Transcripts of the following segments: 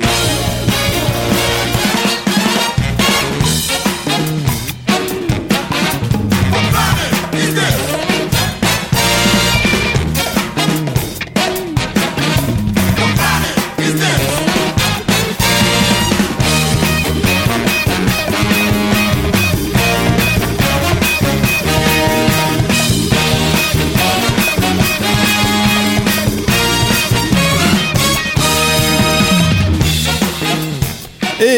Yeah.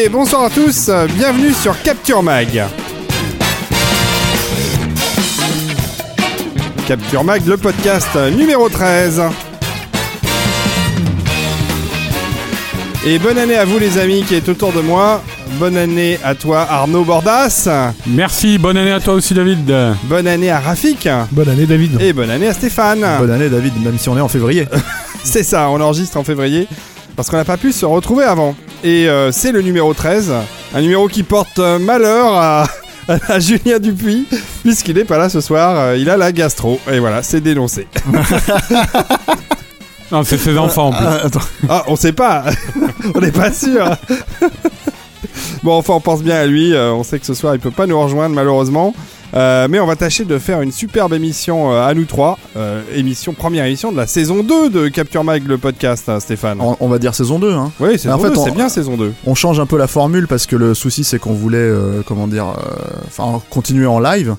Et bonsoir à tous, bienvenue sur Capture Mag. Capture Mag, le podcast numéro 13. Et bonne année à vous les amis qui êtes autour de moi. Bonne année à toi Arnaud Bordas. Merci, bonne année à toi aussi David. Bonne année à Rafik. Bonne année David. Et bonne année à Stéphane. Bonne année David, même si on est en février. C'est ça, on enregistre en février parce qu'on n'a pas pu se retrouver avant. Et euh, c'est le numéro 13, un numéro qui porte euh, malheur à, à Julien Dupuis, puisqu'il n'est pas là ce soir, euh, il a la gastro. Et voilà, c'est dénoncé. Non, c'est ses enfants en plus. Ah, attends. Ah, on sait pas, on n'est pas sûr. bon, enfin, on pense bien à lui, on sait que ce soir il peut pas nous rejoindre malheureusement. Euh, mais on va tâcher de faire une superbe émission euh, à nous trois. Euh, émission, première émission de la saison 2 de Capture Mag, le podcast, hein, Stéphane. On, on va dire saison 2. Hein. Oui, saison en fait, 2, on- c'est bien saison 2. On change un peu la formule parce que le souci c'est qu'on voulait, euh, comment dire, euh, enfin continuer en live.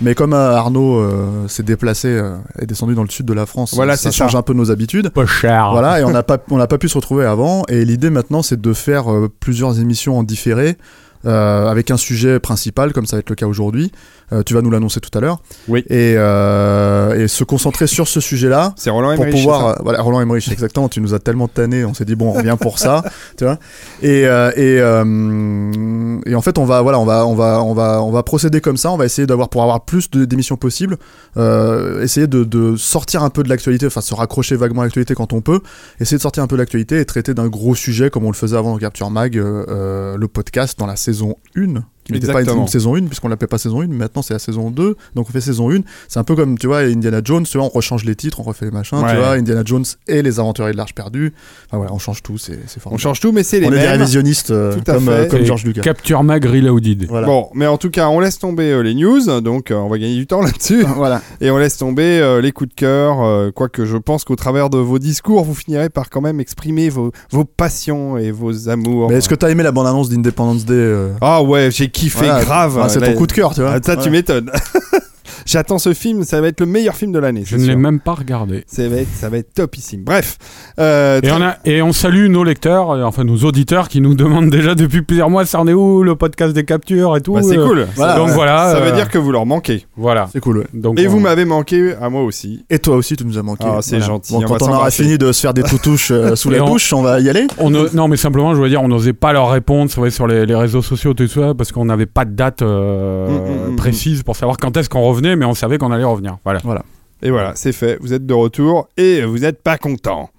Mais comme euh, Arnaud euh, s'est déplacé, euh, est descendu dans le sud de la France, Voilà, ça change ça. un peu nos habitudes. Pas cher. Voilà, et on n'a pas, on n'a pas pu se retrouver avant. Et l'idée maintenant, c'est de faire euh, plusieurs émissions en différé. euh, avec un sujet principal, comme ça va être le cas aujourd'hui. Euh, tu vas nous l'annoncer tout à l'heure. Oui. Et, euh, et se concentrer sur ce sujet-là. C'est Roland pour Emmerich, pouvoir c'est ça euh, voilà Roland Emmerich exactement tu nous as tellement tanné on s'est dit bon on revient pour ça tu vois et euh, et et en fait on va voilà on va on va on va on va procéder comme ça on va essayer d'avoir pour avoir plus d'émissions possibles essayer de, de sortir un peu de l'actualité enfin se raccrocher vaguement à l'actualité quand on peut essayer de sortir un peu de l'actualité et traiter d'un gros sujet comme on le faisait avant dans Capture Mag le podcast dans la saison 1 qui n'était pas une, saison 1 puisqu'on l'appelait pas saison 1 mais maintenant c'est la saison 2 donc on fait saison 1 c'est un peu comme tu vois Indiana Jones tu vois on rechange les titres on refait les machins Ouais. tu vois Indiana Jones et les aventuriers de l'Arche perdue enfin voilà on change tout c'est c'est On formidable change tout, mais c'est les on est des mêmes. révisionnistes euh, Tout à comme, fait. euh, comme George Lucas Capture Mag Reloaded. voilà Bon, mais en tout cas, on laisse tomber euh, les news, donc euh, on va gagner du temps là-dessus. voilà Et on laisse tomber euh, les coups de cœur, euh, quoique je pense qu'au travers de vos discours, vous finirez par quand même exprimer vos, vos passions et vos amours. mais est-ce que t'as aimé la bande annonce d'Independence Day euh, Ah ouais, j'ai kiffé voilà. grave. Enfin, c'est ton coup de cœur tu vois Ah, ça, tu m'étonnes. J'attends ce film, ça va être le meilleur film de l'année. Je ne l'ai même pas regardé. Ça va être, ça va être topissime. Bref. euh, Et on, a, et on salue nos lecteurs, euh, enfin nos auditeurs qui nous demandent déjà depuis plusieurs mois ça en est où le podcast des captures et tout. bah, c'est euh, cool. Voilà, donc voilà. Ça veut dire que vous leur manquez. Voilà. c'est cool ouais. Donc, Et on- vous m'avez manqué à moi aussi. et toi aussi tu nous as manqué Ah, c'est gentil, bon, on quand on aura fini de se faire des toutouches euh, sous Et la on- bouche on va y aller on non mais simplement je veux dire on n'osait pas leur répondre sur les, les réseaux sociaux tout ça parce qu'on n'avait pas de date euh, Mm, mm, mm, précise pour savoir quand est-ce qu'on revenait mais on savait qu'on allait revenir voilà Et voilà, c'est fait. Vous êtes de retour et vous n'êtes pas content.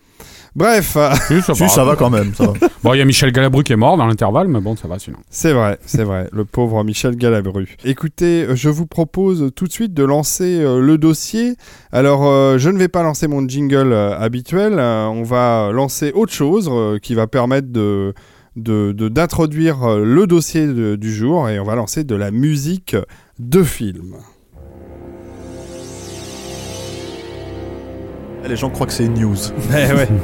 Bref, Si, ça, si va. ça va quand même ça va. bon il y a Michel Galabru qui est mort dans l'intervalle mais bon ça va sinon c'est vrai, c'est vrai. Le pauvre Michel Galabru. Écoutez, je vous propose tout de suite de lancer euh, le dossier. Alors, euh, je ne vais pas lancer mon jingle euh, habituel. euh, on va lancer autre chose euh, qui va permettre de de- de- d'introduire le dossier de- du jour et on va lancer de la musique de film. Les gens croient que c'est une news Eh ouais.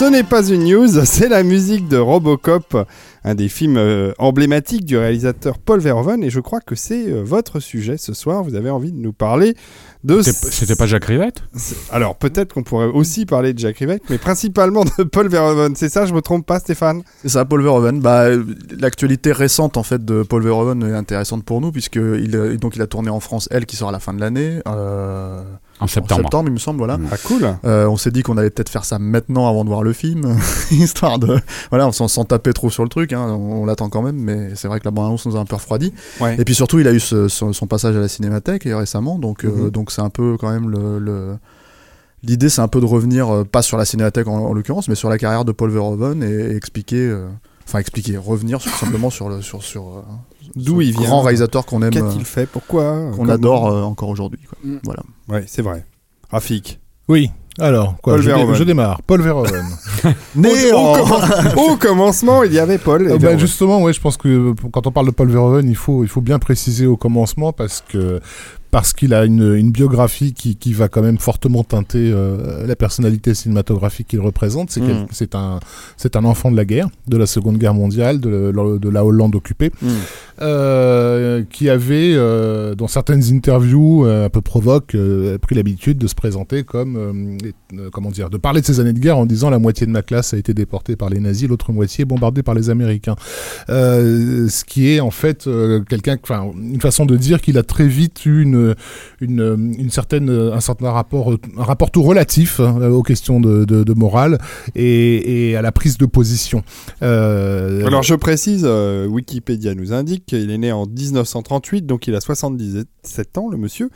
ce n'est pas une news, c'est la musique de Robocop, un des films euh, emblématiques du réalisateur Paul Verhoeven, et je crois que c'est euh, votre sujet ce soir. Vous avez envie de nous parler de. C'était pas Jacques Rivette? Alors peut-être qu'on pourrait aussi parler de Jacques Rivette, mais principalement de Paul Verhoeven. C'est ça, je me trompe pas, Stéphane? C'est ça, Paul Verhoeven. Bah, l'actualité récente en fait de Paul Verhoeven est intéressante pour nous puisque il, euh, donc il a tourné en France, elle, qui sort à la fin de l'année. euh, En septembre. En septembre, il me semble, voilà. Ah cool. Euh, on s'est dit qu'on allait peut-être faire ça maintenant avant de voir le film, histoire de, voilà, on s'en s'en taper trop sur le truc. Hein, on, on l'attend quand même, mais c'est vrai que la bande-annonce nous a un peu refroidi. Ouais. Et puis surtout, il a eu ce- son, son passage à la Cinémathèque et récemment, donc euh, Mhm. donc c'est un peu quand même le. le- L'idée, c'est un peu de revenir, euh, pas sur la Cinémathèque en, en l'occurrence, mais sur la carrière de Paul Verhoeven et, et expliquer, euh, enfin expliquer, revenir sur- simplement sur le sur sur euh, D'où il vient grand réalisateur qu'on aime, Qu'a-t-il euh, fait? Pourquoi? qu'on adore euh, encore aujourd'hui. Mm. Voilà. Ouais, c'est vrai. Rafik. Oui. Alors, quoi, Paul je, dé- Verhoeven. je démarre. Paul Verhoeven. Né au, en- au commen- au commencement, il y avait Paul. et bah, Verhoeven. justement, ouais, je pense que euh, quand on parle de Paul Verhoeven, il faut, il faut bien préciser au commencement parce que parce qu'il a une, une biographie qui, qui va quand même fortement teinter euh, la personnalité cinématographique qu'il représente. C'est Mm. quel- c'est un, c'est un enfant de la guerre, de la Seconde Guerre mondiale, de, la Hollande occupée, Mm. euh, qui avait, euh, dans certaines interviews un peu provoques, pris l'habitude de se présenter comme, comment dire, de parler de ses années de guerre en disant la moitié de ma classe a été déportée par les nazis, l'autre moitié bombardée par les Américains. Ce qui est en fait quelqu'un, enfin, une façon de dire qu'il a très vite eu une, une, certaine, un certain rapport, rapport tout relatif hein, aux questions de, morale et, et à la prise de position. Euh, Alors je précise, euh, Wikipédia nous indique qu'il est né en 1938, donc il a 77 ans, le monsieur.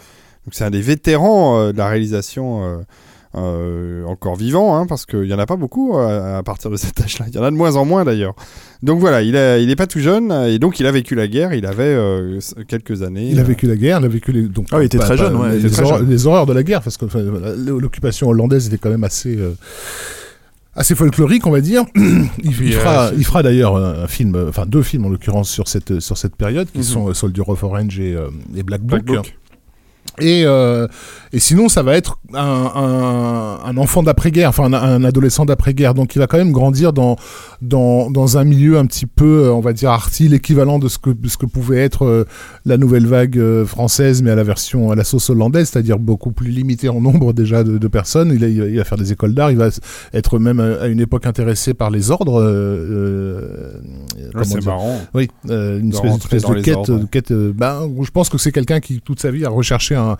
Donc c'est un des vétérans euh, de la réalisation euh, encore vivant, hein, parce qu'il n'y en a pas beaucoup euh, à partir de cet âge-là. Il y en a de moins en moins d'ailleurs. Donc voilà, il n'est il pas tout jeune, et donc il a vécu la guerre, il avait euh, quelques années. Il a vécu la guerre, il a vécu les, donc, Ah il était très jeune, ouais, il les, était très horreurs, jeune. les horreurs de la guerre, parce que enfin, l'occupation hollandaise était quand même assez, euh, assez folklorique, on va dire. il, fera, euh, c'est- il fera d'ailleurs un film, enfin deux films en l'occurrence sur cette, sur cette période, qui Mhm. sont Soldier of Orange et, euh, et Black Book. Black Book. Et, euh, et sinon, ça va être un, un, un enfant d'après-guerre, enfin un, un adolescent d'après-guerre. Donc, il va quand même grandir dans, dans, dans un milieu un petit peu, euh, on va dire, arty, l'équivalent de ce que, ce que pouvait être euh, la nouvelle vague euh, française, mais à la version, à la sauce hollandaise, c'est-à-dire beaucoup plus limité en nombre déjà de, de personnes. Il, a- il va- il va faire des écoles d'art, il va être même à une époque intéressé par les ordres. Ouais, c'est marrant. oui, une espèce, de quête, ordres. de quête euh, ben, je pense que c'est quelqu'un qui toute sa vie a recherché un, un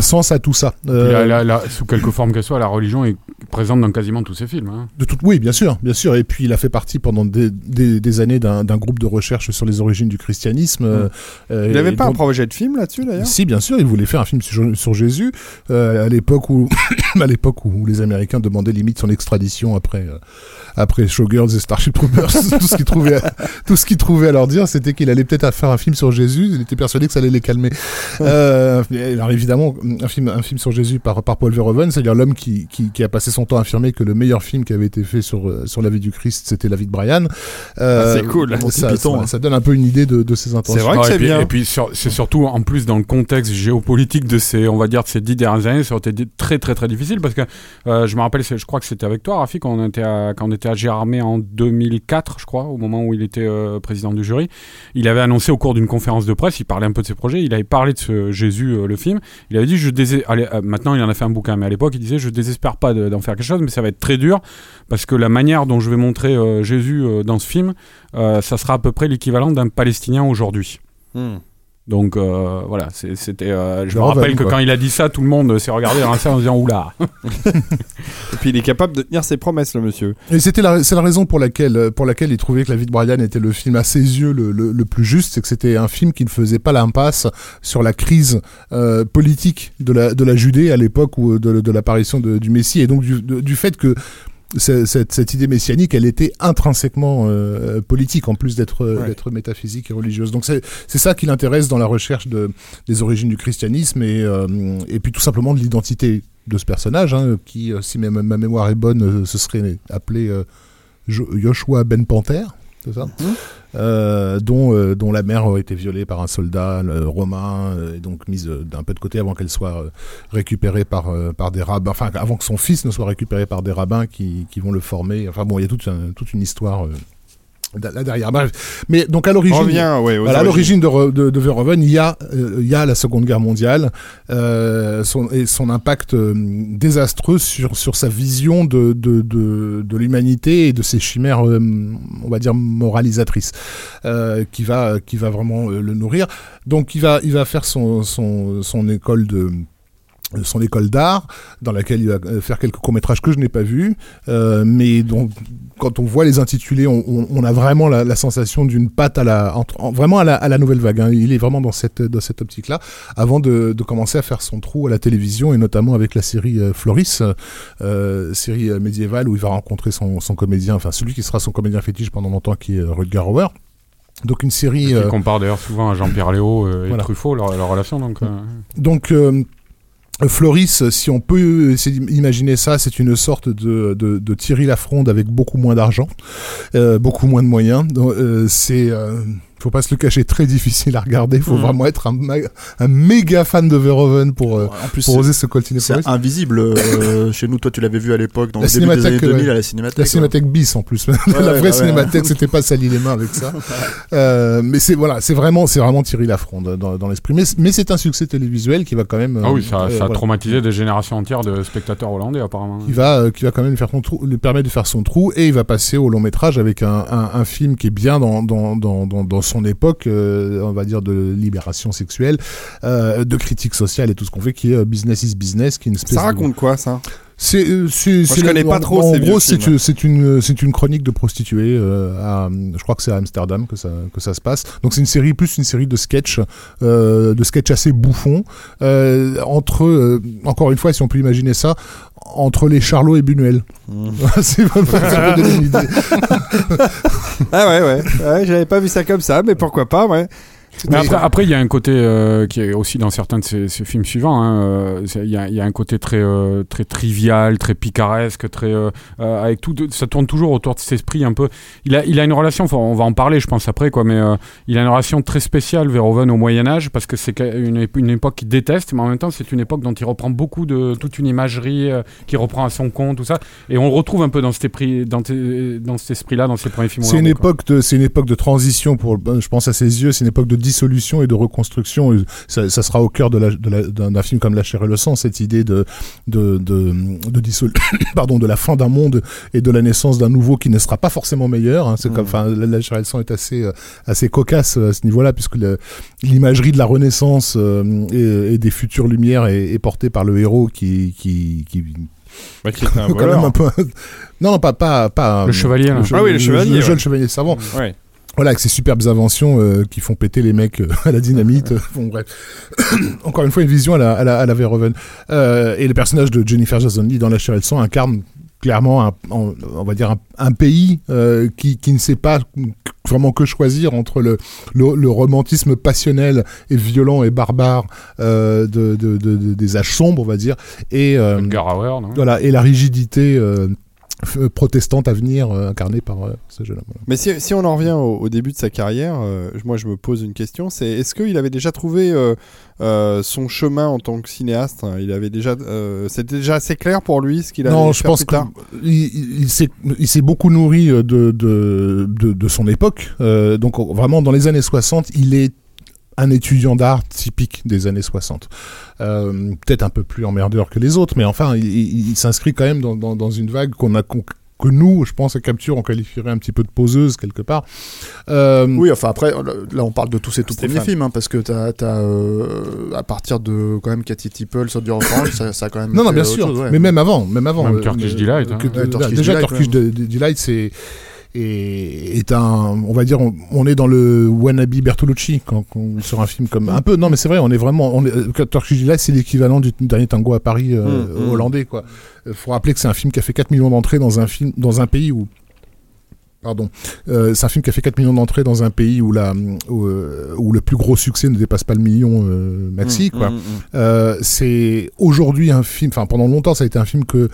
sens à tout ça. Euh, la- la- la- sous quelque forme qu'elle soit, la religion est présente dans quasiment tous ses films. hein. de toute, oui, bien sûr, bien sûr. Et puis il a fait partie pendant des, des, des années d'un groupe de recherche sur les origines du christianisme. euh, euh. Il n'avait pas un projet de film là-dessus d'ailleurs? Si, bien sûr, il voulait faire un film sur, sur Jésus euh, à l'époque où, à l'époque où les Américains demandaient limite son extradition après, euh, après Showgirls et Starship Troopers. tout ce qu'ils trouvaient, à, tout ce qu'ils trouvaient à leur dire, c'était qu'il allait peut-être faire un film sur Jésus. Il était persuadé que ça allait les calmer. euh, alors évidemment, un film, un film sur Jésus par, par Paul Verhoeven, c'est-à-dire l'homme qui, qui, qui a passé son temps à affirmer que le meilleur film qui avait été fait sur, euh, sur la vie du Christ, c'était La vie de Brian. Euh, Ah, c'est cool. donc ça, Python, ça, hein. ça donne un peu une idée de, de ses intentions. vrai que c'est bien. Et puis sur- c'est surtout en plus dans le contexte géopolitique de ces, on va dire, de ces dix dernières années, ça aurait été très très très difficile parce que euh, je me rappelle, c'est- je crois que c'était avec toi, Rafi, quand on était à, quand on était à Gérardmer en 2004, je crois, au moment où il était euh, président du jury. Il avait annoncé au cours d'une conférence de presse, il parlait un peu de ses projets, il avait parlé de ce Jésus, euh, le film. Il avait dit, je allez, euh, maintenant il en a fait un bouquin, mais à l'époque il disait, je désespère pas de- d'en faire quelque chose, mais ça va être très dur parce que la manière dont je vais montrer euh, Jésus euh, dans ce film, ça sera à peu près l'équivalent d'un Palestinien aujourd'hui. Hmm. Donc euh, voilà, c'était. euh, je me rappelle que quoi. quand il a dit ça, tout le monde s'est regardé dans la salle en disant oula. Et puis il est capable de tenir ses promesses, le monsieur. Et c'était la, c'est la raison pour laquelle, pour laquelle il trouvait que La vie de Brian était le film à ses yeux le, le, le plus juste, c'est que c'était un film qui ne faisait pas l'impasse sur la crise euh, politique de la, de la Judée à l'époque où de, de l'apparition du Messie et donc du, de- du fait que ce- cette, cette idée messianique, elle était intrinsèquement euh, politique en plus d'être Ouais. métaphysique et religieuse. Donc c'est ça qui l'intéresse dans la recherche de, des origines du christianisme et, euh, et puis tout simplement de l'identité de ce personnage hein, qui, euh, si ma, ma mémoire est bonne, euh, ce serait appelé euh, Jo- Joshua Ben Panther. C'est ça? Euh, dont, euh, dont la mère aurait été violée par un soldat romain euh, et donc mise euh, d'un peu de côté avant qu'elle soit euh, récupérée par, par des rabbins, enfin avant que son fils ne soit récupéré par des rabbins qui, qui vont le former. Enfin bon, il y a toute, toute une histoire là derrière. Mais donc à l'origine. Ouais, Voilà, à l'origine de, de, de Verhoeven, il y, a, euh, il y a la Seconde Guerre mondiale euh, son, et son impact euh, désastreux sur, sur sa vision de, de, de, de l'humanité et de ses chimères, on va dire, moralisatrices, qui, va, qui va vraiment le nourrir. Donc il va, il va faire son, son, son école de son école d'art, dans laquelle il va euh, faire quelques courts-métrages que je n'ai pas vus, euh, mais dont, quand on voit les intitulés, on, on- on a vraiment la, la sensation d'une patte à la, en- vraiment à la, à la nouvelle vague. hein. Il est vraiment dans cette, dans cette optique-là, avant de, de commencer à faire son trou à la télévision, et notamment avec la série euh, Floris, euh, série euh, médiévale où il va rencontrer son, son comédien, enfin celui qui sera son comédien fétiche pendant longtemps, qui est Rutger Hauer. Donc une série... Qui compare d'ailleurs souvent à Jean-Pierre Léo et Voilà. Truffaut, leur, leur relation. Donc, euh, Donc, euh, Floris, si on peut essayer d'imaginer ça, c'est une sorte de, de, de Thierry Lafronde avec beaucoup moins d'argent, euh, beaucoup moins de moyens. Euh, c'est, euh, faut pas se le cacher, très difficile à regarder. Il faut Mhm. vraiment être un, un méga fan de Verhoeven pour, euh, En plus, pour c'est- oser se coltiner c'est invisible euh, chez nous. Toi, tu l'avais vu à l'époque, dans La le début des années cinémathèque, 2000 ouais. à la cinémathèque. La ouais. cinémathèque bis en plus. la ouais, vraie bah ouais. cinémathèque, c'était pas sali les mains avec ça. Euh, mais c'est voilà, c'est vraiment, c'est vraiment Thierry Lafronde dans, dans l'esprit. Mais, mais c'est un succès télévisuel qui va quand même. Ah oui, euh, ça, euh, ça a voilà. traumatisé des générations entières de spectateurs hollandais apparemment. qui va, euh, qui va quand même lui, faire son trou, lui permettre de faire son trou et il va passer au long métrage avec un, un, un film qui est bien dans, dans, dans, dans, dans son époque, euh, on va dire de libération sexuelle, euh, de critique sociale et tout ce qu'on fait, qui est euh, Business is Business, qui est une espèce Ça de- raconte quoi ça? C'est, euh, c'est, c'est je connais pas en- trop En vieux gros, c'est, c'est une, c'est une chronique de prostituées. euh, à, je crois que c'est à Amsterdam que ça, que ça se passe. Donc c'est une série plus une série de sketchs, euh, de sketchs assez bouffons euh, entre, euh, encore une fois, si on peut imaginer ça, entre les Charlots et Buñuel. c'est ça peut donner une idée. Ah ouais, ouais. ouais J'avais pas vu ça comme ça, mais pourquoi pas, ouais. Mais après, après, il y a un côté euh, qui est aussi dans certains de ces films suivants. hein, euh, Il y, a, il y a un côté très, euh, très trivial, très picaresque, très euh, avec tout. Ça tourne toujours autour de cet esprit un peu. Il a, il a une relation. enfin, on va en parler, je pense après, quoi. Mais il a une relation très spéciale Verhoeven au Moyen Âge parce que c'est une, une époque qu'il déteste, mais en même temps, c'est une époque dont il reprend beaucoup de toute une imagerie qu'il reprend à son compte, tout ça. Et on le retrouve un peu dans cet esprit, dans, dans cet esprit-là, dans ses premiers films. C'est une quoi. époque de, c'est une époque de transition pour, je pense à ses yeux, c'est une époque de dissolution et de reconstruction. Ça, ça sera au cœur de la, de la- d'un, film comme La chair et le sang, cette idée de, de, de, de dissol- pardon, de la fin d'un monde et de la naissance d'un nouveau qui ne sera pas forcément meilleur. hein. C'est comme, enfin, La, La chair et le sang est assez, euh, assez cocasse euh, à ce niveau-là puisque le- l'imagerie de la renaissance euh, et, et des futures lumières est, est portée par le héros qui, qui, qui, Bah, qui était un quand même un peu, non, non, pas, pas, pas, Le chevalier, là. Ah oui, le chevalier, le jeune ouais. chevalier savant. Ouais. Voilà, avec ces superbes inventions euh, qui font péter les mecs euh, à la dynamite. bon, bref. Encore une fois, une vision à la, à la, à la Verhoeven. Euh, et le personnage de Jennifer Jason Leigh dans La chair et le sang incarne clairement, un, on va dire, un, un pays euh, qui, qui ne sait pas vraiment que choisir entre le, le, le romantisme passionnel et violent et barbare euh, de, de, de- de- des âges sombres, on va dire, et, euh, Edgar Hauer, non? voilà, et la rigidité euh, protestante à venir euh, incarnée par euh, ce jeune homme. Voilà. Mais si, si on en revient au, au début de sa carrière, euh, moi je me pose une question, c'est est-ce qu'il avait déjà trouvé euh, euh, son chemin en tant que cinéaste? Hein Il avait déjà, euh, c'était déjà assez clair pour lui ce qu'il allait Non, je pense plus tard? qu'il il, il s'est beaucoup nourri euh, de, de, de, de son époque. Euh, donc on- vraiment dans les années 60, il est un étudiant d'art typique des années 60. Euh, Peut-être un peu plus emmerdeur que les autres, mais enfin, il, il- il s'inscrit quand même dans, dans, dans une vague qu'on a que nous, je pense, à Capture, on qualifierait un petit peu de poseuse quelque part. Euh, Oui, enfin après, là on parle de tous ces tout premiers films, hein, parce que t'as, t'as euh, à partir de quand même Cathy Tipple, Soldier of Orange, ça, ça a quand même. Non, non, bien sûr. chose, ouais. Mais même avant, même avant. Même euh, Turkish Delight, hein. que- Ouais, de- Turkish déjà, Delight, Turkish Delight, c'est est, est un, on va dire, on, on est dans le wannabe Bertolucci quand, quand- sur un film comme un peu. Non, mais c'est vrai, on est vraiment. On est, euh, c'est l'équivalent du dernier tango à Paris euh, Mm, mm. hollandais, quoi. Euh, Faut rappeler que c'est un film qui a fait 4 millions d'entrées dans un film, dans un pays où Pardon. Euh, c'est un film qui a fait 4 millions d'entrées dans un pays où, la, où, euh, où le plus gros succès ne dépasse pas le million euh, maxi. Mmh, quoi. mmh, mmh. Euh, c'est aujourd'hui un film, enfin pendant longtemps ça a été un film que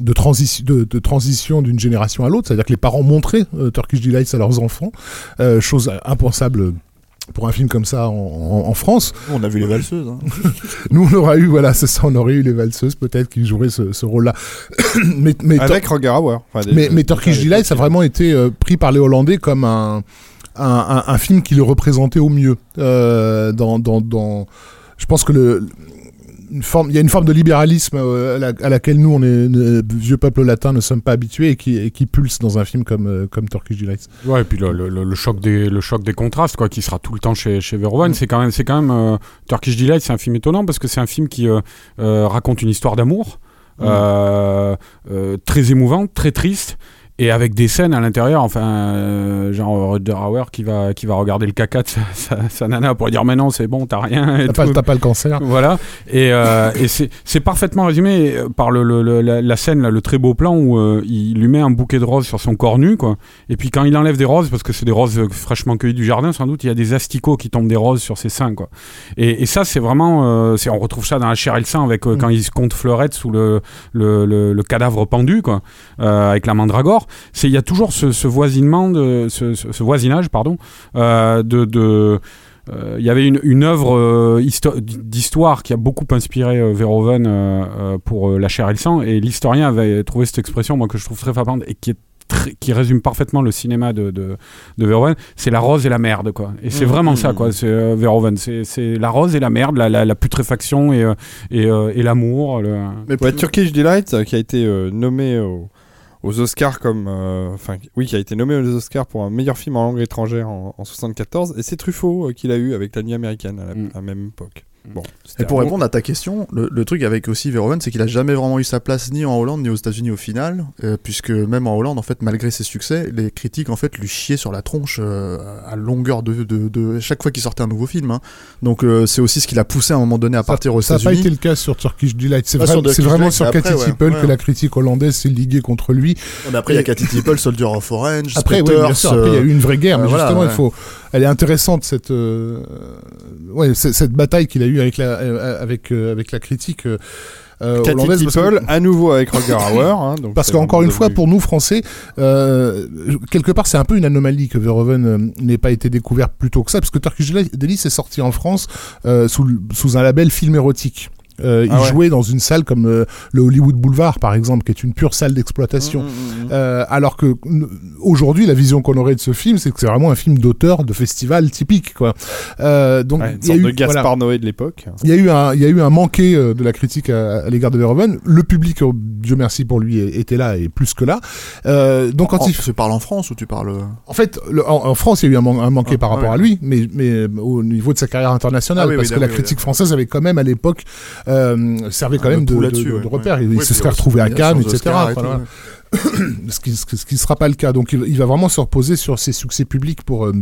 de, transi de, de transition d'une génération à l'autre, c'est-à-dire que les parents montraient euh, Turkish Delights à leurs enfants, euh, chose impensable pour un film comme ça en, en- en France. On a vu les valseuses. hein. Nous, on aurait eu, voilà, c'est ça, on aurait eu les valseuses peut-être qui joueraient ce, ce rôle-là. mais, mais, Avec Roger Hauer. Enfin, mais, Turkish Delight, ça a vraiment été euh, pris par les Hollandais comme un, un, un, un film qui le représentait au mieux. Euh, dans, dans, dans, je pense que le, une forme, il y a une forme de libéralisme euh, à, la- à laquelle nous, on est, ne- vieux peuple latin, ne sommes pas habitués et qui, et qui pulse dans un film comme, euh, comme Turkish Delight. Ouais, et puis le, le- le- le choc des le choc des contrastes quoi, qui sera tout le temps chez chez Verhoeven, c'est quand même c'est quand même euh, Turkish Delight, c'est un film étonnant parce que c'est un film qui euh, raconte une histoire d'amour euh, très émouvante, très triste. Et avec des scènes à l'intérieur, enfin, euh, genre Rutger Hauer qui va, qui va regarder le caca de sa, sa- sa nana pour lui dire mais non c'est bon t'as rien T'as pas, t'as pas le cancer. Voilà, et, euh, et c'est c'est parfaitement résumé par le, le- le- la, la scène, là, le très beau plan où euh, il lui met un bouquet de roses sur son corps nu, quoi. Et puis quand il enlève des roses, parce que c'est des roses fraîchement cueillies du jardin, sans doute, il y a des asticots qui tombent des roses sur ses seins, quoi. Et, et ça, c'est vraiment, euh, c'est- on retrouve ça dans la chair et le sang avec euh, quand il se compte fleurette sous le, le, le- cadavre pendu, quoi, avec la mandragore. C'est, il y a toujours ce, ce voisinement de, ce, ce- ce voisinage, pardon, euh, de, de euh, il y avait une, une œuvre euh, histo- d'histoire qui a beaucoup inspiré euh, Verhoeven euh, euh, pour euh, La chair et le sang, et l'historien avait trouvé cette expression, moi, que je trouve très frappante et qui est très- qui résume parfaitement le cinéma de, de, de Verhoeven, c'est la rose et la merde, quoi. Et c'est Mmh, vraiment mmh. ça, quoi. C'est euh, Verhoeven, c'est la rose et la merde, la, la, la putréfaction et, euh, et, euh, et l'amour. le- Mais Ouais, plus- Turkish Delight, qui a été euh, nommé au- aux Oscars comme. euh, Enfin, oui, qui a été nommé aux Oscars pour un meilleur film en langue étrangère en, en 74. Et c'est Truffaut euh, qui l'a eu avec La Nuit américaine à la, Mm. à la même époque. Bon, Et pour répondre à ta question, le, le truc avec aussi Verhoeven, c'est qu'il a jamais vraiment eu sa place ni en Hollande ni aux États-Unis au final, euh, puisque même en Hollande, en fait, malgré ses succès, les critiques en fait lui chiaient sur la tronche euh, à longueur de, de, de- chaque fois qu'il sortait un nouveau film. hein. Donc euh, c'est aussi ce qui l'a poussé à un moment donné à partir aux Ça n'a pas États-Unis. été le cas sur Turkish Delight. C'est vrai- vraiment sur Cathy ouais. Tipple Ouais. que la critique hollandaise s'est liguée contre lui. Mais après, il y a Cathy Tipple, Soldier of Orange, Après, oui, Splitters, bien sûr, après, il y a eu une vraie guerre, mais voilà, justement, il faut. Elle est intéressante cette, euh, ouais, c- cette bataille qu'il a eue avec la, euh, avec, euh, avec la critique euh, euh, hollandaise. que- Tipple, à nouveau avec Roger Hauer. hein, donc Parce qu'encore une fois, pour nous Français, euh, quelque part, c'est un peu une anomalie que Verhoeven euh, n'ait pas été découvert plus tôt que ça, parce que Turkish Delight est sorti en France euh, sous, sous un label film érotique. Euh, Ah il ouais. jouait dans une salle comme euh, le Hollywood Boulevard, par exemple, qui est une pure salle d'exploitation. Mm, mm, mm, mm. Euh, alors que aujourd'hui, la vision qu'on aurait de ce film, c'est que c'est vraiment un film d'auteur de festival typique, quoi. Euh, donc Ouais, il y a eu, de Gaspard voilà. Noé de l'époque. Il y a eu un, il y a eu un manqué euh, de la critique à, à l'égard de Verhoeven. Le public, euh, Dieu merci pour lui, était là et plus que là. Euh, donc quand Oh, il, Tu parles en France ou tu parles. en fait, le- en, en France, il y a eu un, man- un manqué Ah, par ah rapport ouais. à lui, mais, mais au niveau de sa carrière internationale, Ah oui, parce oui, que la critique oui. française avait quand même à l'époque euh, servait quand Un même de, repère. Il, Oui, il se serait retrouvé à Cannes, etc. Voilà. ce qui qui sera pas le cas. Donc il, il va vraiment se reposer sur ses succès publics pour euh,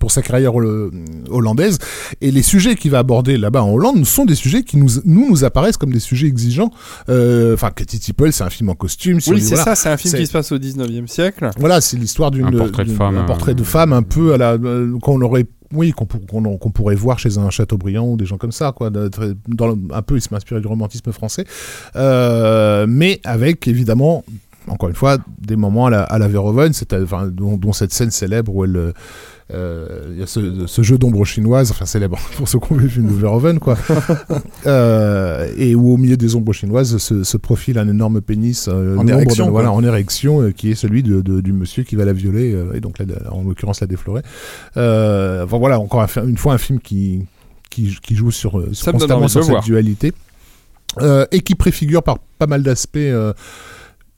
pour sa carrière hol- hollandaise et les sujets qu'il va aborder là-bas en Hollande sont des sujets qui nous nous nous apparaissent comme des sujets exigeants. Euh, Enfin, Katy Tipple, c'est un film en costume. Oui, c'est voilà. ça, c'est un film qui se passe au 19e siècle. Voilà, c'est l'histoire d'une Un portrait de femme, un euh, portrait de femme un peu à la euh, qu'on aurait oui qu'on pour- qu'on qu'on pourrait voir chez un Chateaubriand ou des gens comme ça un peu il se m'inspire du romantisme français. Euh, mais avec évidemment encore une fois des moments à la, à la Verhoeven enfin, dont, dont cette scène célèbre où elle euh, il y a ce, ce jeu d'ombre chinoise, enfin célèbre pour ceux qui ont vu le film de Verhoeven, quoi. Euh, et où au milieu des ombres chinoises se, se profile un énorme pénis euh, En érection, de- voilà, en érection, euh, qui est celui de, de- du monsieur qui va la violer, et donc là, en l'occurrence la déflorer. Enfin voilà, encore un une fois un film qui, qui, qui joue sur, constamment sur cette voir. dualité. Et qui préfigure par pas mal d'aspects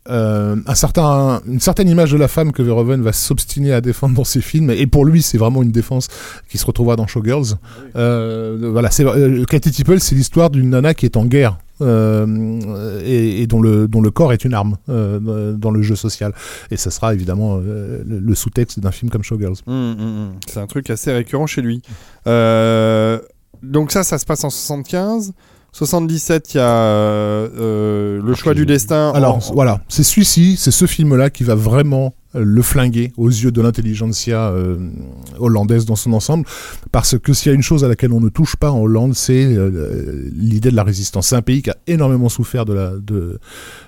euh, un certain, une certaine image de la femme que Verhoeven va s'obstiner à défendre dans ses films. Et pour lui, c'est vraiment une défense qui se retrouvera dans Showgirls. Euh, voilà, c'est euh, Katy Tipple, c'est l'histoire d'une nana qui est en guerre. euh, et, et dont le dont le corps est une arme euh, dans le jeu social et ça sera évidemment euh, le, le sous-texte d'un film comme Showgirls Mm, mm, mm. C'est un truc assez récurrent chez lui. Donc ça, ça se passe en 75. 77, il y a euh, euh, le choix du destin. alors en- voilà c'est celui-ci c'est ce film là qui va vraiment le flinguer aux yeux de l'intelligentsia hollandaise dans son ensemble, parce que s'il y a une chose à laquelle on ne touche pas en Hollande, c'est l'idée de la résistance. C'est un pays qui a énormément souffert de la de,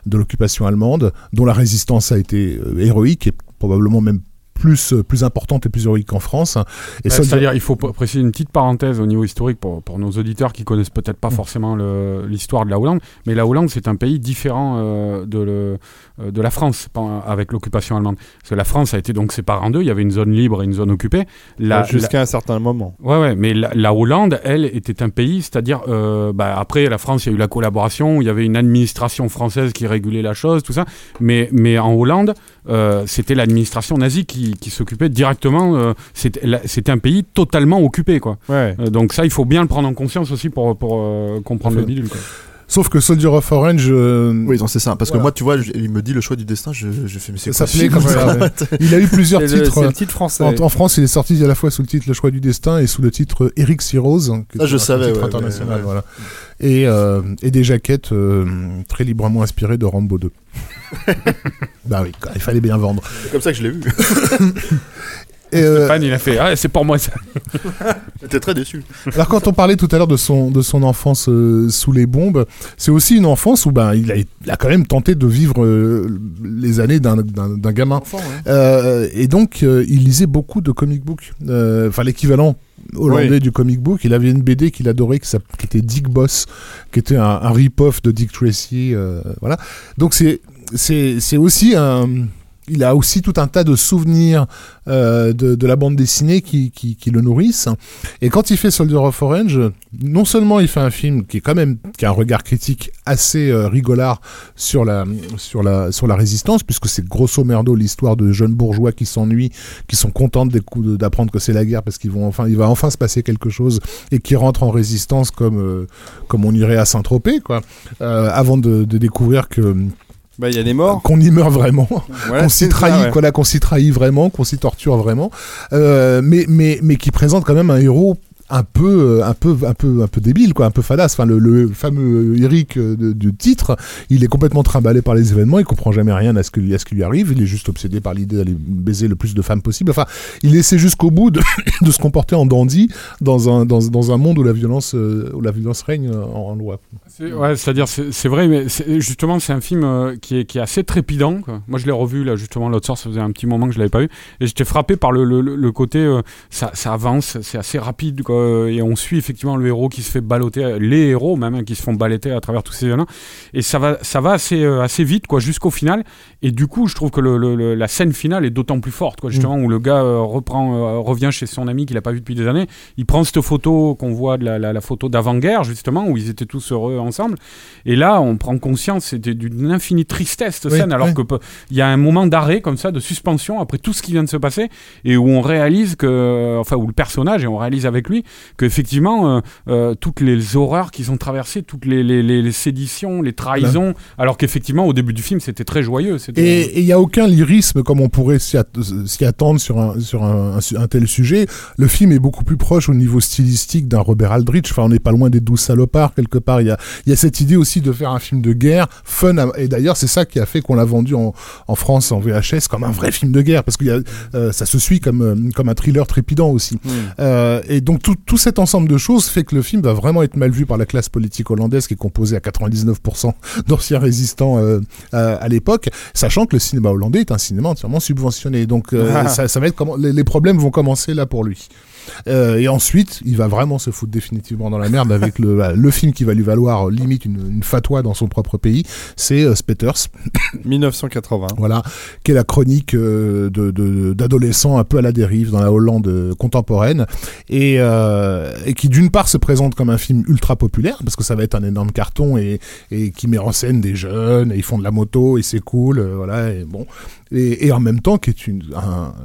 de l'occupation allemande, dont la résistance a été héroïque et probablement même plus, euh, plus importante et plus héroïque qu'en France. Et C'est-à-dire, il faut préciser une petite parenthèse au niveau historique pour, pour nos auditeurs qui connaissent peut-être pas mm. forcément l'histoire de la Hollande, mais la Hollande, c'est un pays différent euh, de, le, euh, de la France avec l'occupation allemande. Parce que la France a été donc séparée en deux, il y avait une zone libre et une zone occupée. Jusqu'à un certain moment. Ouais, ouais, mais la, Hollande, elle, était un pays, c'est-à-dire, bah, après la France, il y a eu la collaboration, il y avait une administration française qui régulait la chose, tout ça, mais, mais en Hollande, c'était l'administration nazie qui qui, s'occupait directement. Euh, c'était un pays totalement occupé, quoi. Euh, donc ça, il faut bien le prendre en conscience aussi pour, pour euh, comprendre le bidule. Sauf que Soldier of Orange. Oui, c'est ça. Parce que moi, tu vois, il me dit le choix du destin. Je, je fais, c'est ça comme ça. Il a eu plusieurs titres. Le, titre français. En, France, il est sorti à la fois sous le titre Le choix du destin et sous le titre Eric Sirose. Ah, je savais. Titre international, voilà. Et, et des jaquettes très librement inspirées de Rambo 2. bah oui, il fallait bien vendre. C'est comme ça que je l'ai vu. Et euh, Stéphane, il a fait ah, c'est pour moi ça. J'étais très déçu. Alors quand on parlait tout à l'heure de son de son enfance euh, sous les bombes, c'est aussi une enfance où ben il a, il a quand même tenté de vivre euh, les années d'un d'un gamin. et donc il lisait beaucoup de comic books, enfin l'équivalent hollandais du comic book. Il avait une BD qu'il adorait qui, qui était Dick Boss, qui était un, un rip-off de Dick Tracy. voilà. Donc c'est c'est aussi un il a aussi tout un tas de souvenirs euh, de, la bande dessinée qui, le nourrissent. Et quand il fait Soldier of Orange, non seulement il fait un film qui est quand même qui a un regard critique assez euh, rigolard sur la sur la sur la résistance, puisque c'est grosso merdo l'histoire de jeunes bourgeois qui s'ennuient, qui sont contents d'apprendre que c'est la guerre parce qu'ils vont enfin il va enfin se passer quelque chose et qui rentrent en résistance comme euh, comme on irait à Saint-Tropez quoi, avant de découvrir que bah, il y a des morts. Qu'on y meurt vraiment, qu'on s'y trahit, qu'on s'y trahit vraiment, qu'on s'y torture vraiment, euh, mais, mais, mais qui présente quand même un héros un peu, un peu, un peu, un peu débile, quoi, un peu fadasse. Enfin, le, fameux Eric euh, du titre, il est complètement trimballé par les événements, il comprend jamais rien à ce, que, à ce qui lui arrive, il est juste obsédé par l'idée d'aller baiser le plus de femmes possible. Enfin, il essaie jusqu'au bout de, de, se comporter en dandy dans un, dans, dans un monde où la violence, euh, où la violence règne en, loi. Ouais, c'est-à-dire, c'est vrai, mais justement, c'est un film euh, qui, est, qui est assez trépidant. Moi, je l'ai revu, là, justement, l'autre soir, ça faisait un petit moment que je l'avais pas vu, et j'étais frappé par le, le, le côté, ça, ça avance, c'est assez rapide, euh, et on suit effectivement le héros qui se fait balloter, les héros même hein, qui se font balloter à travers tous ces événements. Et ça va, ça va assez, euh, assez vite, quoi, jusqu'au final. Et du coup, je trouve que le, la scène finale est d'autant plus forte, quoi, justement, mm. où le gars euh, reprend, revient chez son ami qu'il a pas vu depuis des années. Il prend cette photo qu'on voit, de la, la, photo d'avant-guerre, justement, où ils étaient tous heureux ensemble. Et là, on prend conscience, c'était d'une infinie tristesse cette scène, alors que il y a un moment d'arrêt comme ça, de suspension après tout ce qui vient de se passer, et où on réalise que, enfin, où le personnage et on réalise avec lui qu'effectivement, euh, euh, toutes les horreurs qu'ils ont traversées, toutes les, les, séditions, les trahisons, alors qu'effectivement, au début du film, c'était très joyeux. Et il n'y a aucun lyrisme comme on pourrait s'y attendre sur, un, sur un, tel sujet. Le film est beaucoup plus proche au niveau stylistique d'un Robert Aldrich. Enfin, on n'est pas loin des douze salopards, quelque part. Il y a, y a cette idée aussi de faire un film de guerre, fun. et d'ailleurs, c'est ça qui a fait qu'on l'a vendu en, en, France en VHS comme un vrai film de guerre, parce que euh, ça se suit comme, comme un thriller trépidant aussi. Mmh. et donc, tout, tout cet ensemble de choses fait que le film va vraiment être mal vu par la classe politique hollandaise qui est composée à 99% d'anciens résistants euh, à, l'époque, sachant que le cinéma hollandais est un cinéma entièrement subventionné. Donc euh, ah. ça, va être comment les, problèmes vont commencer là pour lui. Euh, et ensuite, il va vraiment se foutre définitivement dans la merde avec le, bah, le film qui va lui valoir euh, limite une, une fatwa dans son propre pays, c'est euh, Spetters. 1980. Voilà, qui est la chronique euh, de d'adolescents un peu à la dérive dans la Hollande contemporaine et, et qui d'une part se présente comme un film ultra populaire parce que ça va être un énorme carton et, et qui met en scène des jeunes et ils font de la moto et c'est cool, voilà et bon et, et, en même temps qui est une,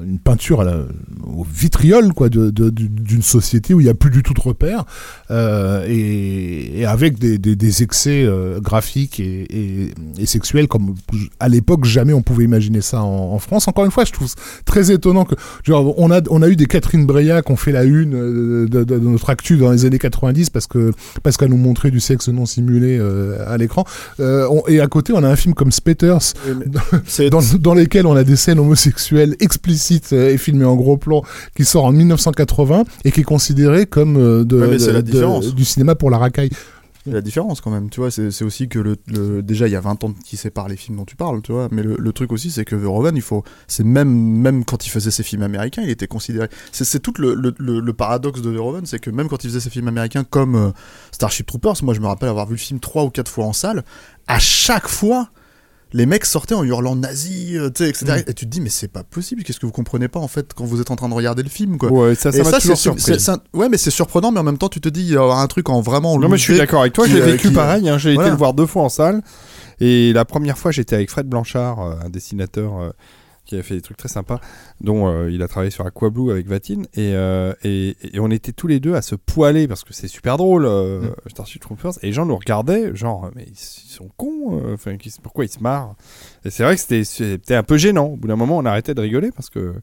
une peinture à la, au vitriol quoi de, de, d'une société où il n'y a plus du tout de repères euh, et, et, avec des, des, des excès euh, graphiques et, et, sexuels comme à l'époque jamais on pouvait imaginer ça en, en, France. Encore une fois, je trouve très étonnant que genre on a on a eu des Catherine Breillat qui ont fait la une de, de- de notre actu dans les années 90 parce que parce qu'elle nous montrait du sexe non simulé euh, à l'écran. Euh, et à côté, on a un film comme Spectres C'est dans, dans lesquels on a des scènes homosexuelles explicites euh, et filmées en gros plan qui sort en 1980 et qui est considéré comme euh, de, Ouais, de- de- du cinéma pour la racaille. La différence quand même, tu vois, c'est aussi que le, le- déjà il y a 20 ans qui séparent les films dont tu parles, tu vois, mais le, le truc aussi c'est que Verhoeven, il faut, c'est même, même quand il faisait ses films américains, il était considéré, c'est tout le, paradoxe de Verhoeven, c'est que même quand il faisait ses films américains comme euh, Starship Troopers, moi je me rappelle avoir vu le film trois ou quatre fois en salle, à chaque fois, les mecs sortaient en hurlant nazi, euh, etc. Et tu te dis, mais c'est pas possible, qu'est-ce que vous comprenez pas en fait quand vous êtes en train de regarder le film, quoi. Ouais, ça, c'est sur- un- ouais, mais c'est surprenant, mais en même temps, tu te dis, il y aura un truc en vraiment. Non, mais je suis d'accord avec toi. J'ai euh, vécu qui- pareil. hein. J'ai Voilà. été le voir deux fois en salle. Et la première fois, j'étais avec Fred Blanchard, euh, un dessinateur euh, qui avait fait des trucs très sympas, dont euh, il a travaillé sur Aquablue avec Vatine. Et, euh, et, et on était tous les deux à se poiler parce que c'est super drôle, euh, Mm. Starship Troopers. Et les gens nous regardaient, genre, mais ils, ils sont cons. euh, Enfin, pourquoi ils se marrent? Et c'est vrai que c'était- un peu gênant. Au bout d'un moment, on arrêtait de rigoler parce que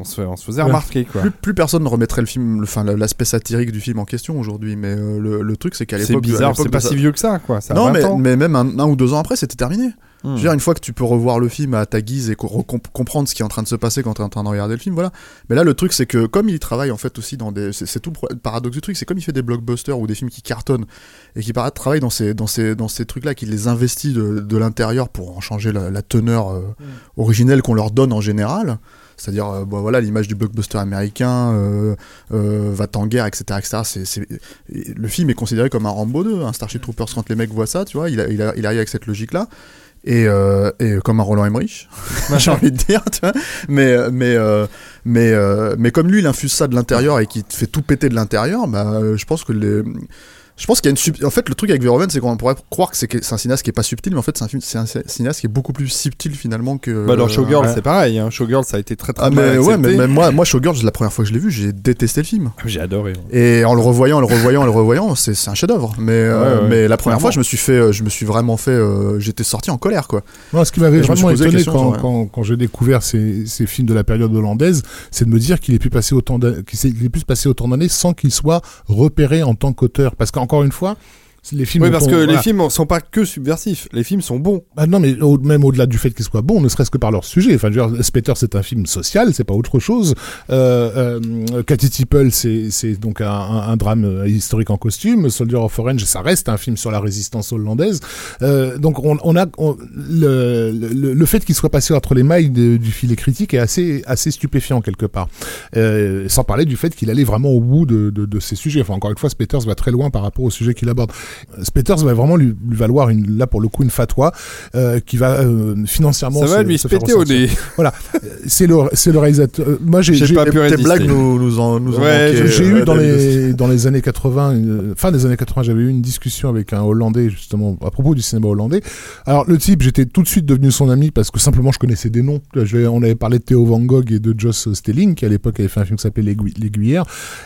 on se, on se faisait Ouais. remarquer, quoi. Plus, plus personne ne remettrait le film, le- enfin l'aspect satirique du film en question aujourd'hui, mais le, le truc c'est qu'à C'est l'époque, à bizarre, c'est pas ça- si vieux que ça, quoi. Ça Non, 20 mais, ans. mais même un, un ou deux ans après, c'était terminé. Hmm. Je veux dire, une fois que tu peux revoir le film à ta guise et comprendre ce qui est en train de se passer quand tu es en train de regarder le film, voilà. Mais là, le truc, c'est que comme il travaille en fait aussi dans des. C'est tout le paradoxe du truc, c'est comme il fait des blockbusters ou des films qui cartonnent et qui travaille dans ces, dans ces, dans ces trucs-là, qu'il les investit de, de l'intérieur pour en changer la, la teneur euh, originelle qu'on leur donne en général. C'est-à-dire, euh, bon, voilà, l'image du blockbuster américain, euh, euh, va en guerre, etc. etc. C'est, c'est- et le film est considéré comme un Rambo 2, un Starship Troopers, quand les mecs voient ça, tu vois, il, a- il, a- il arrive avec cette logique-là. Et, euh, et comme un Roland Emmerich, j'ai envie de dire, tu vois. Mais, euh, mais, euh, mais, mais comme lui, il infuse ça de l'intérieur et qu'il te fait tout péter de l'intérieur, bah, je pense que les. Je pense qu'il y a une sub- En fait, le truc avec Verhoeven, c'est qu'on pourrait croire que c'est un cinéaste qui est pas subtil, mais en fait, c'est un, film- c'est un cinéaste qui est beaucoup plus subtil finalement que. Bah euh, Showgirl, ouais. c'est pareil. Hein. Showgirl, ça a été très très Ah, mais ouais, mais moi, moi, Showgirls, la première fois que je l'ai vu, j'ai détesté le film. J'ai adoré. Et en le revoyant, en le revoyant, en le revoyant, c'est c'est un chef-d'œuvre. Mais, euh, Ouais, ouais, mais la première fois, je me suis fait, euh, je me suis vraiment fait, euh, j'étais sorti en colère, quoi. Moi, ce qui m'avait vraiment étonné question, quand, quand, quand j'ai découvert ces, ces films de la période hollandaise, c'est de me dire qu'il ait pu passer autant qu'il ait pu passer autant d'années sans qu'il soit repéré en tant qu'auteur. Parce qu'encore une fois, les films. Oui, parce que les films sont pas que subversifs. Les films sont bons. Ah non, mais au- même au-delà du fait qu'ils soient bons, ne serait-ce que par leur sujet. Enfin, dire, Spectre, c'est un film social, c'est pas autre chose. Euh, euh, Cathy Tipple, c'est c'est donc un, un- drame euh, historique en costume. Soldier of Orange, ça reste un film sur la résistance hollandaise. Euh, donc, on, on a on- le, le, le fait qu'il soit passé entre les mailles de- du filet critique est assez assez stupéfiant quelque part. Euh, sans parler du fait qu'il allait vraiment au bout de, de, de ces sujets. Enfin, encore une fois, Spectre va très loin par rapport au sujet qu'il aborde. Spectres va vraiment lui, lui valoir une, là pour le coup une fatwa euh, qui va euh, financièrement Ça se, va lui se péter au nez. Voilà, c'est le c'est le réalisateur. euh, Moi j'ai J'ai j'ai- pas pu Tes blagues nous, nous en, nous Ouais, j'ai euh, eu dans les dans les années 80, une- fin des années 80, j'avais eu une discussion avec un Hollandais justement à propos du cinéma hollandais. Alors le type, j'étais tout de suite devenu son ami parce que simplement je connaissais des noms. Je- on avait parlé de Theo Van Gogh et de Joss Stelling qui à l'époque avait fait un film qui s'appelait L'Aiguillère.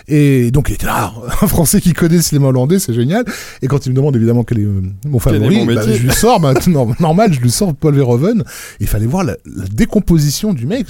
Et donc il était là, un Français qui connaît le cinéma hollandais, c'est génial. Et quand il me demande évidemment quel est euh, mon est favori, bah, je lui sors, bah, normal, je lui sors Paul Verhoeven. Il fallait voir la, la décomposition du mec.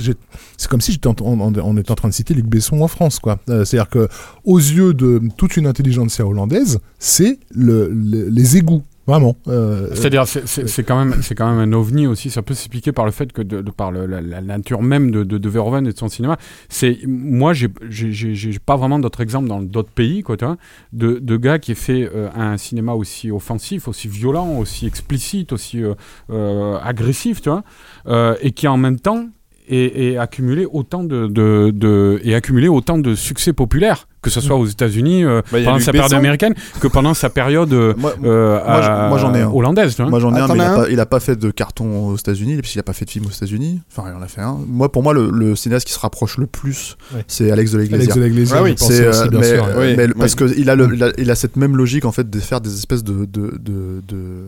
C'est comme si j'étais en, en- en- on était en train de citer Luc Besson en France, quoi. Euh, C'est-à-dire que aux yeux de toute une intelligentsia hollandaise, c'est le, le- les égouts, vraiment. Euh, C'est-à-dire, c'est- quand même, c'est quand même un ovni aussi. Ça peut s'expliquer par le fait que, de, de par le- la, la nature même de, de, de Verhoeven et de son cinéma, c'est moi, j'ai- j'ai j'ai- j'ai pas vraiment d'autres exemples dans d'autres pays, quoi, tu vois, de, de gars qui aient fait euh, un cinéma aussi offensif, aussi violent, aussi explicite, aussi euh, euh, agressif, tu vois, euh, et qui en même temps et, et accumulé autant de, de, de- et accumulé autant de succès populaires que ce soit aux États-Unis euh, Bah, pendant sa période Besson. américaine que pendant sa période euh, Moi, euh, moi, j'en ai un. hollandaise tu vois. Moi j'en ai Ah, un, mais il a, un pas, il a pas fait de carton aux États-Unis, puisqu'il a pas fait de film aux États-Unis. Enfin, il en a fait un. Moi, pour moi, le, le cinéaste qui se rapproche le plus, Ouais. c'est Alex de l'Iglesia. Alex de la Iglesia, Ah oui, euh, mais, sûr. euh, Oui, mais oui. parce que il a, le, il a, il a cette même logique en fait de faire des espèces de, de, de, de-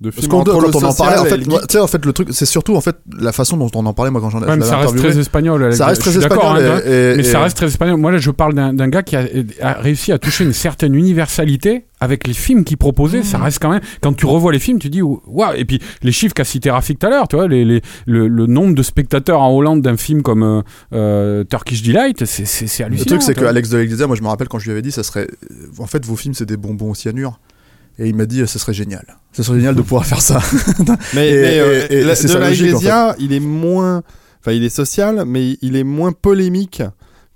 de Parce film qu'on entre le quand on en parlait, en fait, tu sais, en fait, le truc, c'est surtout en fait la façon dont on en parlait moi quand j'en ai Ouais, mais ça reste très espagnol. Alex. Ça reste très espagnol. hein, et- et- Mais ça reste très espagnol. Moi, là, je parle d'un gars qui a, a réussi à toucher une certaine universalité avec les films qu'il proposait. Ça reste quand même. Quand tu revois les films, tu dis waouh. Et puis les chiffres qu'a cité Rafik tout à l'heure, tu vois, les, les- le, le nombre de spectateurs en Hollande d'un film comme euh, euh, Turkish Delight, c'est- c'est Le hallucinant. truc, c'est que. Alex de l'Église, moi je me rappelle quand je lui avais dit, ça serait. En fait, vos films, c'est des bonbons au cyanure. Et il m'a dit, ce serait génial. Ce serait génial de pouvoir faire ça. Mais, Et- mais, euh, et- et la- de la logique, en Iglesia, il est moins, enfin, il est social, mais il est moins polémique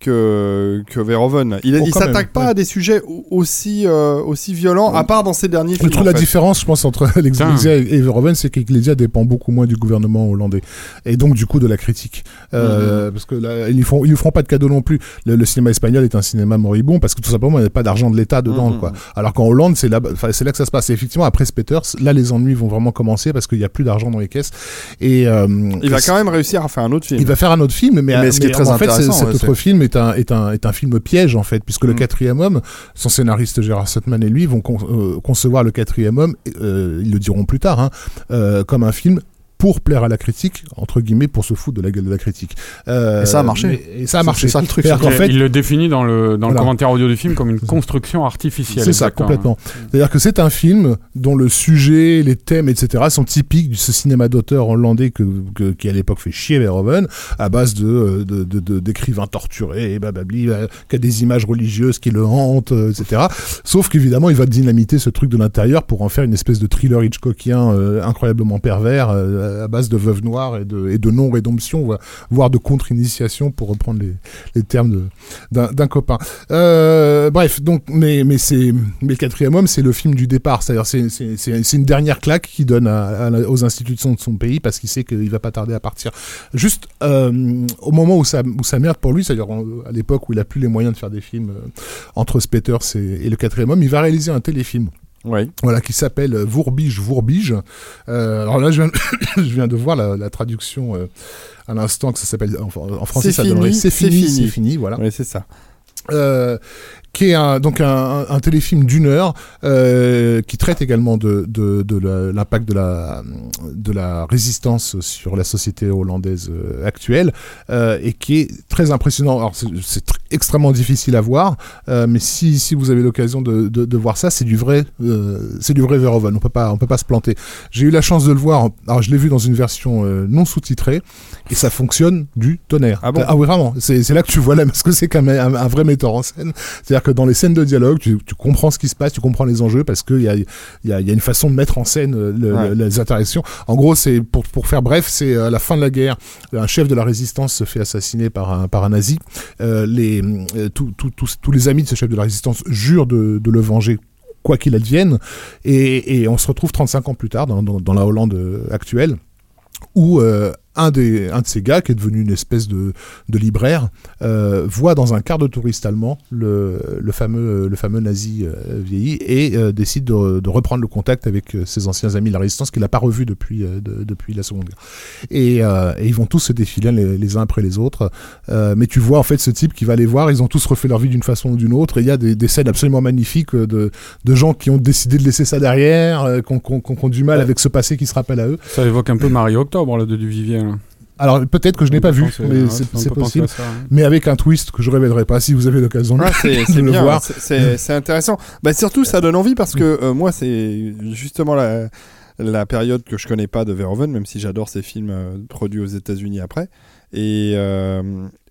que que Verhoeven. Il, Oh, il s'attaque pas ouais. à des sujets au- aussi euh, aussi violents, à part dans ses derniers films. truc, en la fait. différence, je pense, entre l'Iglesia et Verhoeven, c'est que l'Iglesia dépend beaucoup moins du gouvernement hollandais. Et donc, du coup, de la critique. Euh, Parce que là, ils ne font, ils lui feront pas de cadeau non plus. Le, le cinéma espagnol est un cinéma moribond parce que tout simplement, il n'y a pas d'argent de l'État dedans, Mhm. quoi. Alors qu'en Hollande, c'est là, là que ça se passe. Et effectivement, après Speters, là, les ennuis vont vraiment commencer parce qu'il n'y a plus d'argent dans les caisses. Et, euh, Il va et quand même réussir à faire un autre film. il va faire un autre film, mais, Mais ce qui est très en fait, intéressant, cet ouais, autre film est un, est, un, est un film piège, en fait, puisque le Mm. quatrième homme, son scénariste Gérard Sutman et lui vont con- euh, concevoir le quatrième homme, euh, ils le diront plus tard, hein, euh, comme un film pour plaire à la critique, entre guillemets, pour se foutre de la gueule de la critique. Euh, Et ça a marché. mais- et ça a marché. c'est ça le truc, qu'en fait, il le définit dans le, dans le commentaire audio du film comme une construction artificielle. C'est ça, complètement. C'est-à-dire que c'est un film dont le sujet, les thèmes, etc. sont typiques de ce cinéma d'auteur hollandais que, que- qui à l'époque fait chier Verhoeven, à base de euh, de- de- de- d'écrivains torturés, et bababli, euh, qui a des images religieuses qui le hantent, etc. Sauf qu'évidemment, il va dynamiter ce truc de l'intérieur pour en faire une espèce de thriller Hitchcockien euh, incroyablement pervers, euh, à base de veuve noire et de, non-rédemption, voire- de contre-initiation, pour reprendre les, termes d'un copain. Euh, bref, donc, mais, mais, le quatrième homme, c'est le film du départ. C'est, une dernière claque qu'il donne aux institutions de son pays parce qu'il sait qu'il va pas tarder à partir. Juste euh, au moment où ça, où merde pour lui, c'est-à-dire à l'époque où il a plus les moyens de faire des films euh, entre Speters et, et le quatrième homme, il va réaliser un téléfilm Oui. voilà, qui s'appelle Vourbige, Vourbige. Euh, alors là, je viens, je viens de voir la, la traduction euh, à l'instant que ça s'appelle en, en français, C'est fini, C'est fini, fini. c'est fini, voilà. Oui, c'est ça. Euh, qui est un, donc un, un- téléfilm d'une heure euh, qui traite également de, de, de l'impact de la, de la résistance sur la société hollandaise euh, actuelle euh, et qui est très impressionnant. Alors c'est, c'est tr- extrêmement difficile à voir, euh, mais si, si vous avez l'occasion de, de, de voir ça, c'est du vrai, euh, c'est du vrai Verhoeven. On peut pas, on peut pas se planter. J'ai eu la chance de le voir. Alors je l'ai vu dans une version euh, non sous-titrée et ça fonctionne du tonnerre. Ah bon? Ah oui vraiment. C'est, c'est là que tu vois là parce que c'est quand même un, un vrai metteur en scène. C'est-à-dire que dans les scènes de dialogue, tu, tu comprends ce qui se passe, tu comprends les enjeux parce qu'il y a, y, a, y a une façon de mettre en scène euh, le- Ouais. le- les interactions. En gros, c'est pour, pour faire bref, c'est à la fin de la guerre, un chef de la résistance se fait assassiner par un, par un nazi. Euh, les, euh, tous- tous- tous- les amis de ce chef de la résistance jurent de, de le venger quoi qu'il advienne. Et, et on se retrouve 35 ans plus tard dans, dans- dans la Hollande euh, actuelle où euh, un, des, un de ces gars, qui est devenu une espèce de, de libraire, euh, voit dans un quart de touriste allemand le, le, fameux, le fameux nazi euh, vieilli et euh, décide de, de reprendre le contact avec ses anciens amis de la résistance qu'il n'a pas revu depuis, de- depuis la Seconde Guerre. Et, et ils vont tous se défiler les, les uns après les autres. Mais tu vois en fait ce type qui va les voir, ils ont tous refait leur vie d'une façon ou d'une autre. Et il y a des, des scènes absolument magnifiques de, de gens qui ont décidé de laisser ça derrière, qui ont- ont du mal avec ce passé qui se rappelle à eux. Ça évoque un peu Marie Octobre, là, de Duvivier. Alors peut-être que je n'ai pas vu, mais ouais, c'est possible. ça, hein. Mais avec un twist que je révélerai pas si vous avez l'occasion de, le bien, voir. c'est- intéressant. Bah, surtout, ça donne envie parce que euh, moi, c'est justement la, la période que je connais pas de Verhoeven, même si j'adore ses films euh, produits aux États-Unis après. Et, euh,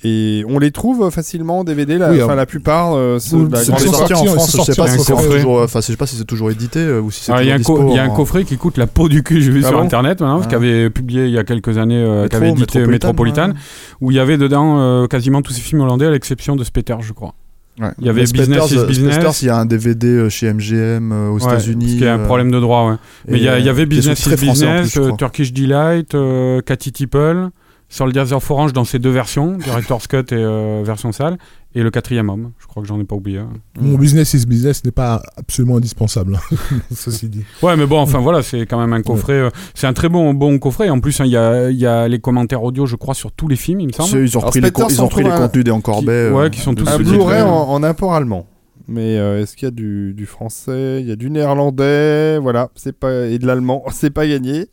et on les trouve facilement en DVD, la, Oui, enfin, alors- la plupart. euh, la c'est sorti en sortis, ils France, je sais pas sortis si un c'est coffret. toujours, enfin, je sais pas si c'est toujours édité euh, ou si c'est Alors, il y a un toujours co- dispo il y a un en- coffret qui coûte la peau du cul, j'ai vu Ah sur bon internet parce Ah. qu'il avait publié il y a quelques années, euh, Métro, qui avait édité Métropolitane, ouais. où il y avait dedans euh, quasiment tous ces films hollandais à l'exception de Speter, je crois. Ouais. Il y avait Business is Business. Il y a un DVD euh, chez MGM euh, aux Ouais, États-Unis. Parce qu'il y a un euh, problème de droit, ouais. Mais il y, avait Business is plus, Business, euh. Turkish Delight, euh, Cathy Tipple, Soldiers of Orange dans ces deux versions, Director's Cut et euh, version sale, et le quatrième homme. Je crois que j'en ai pas oublié. hein. Mon business is business n'est pas absolument indispensable, hein, ceci dit. Ouais, mais bon, enfin voilà, c'est quand même un coffret. euh, c'est un très bon, bon coffret. En plus, hein, il y, a, il y a les commentaires audio, je crois, sur tous les films, il me semble. Ils ont Alors, repris les, ils ont en repris les un- contenus des Encorbet. ouais, euh, qui sont tous Un Blu-ray ouais. en, en import allemand. Mais euh, est-ce qu'il y a du, du français? Il y a du néerlandais, voilà, c'est pas et de l'allemand, c'est pas gagné.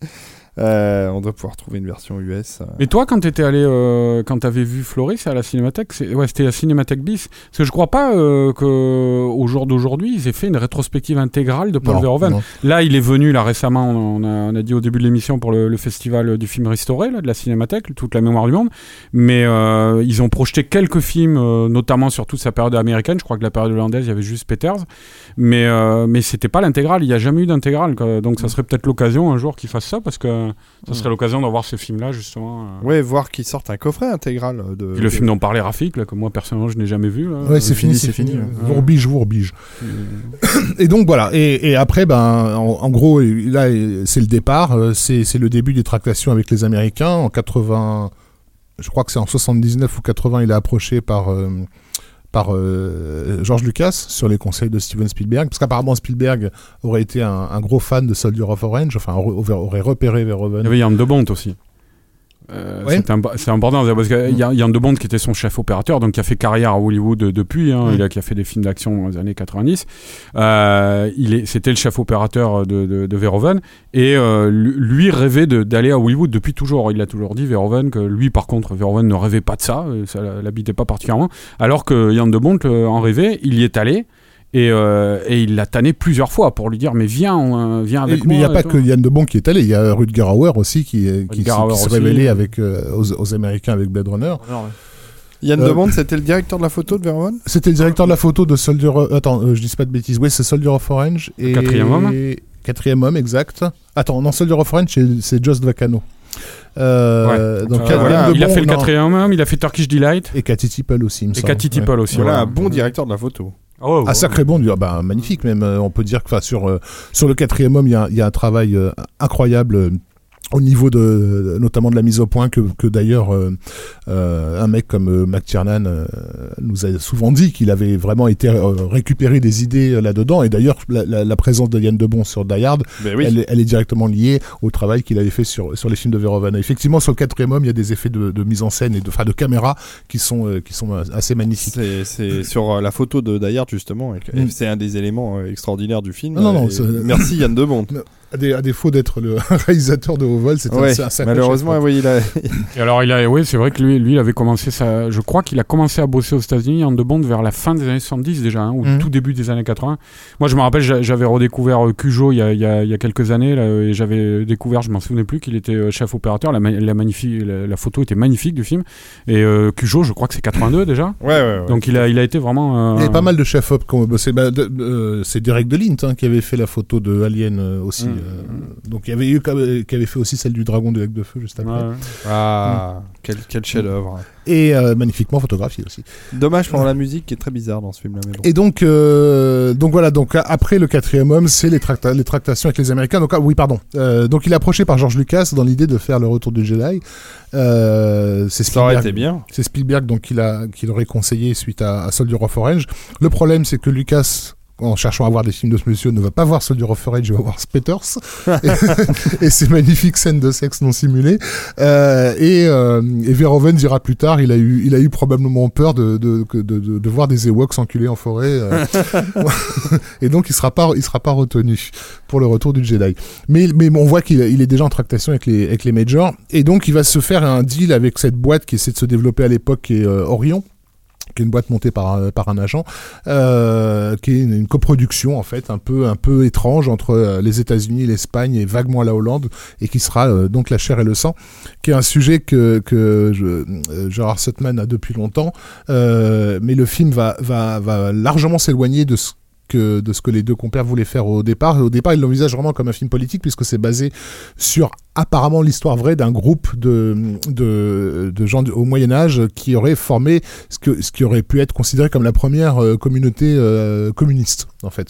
Euh, on doit pouvoir trouver une version US. euh. Mais toi, quand t'étais allé, euh, quand t'avais vu Floris à la Cinémathèque, ouais, c'était la Cinémathèque bis. Parce que je crois pas euh, que au jour d'aujourd'hui, ils aient fait une rétrospective intégrale de Paul Non, Verhoeven. non. Là, il est venu là récemment. On a, on a dit au début de l'émission pour le, le festival du film restauré là, de la Cinémathèque, toute la mémoire du monde. Mais ils ont projeté quelques films, notamment sur toute sa période américaine. Je crois que la période hollandaise, il y avait juste Peters. Mais mais c'était pas l'intégrale. Il n'y a jamais eu d'intégrale. Donc ça serait peut-être l'occasion un jour qu'ils fassent ça parce que ça serait l'occasion d'en voir ce film-là justement. euh. Ouais, voir qu'ils sortent un coffret intégral de. Puis le film dont parlait Rafik, là, que moi personnellement je n'ai jamais vu. là. Ouais, c'est Euh, fini, c'est fini. fini, Euh, ouais. Vourbige, Vourbige. Euh, Et donc voilà. Et, et après, ben, en, en gros, là, c'est le départ. euh, C'est c'est le début des tractations avec les Américains. En 80, je crois que c'est en 79 ou 80, il est approché par euh, par euh, George Lucas sur les conseils de Steven Spielberg, parce qu'apparemment Spielberg aurait été un, gros fan de Soldier of Orange, enfin aurait, repéré Il y Verhoeven. avait Yann de aussi. Euh, Ouais. C'est imp- c'est important parce qu'il y a Yann de Bont qui était son chef opérateur, donc qui a fait carrière à Hollywood euh, depuis, hein, Mm. il a, qui a fait des films d'action dans les années 90. Euh, il est, c'était le chef opérateur de, de, de Verhoeven et euh, lui- rêvait d'aller à Hollywood depuis toujours. Il l'a toujours dit Verhoeven que lui, par contre, Verhoeven ne rêvait pas de ça, euh, ça l'habitait pas particulièrement. Alors que Yann de Bont euh, en rêvait, il y est allé. Et, euh, et il l'a tanné plusieurs fois pour lui dire mais viens on, euh, viens Et- avec mais il moi n'y a pas que. Yann de Bon qui est allé, il y a Rutger Hauer aussi qui, s'est révélé avec, euh, aux, aux Américains avec Blade Runner. Yann Euh, Demande, c'était le directeur de la photo de Verhoeven? C'était le directeur de la photo de Soldier. of- Attends, euh, je dis pas de bêtises. Oui, c'est Soldier of Orange. Et... Quatrième homme. Quatrième homme, exact. Attends, non, Soldier of Orange, c'est- Just Vacano. Euh, Donc, Euh, Yann voilà, de il a fait le quatrième homme, il a fait Turkish Delight Et Cathy Tipple aussi, il me et semble. Cathy Ouais. Tipple aussi. Voilà, ouais. un bon directeur de la photo. Oh, Ah, sacré bon, ah, bah, magnifique même. Euh, On peut dire que sur, euh, sur le quatrième homme, il y a, il y a un travail euh, incroyable. Au niveau de notamment de la mise au point que, que d'ailleurs euh, euh, un mec comme euh, McTiernan euh, nous a souvent dit qu'il avait vraiment été récupérer des idées là-dedans et d'ailleurs la, la- la présence de Yann Debon sur Die Hard Ben oui. elle, est- elle est directement liée au travail qu'il avait fait sur, sur les films de Verhoeven. Effectivement, sur le quatrième homme, il y a des effets de, de mise en scène et de, enfin, de caméra qui sont, qui sont assez magnifiques. C'est, sur la photo de Dayard justement, et que- Mm. c'est un des éléments extraordinaires du film. Non, non, merci Yann Demont. À, dé- à défaut d'être le réalisateur de c'est un, Ouais, c'est un sacré malheureusement, chef, oui, il a... Et alors, il a, oui, c'est vrai que lui, lui, il avait commencé ça. Je crois qu'il a commencé à bosser aux États-Unis en de bond vers la fin des années 70 déjà, hein, ou Mhm. tout début des années 80. Moi, je me rappelle, j'a- j'avais redécouvert euh, Cujo il y a, il y a- il y a quelques années, là, et j'avais découvert, je m'en souvenais plus, qu'il était euh, chef opérateur. La, ma- la, magnifique, la, la photo était magnifique du film. Et euh, Cujo, je crois que c'est 82 déjà. Ouais, ouais, ouais. Donc il a, il a été vraiment. euh, Il y avait pas mal de chefs op qui ont bossé. Bah, euh, c'est Derek DeLint hein, qui avait fait la photo de Alien euh, aussi. Mhm. Euh, donc il y avait eu qui avait fait aussi celle du dragon de Lac de Feu juste après. Ah, quel, quel chef-d'œuvre. Et euh, magnifiquement photographié aussi. Dommage pour la musique qui est très bizarre dans ce film-là. Bon. Et donc, euh, donc voilà, donc après le quatrième homme, c'est les, tracta- les tractations avec les Américains. Donc ah, oui, pardon. Donc il est approché par George Lucas dans l'idée de faire le retour du Jedi. Euh, c'est Ça aurait Spielberg. été bien. C'est Spielberg donc qui l'a qui l'aurait conseillé suite à, à Soldier of Orange. Le problème c'est que Lucas en cherchant à voir des films de ce monsieur, ne va pas voir of Orange, il va voir Spetters et, et ces magnifiques scènes de sexe non simulées. Euh, et, euh, et Verhoeven dira plus tard, il a eu, il a eu probablement peur de, de, de, de, de voir des Ewoks enculés en forêt. euh. et donc il sera pas, il sera pas retenu pour le retour du Jedi. Mais, mais on voit qu'il il est déjà en tractation avec les, avec les majors. Et donc il va se faire un deal avec cette boîte qui essaie de se développer à l'époque, qui est euh, Orion qui est une boîte montée par, un- par un agent, euh, qui est une, coproduction en fait un peu un peu étrange entre euh, les États-Unis, l'Espagne et vaguement la Hollande, et qui sera euh, donc la chair et le sang, qui est un sujet que que je, Gerard Sutman a depuis longtemps, mais le film va va va largement s'éloigner de ce que, de ce que les deux compères voulaient faire au départ. Au départ, ils l'envisagent vraiment comme un film politique puisque c'est basé sur apparemment l'histoire vraie d'un groupe de, de, de gens au Moyen Âge qui auraient formé ce, que, ce qui aurait pu être considéré comme la première euh, communauté euh, communiste en fait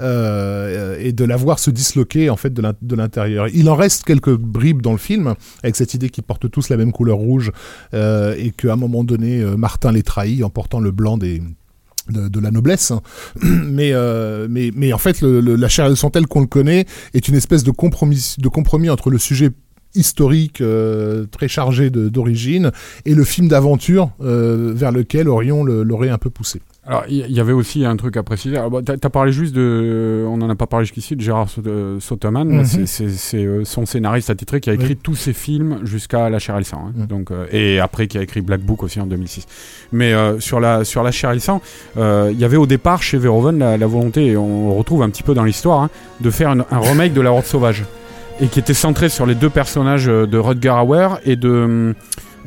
euh, et de la voir se disloquer en fait de l'in- de l'intérieur. Il en reste quelques bribes dans le film avec cette idée qu'ils portent tous la même couleur rouge euh, et qu'à un moment donné Martin les trahit en portant le blanc des de, de la noblesse, hein. mais, euh, mais mais en fait la chair et le sang tel qu'on le connaît est une espèce de compromis de entre le sujet historique euh, très chargé de- d'origine et le film d'aventure euh, vers lequel Orion l'aurait un peu poussé. Alors, il y, y avait aussi un truc à préciser. Alors, bon, t'as, t'as parlé juste de. On n'en a pas parlé jusqu'ici, de Gérard Saut- euh. Mhm. C'est, euh, son scénariste attitré qui a écrit Oui. tous ses films jusqu'à La chair et le sang. hein. Mhm. Donc, euh, et après, qui a écrit Black Book aussi en 2006. Mais euh, sur, la, sur La chair et le sang, euh, il y avait au départ chez Verhoeven la, la volonté, et on le retrouve un petit peu dans l'histoire, hein, de faire une- un remake de La Horde sauvage. Et qui était centré sur les deux personnages de Rutger Hauer et de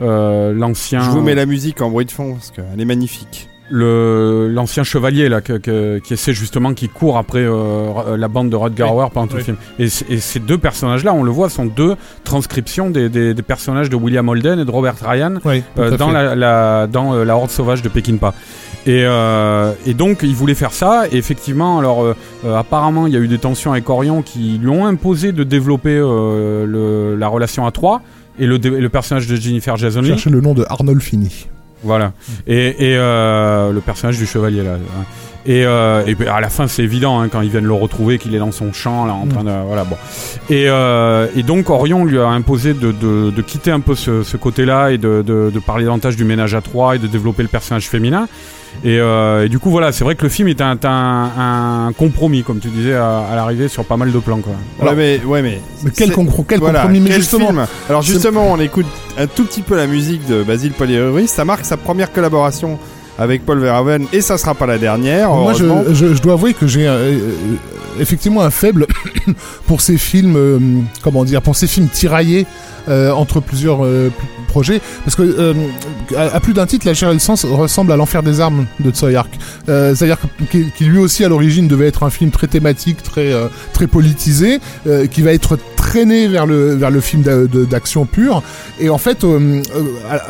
euh, l'ancien. Je vous mets la musique en bruit de fond parce qu'elle est magnifique. Le l'ancien chevalier là que, que- qui essaie justement qui court après euh, la bande de Rutger Oui, pendant tout le film. Et, ces deux personnages là on le voit sont deux transcriptions des, des- des personnages de William Holden et de Robert Ryan Oui, euh, dans la, la- dans euh, la horde sauvage de Peckinpah et, euh, et donc il voulait faire ça. Et effectivement alors euh, euh, apparemment il y a eu des tensions avec Orion qui lui ont imposé de développer euh, le- la relation à trois. Et le, le personnage de Jennifer Jason Leigh Cherchez le nom de Arnold Finney. Voilà. Et, et euh, le personnage du chevalier là. hein. Et, euh, à la fin, c'est évident hein, quand ils viennent le retrouver qu'il est dans son champ là, en train de voilà bon. Et, euh, et donc Orion lui a imposé de, de, quitter un peu ce, ce côté-là et de, de parler davantage du ménage à trois et de développer le personnage féminin. Et, euh, et du coup voilà, c'est vrai que le film est un, un, un compromis comme tu disais à, à l'arrivée sur pas mal de plans quoi. ouais, mais, ouais, mais, Mais quel, quel voilà, compromis Mais quel justement, film. Alors justement, on écoute un tout petit peu la musique de Basile Polieri. Ça marque sa première collaboration avec Paul Verhoeven et ça sera pas la dernière. Moi, je, je dois avouer que j'ai euh, euh, effectivement un faible pour ces films, euh, comment dire, pour ces films tiraillés euh, entre plusieurs euh, projets, parce que à, plus d'un titre, La chair et le sang ressemble à l'enfer des armes de Tsoyark, euh, c'est-à-dire qui, qui lui aussi à l'origine devait être un film très thématique, très politisé, qui va être traîné vers le film d'action pure, et en fait,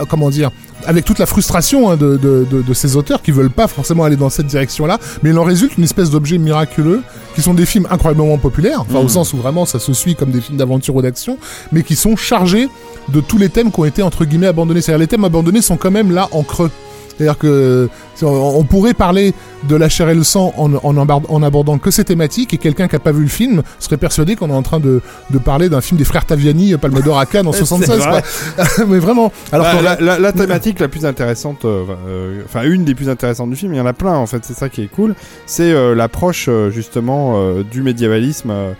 comment dire avec toute la frustration hein, de, de, de, de ces auteurs qui veulent pas forcément aller dans cette direction-là, mais il en résulte une espèce d'objet miraculeux qui sont des films incroyablement populaires, enfin au sens où vraiment ça se suit comme des films d'aventure ou d'action, mais qui sont chargés de tous les thèmes qui ont été entre guillemets abandonnés. C'est-à-dire les thèmes abandonnés sont quand même là en creux. C'est-à-dire que on pourrait parler de la chair et le sang en, en, embar- en abordant que ces thématiques et quelqu'un qui a pas vu le film serait persuadé qu'on est en train de, de parler d'un film des frères Taviani, Palme d'Or à Cannes en C'est 76. vrai. Mais vraiment. Alors Bah, la, la- la thématique la plus intéressante, euh, euh, enfin une des plus intéressantes du film, il y en a plein en fait, c'est ça qui est cool, c'est euh, l'approche euh, justement euh, du médiévalisme, euh, euh,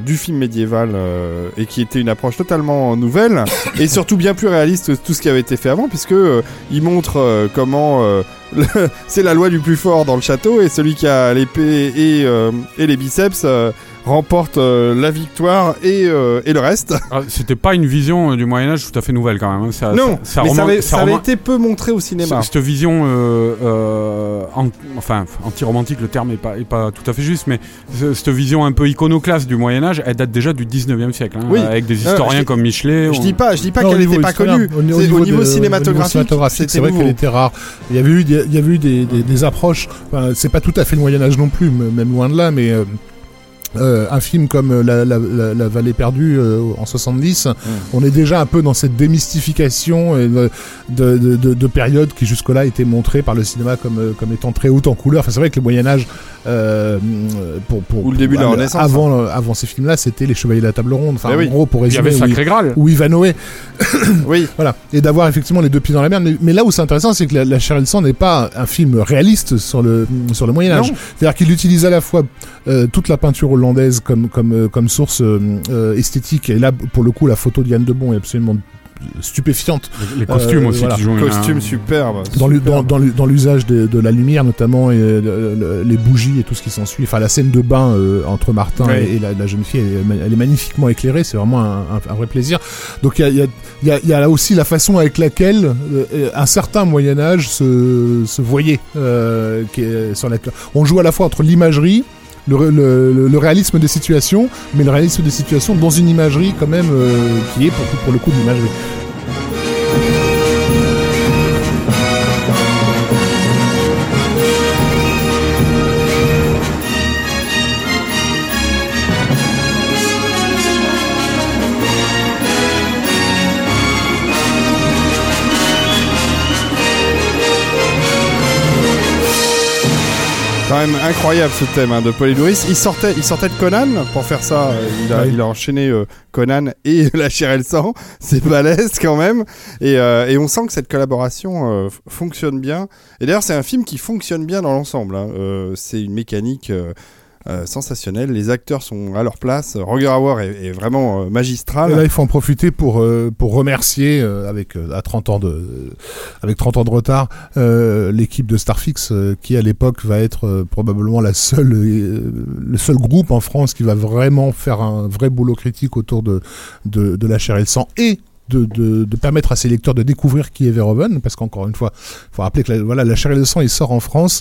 du film médiéval, euh, et qui était une approche totalement nouvelle, et surtout bien plus réaliste que tout ce qui avait été fait avant, puisque euh, il montre euh, comment euh, c'est la loi du plus fort dans le château, et celui qui a l'épée et, euh, et les biceps euh, remporte euh, la victoire et, euh, et le reste. Ah, C'était pas une vision euh, du Moyen Âge tout à fait nouvelle quand même. hein. Ça, non, ça, ça mais ça remonte- avait, ça ça avait remonte- été peu montré au cinéma. Cette vision, euh, euh, an- enfin anti-romantique, le terme est pas, est pas tout à fait juste, mais ce- cette vision un peu iconoclaste du Moyen Âge, elle date déjà du 19e siècle, hein, Oui. avec des historiens comme Michelet. Je on- dis pas, je dis pas qu'elle n'était pas connue. Au, niveau, au cinématographique, c'est c'était vrai qu'elle était rare. Il y avait eu, il y avait eu des, des, des approches. Enfin, c'est pas tout à fait le Moyen Âge non plus, même loin de là, mais. euh, euh, un film comme euh, la, la, la, la Vallée perdue euh, en 70, on est déjà un peu dans cette démystification de, de, de, de, de périodes qui jusque-là étaient montrées par le cinéma comme, comme étant très haute en couleur. Enfin, c'est vrai que le Moyen Âge, euh, pour, pour, Ou le début de la Renaissance, avant, euh, avant ces films-là, c'était les Chevaliers de la Table Ronde. Enfin, Eh en gros, pour Il y avait résumer, Sacré Graal. ou Ivanhoe. Oui, Voilà. Et d'avoir effectivement les deux pieds dans la merde. Mais, mais là où c'est intéressant, c'est que la, la chair et le sang n'est pas un film réaliste sur le, sur le Moyen-Âge. C'est-à-dire qu'il utilise à la fois euh, toute la peinture hollandaise comme, comme, comme source euh, esthétique. Et là, pour le coup, la photo de Yann de Bon est absolument stupéfiante Les costumes Euh, aussi voilà. qui jouent une- costume un- superbe. dans le- superbe. dans, dans, le- dans l'usage de, de la lumière notamment et le- le- les bougies et tout ce qui s'ensuit. Enfin, la scène de bain euh, entre Martin Oui. et, et la, la jeune fille, elle, est ma- elle est magnifiquement éclairée. C'est vraiment un, un- un vrai plaisir. Donc il y a, y, a, il y, a, il y a là aussi la façon avec laquelle euh, un certain Moyen Âge se, se voyait. Euh, qui est sur la... On joue à la fois entre l'imagerie. Le, le- réalisme des situations, mais le réalisme des situations dans une imagerie quand même euh, qui est pour, pour le coup de l'imagerie. Quand même incroyable ce thème hein, de Paul Edouris. Il sortait, il sortait de Conan pour faire ça. euh, Il a, Oui. il a enchaîné euh, Conan et La chair et le sang. C'est balèze quand même. Et, euh, et on sent que cette collaboration fonctionne bien. Et d'ailleurs, c'est un film qui fonctionne bien dans l'ensemble. hein. C'est une mécanique. Euh, sensationnelle, les acteurs sont à leur place, Roger Hauer est, vraiment euh, magistral. Là, il faut en profiter pour euh, pour remercier avec à 30 ans de avec 30 ans de retard l'équipe de Starfix qui à l'époque va être probablement la seule le seul groupe en France qui va vraiment faire un vrai boulot critique autour de la chair et le sang. Et de, de, de permettre à ses lecteurs de découvrir qui est Verhoeven, parce qu'encore une fois, il faut rappeler que la, voilà, la chair et le sang, il sort en France.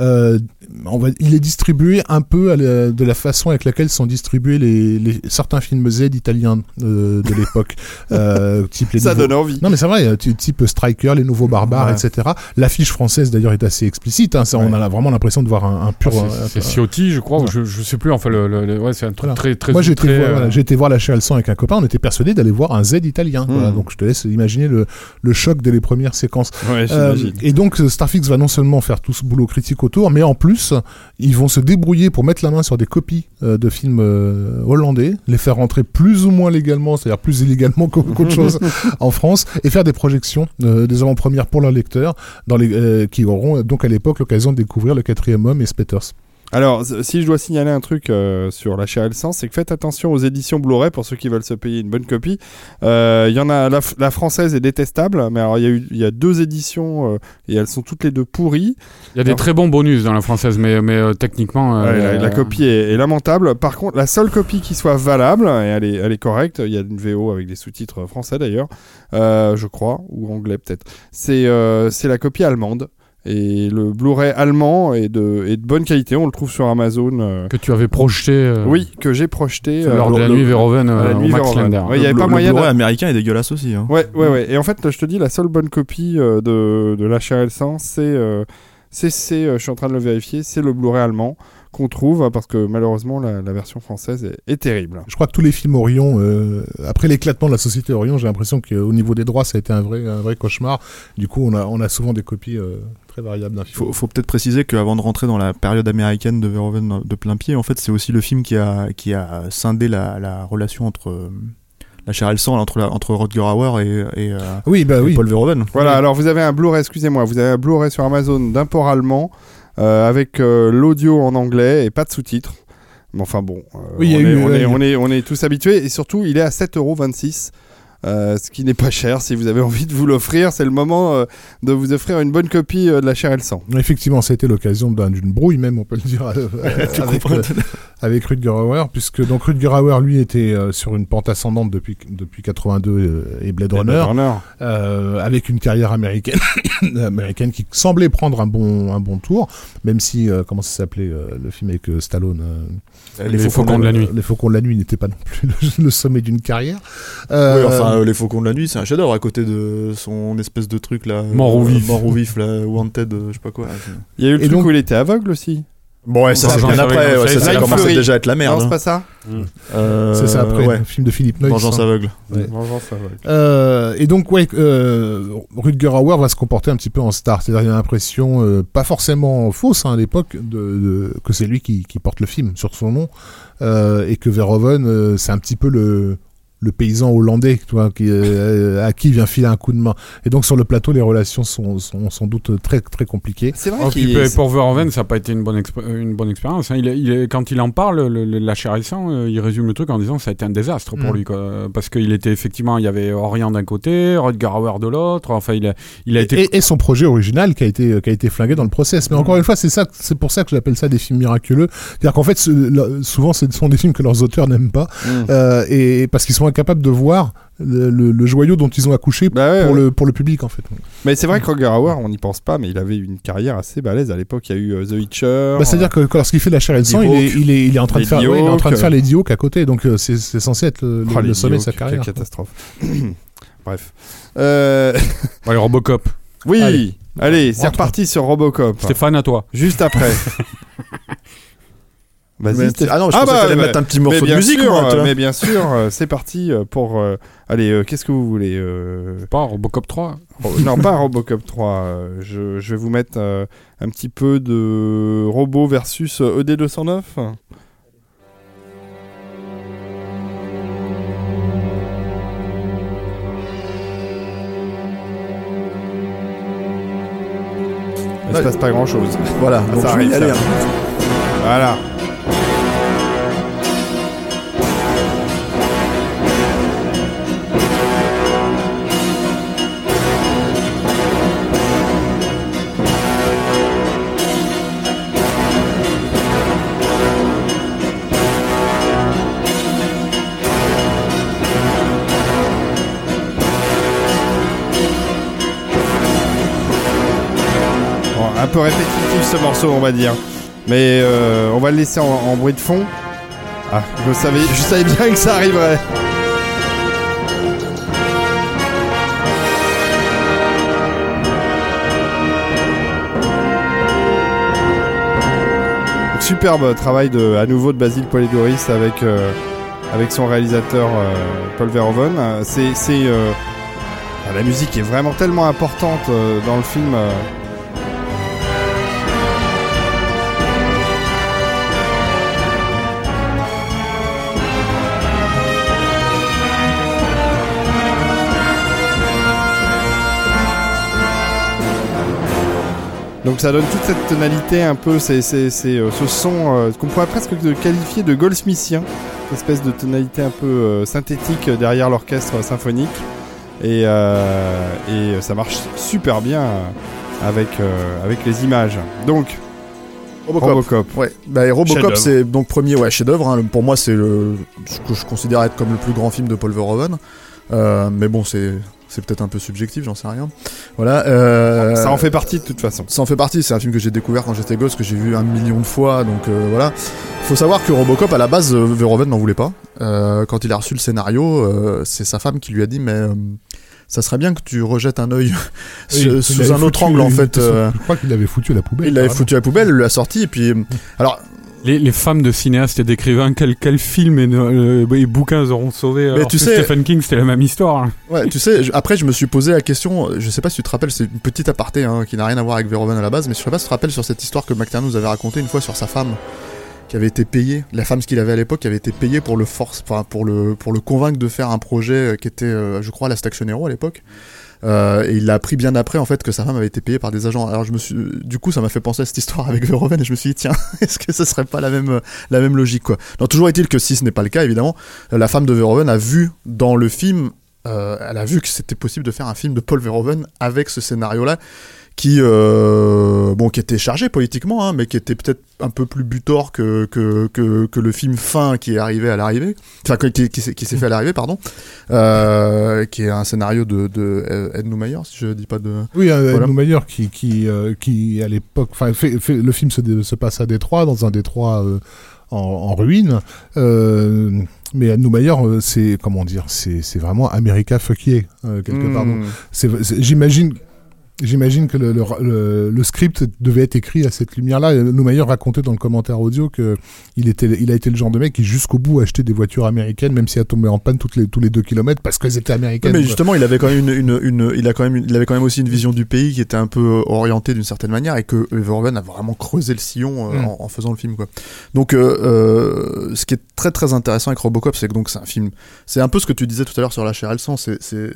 Euh, on va, il est distribué un peu à la- de la façon avec laquelle sont distribués les, les, certains films Z italiens euh, de l'époque, euh, type les Ça nouveaux- donne envie. non mais c'est vrai, ty- type Striker, les nouveaux barbares, Ouais. etc. L'affiche française d'ailleurs est assez explicite. Hein, ça, On a vraiment l'impression de voir un, un pur. Ah, c'est- Ciotti, je crois, ou je, je sais plus. Enfin, le, le- le- ouais, c'est un truc Voilà. très, très. Moi j'ai été, très, voir, euh, voilà, j'ai été voir la chair et le sang avec un copain, on était persuadé d'aller voir un Z italien. Voilà, Hmm. donc je te laisse imaginer le, le choc dès les premières séquences. Ouais, Euh, et donc Starfix va non seulement faire tout ce boulot critique autour, mais en plus ils vont se débrouiller pour mettre la main sur des copies euh, de films euh, hollandais, les faire rentrer plus ou moins légalement, c'est-à-dire plus illégalement qu'au- qu'autre chose en France, et faire des projections, des avant-premières pour leurs lecteurs, dans les, qui auront donc à l'époque l'occasion de découvrir le quatrième homme et Spetters. Alors, si je dois signaler un truc euh, sur la chair et le sang, c'est que faites attention aux éditions Blu-ray pour ceux qui veulent se payer une bonne copie. Euh, Il y en a, la, la française est détestable, mais alors il y a y deux éditions euh, et elles sont toutes les deux pourries. Il y a des très bons bonus dans la française, mais, mais euh, techniquement. euh, Ouais, la, la euh, copie est, est lamentable. Par contre, la seule copie qui soit valable, et elle est, elle est correcte, il y a une VO avec des sous-titres français d'ailleurs, euh, je crois, ou anglais peut-être, euh, c'est la copie allemande. Et le Blu-ray allemand est de, est de bonne qualité, on le trouve sur Amazon. euh, Que tu avais projeté. euh, oui, que j'ai projeté. euh, Lors de la le- nuit Verhoeven à la euh, nuit Max Verhoeven. Ouais, il y avait Le pas Blu- moyen Le Blu-ray de- américain est dégueulasse aussi. Hein. Ouais, ouais, ouais. Et en fait, je te dis, la seule bonne copie euh, de, de La chair et le sang, c'est, euh, c'est, c'est, euh, je suis en train de le vérifier, c'est le Blu-ray allemand qu'on trouve, hein, parce que malheureusement, la, la version française est, est terrible. Je crois que tous les films Orion, euh, après l'éclatement de la société Orion, j'ai l'impression qu'au niveau des droits, ça a été un vrai, un vrai cauchemar. Du coup, on a, on a souvent des copies euh, très variables d'un Il film. faut, faut peut-être préciser qu'avant de rentrer dans la période américaine de Verhoeven de plein pied, en fait, c'est aussi le film qui a, qui a scindé la, la relation entre euh, la chair et le sang, entre, la, entre Rodger Hauer et, et, euh, Oui, bah et oui. Paul Verhoeven. Voilà, Oui. alors vous avez un Blu-ray, excusez-moi, vous avez un Blu-ray sur Amazon d'un port allemand, euh, avec euh, l'audio en anglais et pas de sous-titres. Mais enfin bon, euh, Oui, il y on, a est, eu, on, euh, est, on, est, on est tous habitués, et surtout, il est à 7,26€. Euh, ce qui n'est pas cher si vous avez envie de vous l'offrir c'est le moment euh, de vous offrir une bonne copie euh, de la chair et le sang Effectivement, ça a été l'occasion d'un- d'une brouille même, on peut le dire, euh, avec, euh, avec Rutger Hauer, puisque donc Rutger Hauer, lui, était euh, sur une pente ascendante depuis, depuis 82 euh, et Blade Runner, Runner. euh, avec une carrière américaine, américaine qui semblait prendre un bon, un bon tour, même si, euh, comment ça s'appelait, euh, le film avec euh, Stallone euh, Les Faucons de la nuit. Les Faucons de la nuit n'était pas non plus le, le sommet d'une carrière. Euh, Oui, enfin, euh, Les Faucons de la Nuit, c'est un chef-d'œuvre à côté de son espèce de truc là. Mort ou euh, vif. Mort ou vif, là, Wanted, euh, je sais pas quoi. là. il y a eu le Et truc donc- où il était aveugle aussi Bon, ouais, ça c'est Vengeance bien après, ouais, ça, ça, c'est ça Life commençait Fury. déjà à être la merde. non c'est hein. pas ça Euh, c'est ça après, ouais. le film de Philippe Noyce. Vengeance hein. aveugle. Ouais. Vengeance aveugle. Euh, et donc, ouais, euh, Rutger Hauer va se comporter un petit peu en star. C'est-à-dire, il y a l'impression, euh, pas forcément fausse hein, à l'époque, de, de- que c'est lui qui, qui porte le film sur son nom. Euh, et que Verhoeven, euh, c'est un petit peu le, le paysan hollandais, tu vois, qui, euh, à qui il vient filer un coup de main. Et donc, sur le plateau, les relations sont, sont sans doute très, très compliquées. c'est vrai Oh, qu'il pour Verhoeven, ça n'a pas été une bonne, exp- une bonne expérience. hein. Il est- il est- quand il en parle, le, le- la et euh, il résume le truc en disant que ça a été un désastre pour Mm. lui. Quoi. Parce qu'il était effectivement, il y avait Orient d'un côté, Rutger Hauer de l'autre. Enfin, il a, il a été. Et, et son projet original qui a été qui a été flingué dans le process. Mais encore une fois, c'est ça, c'est pour ça que j'appelle ça des films miraculeux. C'est-à-dire qu'en fait, ce- là, souvent, ce sont des films que leurs auteurs n'aiment pas, Mm. euh, et parce qu'ils sont incapables de voir le, le- le joyau dont ils ont accouché Bah ouais, pour ouais. le pour le public en fait. Mais c'est vrai que Roger Hauer, on n'y pense pas, mais il avait une carrière assez balèze à l'époque. Il y a eu euh, The Witcher. Bah, C'est-à-dire que que lorsqu'il fait la chair et le sang, il est, il est il est en train de faire ouais, il est en train de faire les Hawk à côté, donc euh, c'est c'est censé être le, Oh, le sommet de sa quelle carrière. catastrophe. Bref. Euh, Robocop. oui, allez, Allez. c'est reparti sur Robocop. Stéphane, à toi. Juste après. Vas-y. Ah non, je Ah pensais bah, bah, mettre un petit morceau de musique, sûr, moi. Mais bien sûr, euh, c'est parti euh, pour. euh, allez, euh, qu'est-ce que vous voulez euh, Pas Robocop 3. Ro- Non, pas Robocop 3. euh, je, je vais vous mettre euh, un petit peu de Robot versus euh, ED209. Il se passe pas grand chose. Voilà, Ah, ça arrive, ça arrive. hein. Voilà. Répétitif ce morceau, on va dire. Mais euh, on va le laisser en, bruit de fond. Ah, je savais, je savais bien que ça arriverait. Superbe travail de, à nouveau de Basile Polidoris avec, euh, avec son réalisateur euh, Paul Verhoeven. C'est, la musique est vraiment tellement importante dans le film. Donc ça donne toute cette tonalité un peu, c'est, c'est, c'est, euh, ce son euh, qu'on pourrait presque qualifier de goldsmithien, cette espèce de tonalité un peu euh, synthétique derrière l'orchestre symphonique. Et, euh, et ça marche super bien avec, euh, avec les images. Donc, Robocop. Robocop. Ouais, bah, et Robocop, c'est donc premier ouais, chef-d'œuvre. hein. Pour moi, c'est le ce que je considère être comme le plus grand film de Paul Verhoeven. Euh, mais bon, c'est c'est peut-être un peu subjectif, j'en sais rien. Voilà. euh, Ça en fait partie de toute façon. Ça en fait partie. C'est un film que j'ai découvert quand j'étais gosse, que j'ai vu un million de fois. Donc euh, voilà. Faut savoir que Robocop, à la base, euh, Verhoeven n'en voulait pas. Euh, quand il a reçu le scénario, c'est sa femme qui lui a dit, mais ça serait bien que tu rejettes un œil Oui, sous- un autre foutu- angle en fait. Je crois qu'il l'avait foutu à la poubelle. il l'avait foutu à la poubelle, il l'a sorti et puis alors Les, les femmes de cinéastes et d'écrivains, quel, quel film et, euh, et bouquins auront sauvé alors tu sais- Stephen King, c'était la même histoire. hein. Ouais, tu sais, je- après je me suis posé la question, je sais pas si tu te rappelles, c'est une petite aparté hein, qui n'a rien à voir avec Verhoeven à la base, mais je sais pas si tu te rappelles sur cette histoire que McTiernan nous avait raconté une fois sur sa femme qui avait été payée, la femme qu'il avait à l'époque qui avait été payée pour le force, enfin pour le pour le convaincre de faire un projet euh, qui était, euh, je crois, la Station Hero à l'époque. Euh, et il l'a appris bien après en fait que sa femme avait été payée par des agents. Alors je me suis, du coup, ça m'a fait penser à cette histoire avec Verhoeven et je me suis dit tiens, est-ce que ce serait pas la même la même logique quoi? Non, toujours est-il que si ce n'est pas le cas évidemment, la femme de Verhoeven a vu dans le film euh, elle a vu que c'était possible de faire un film de Paul Verhoeven avec ce scénario-là, qui, euh, bon, qui était chargé politiquement, hein, mais qui était peut-être un peu plus butor que, que, que, que le film fin qui est arrivé à l'arrivée, enfin, qui, qui, qui s'est fait à l'arrivée, pardon, euh, qui est un scénario de, de Ed Neumayer, si je dis pas de... Oui, euh, Voilà. Neumayer qui, qui, qui à l'époque, enfin, le film se, se passe à Détroit, dans un Détroit en, en ruine. Euh, mais Ed Neumayer, c'est comment dire, c'est vraiment America fuck yeah, euh, quelque part. C'est- c'est- J'imagine. J'imagine que le, le, le- le script devait être écrit à cette lumière-là. Neumayer racontait dans le commentaire audio que il, était, il a été le genre de mec qui jusqu'au bout achetait des voitures américaines, même si elles tombaient en panne toutes les, tous les deux kilomètres, parce qu'elles étaient américaines. mais quoi. justement, il avait quand même une, une, une- il a quand même, une- il avait quand même aussi une vision du pays qui était un peu orientée d'une certaine manière et que Verhoeven a vraiment creusé le sillon euh, Mm. en, en faisant le film, quoi. Donc, euh, euh, ce qui est très très intéressant avec Robocop, c'est que donc c'est un film, c'est un peu ce que tu disais tout à l'heure sur la chair et le sang. C'est, euh,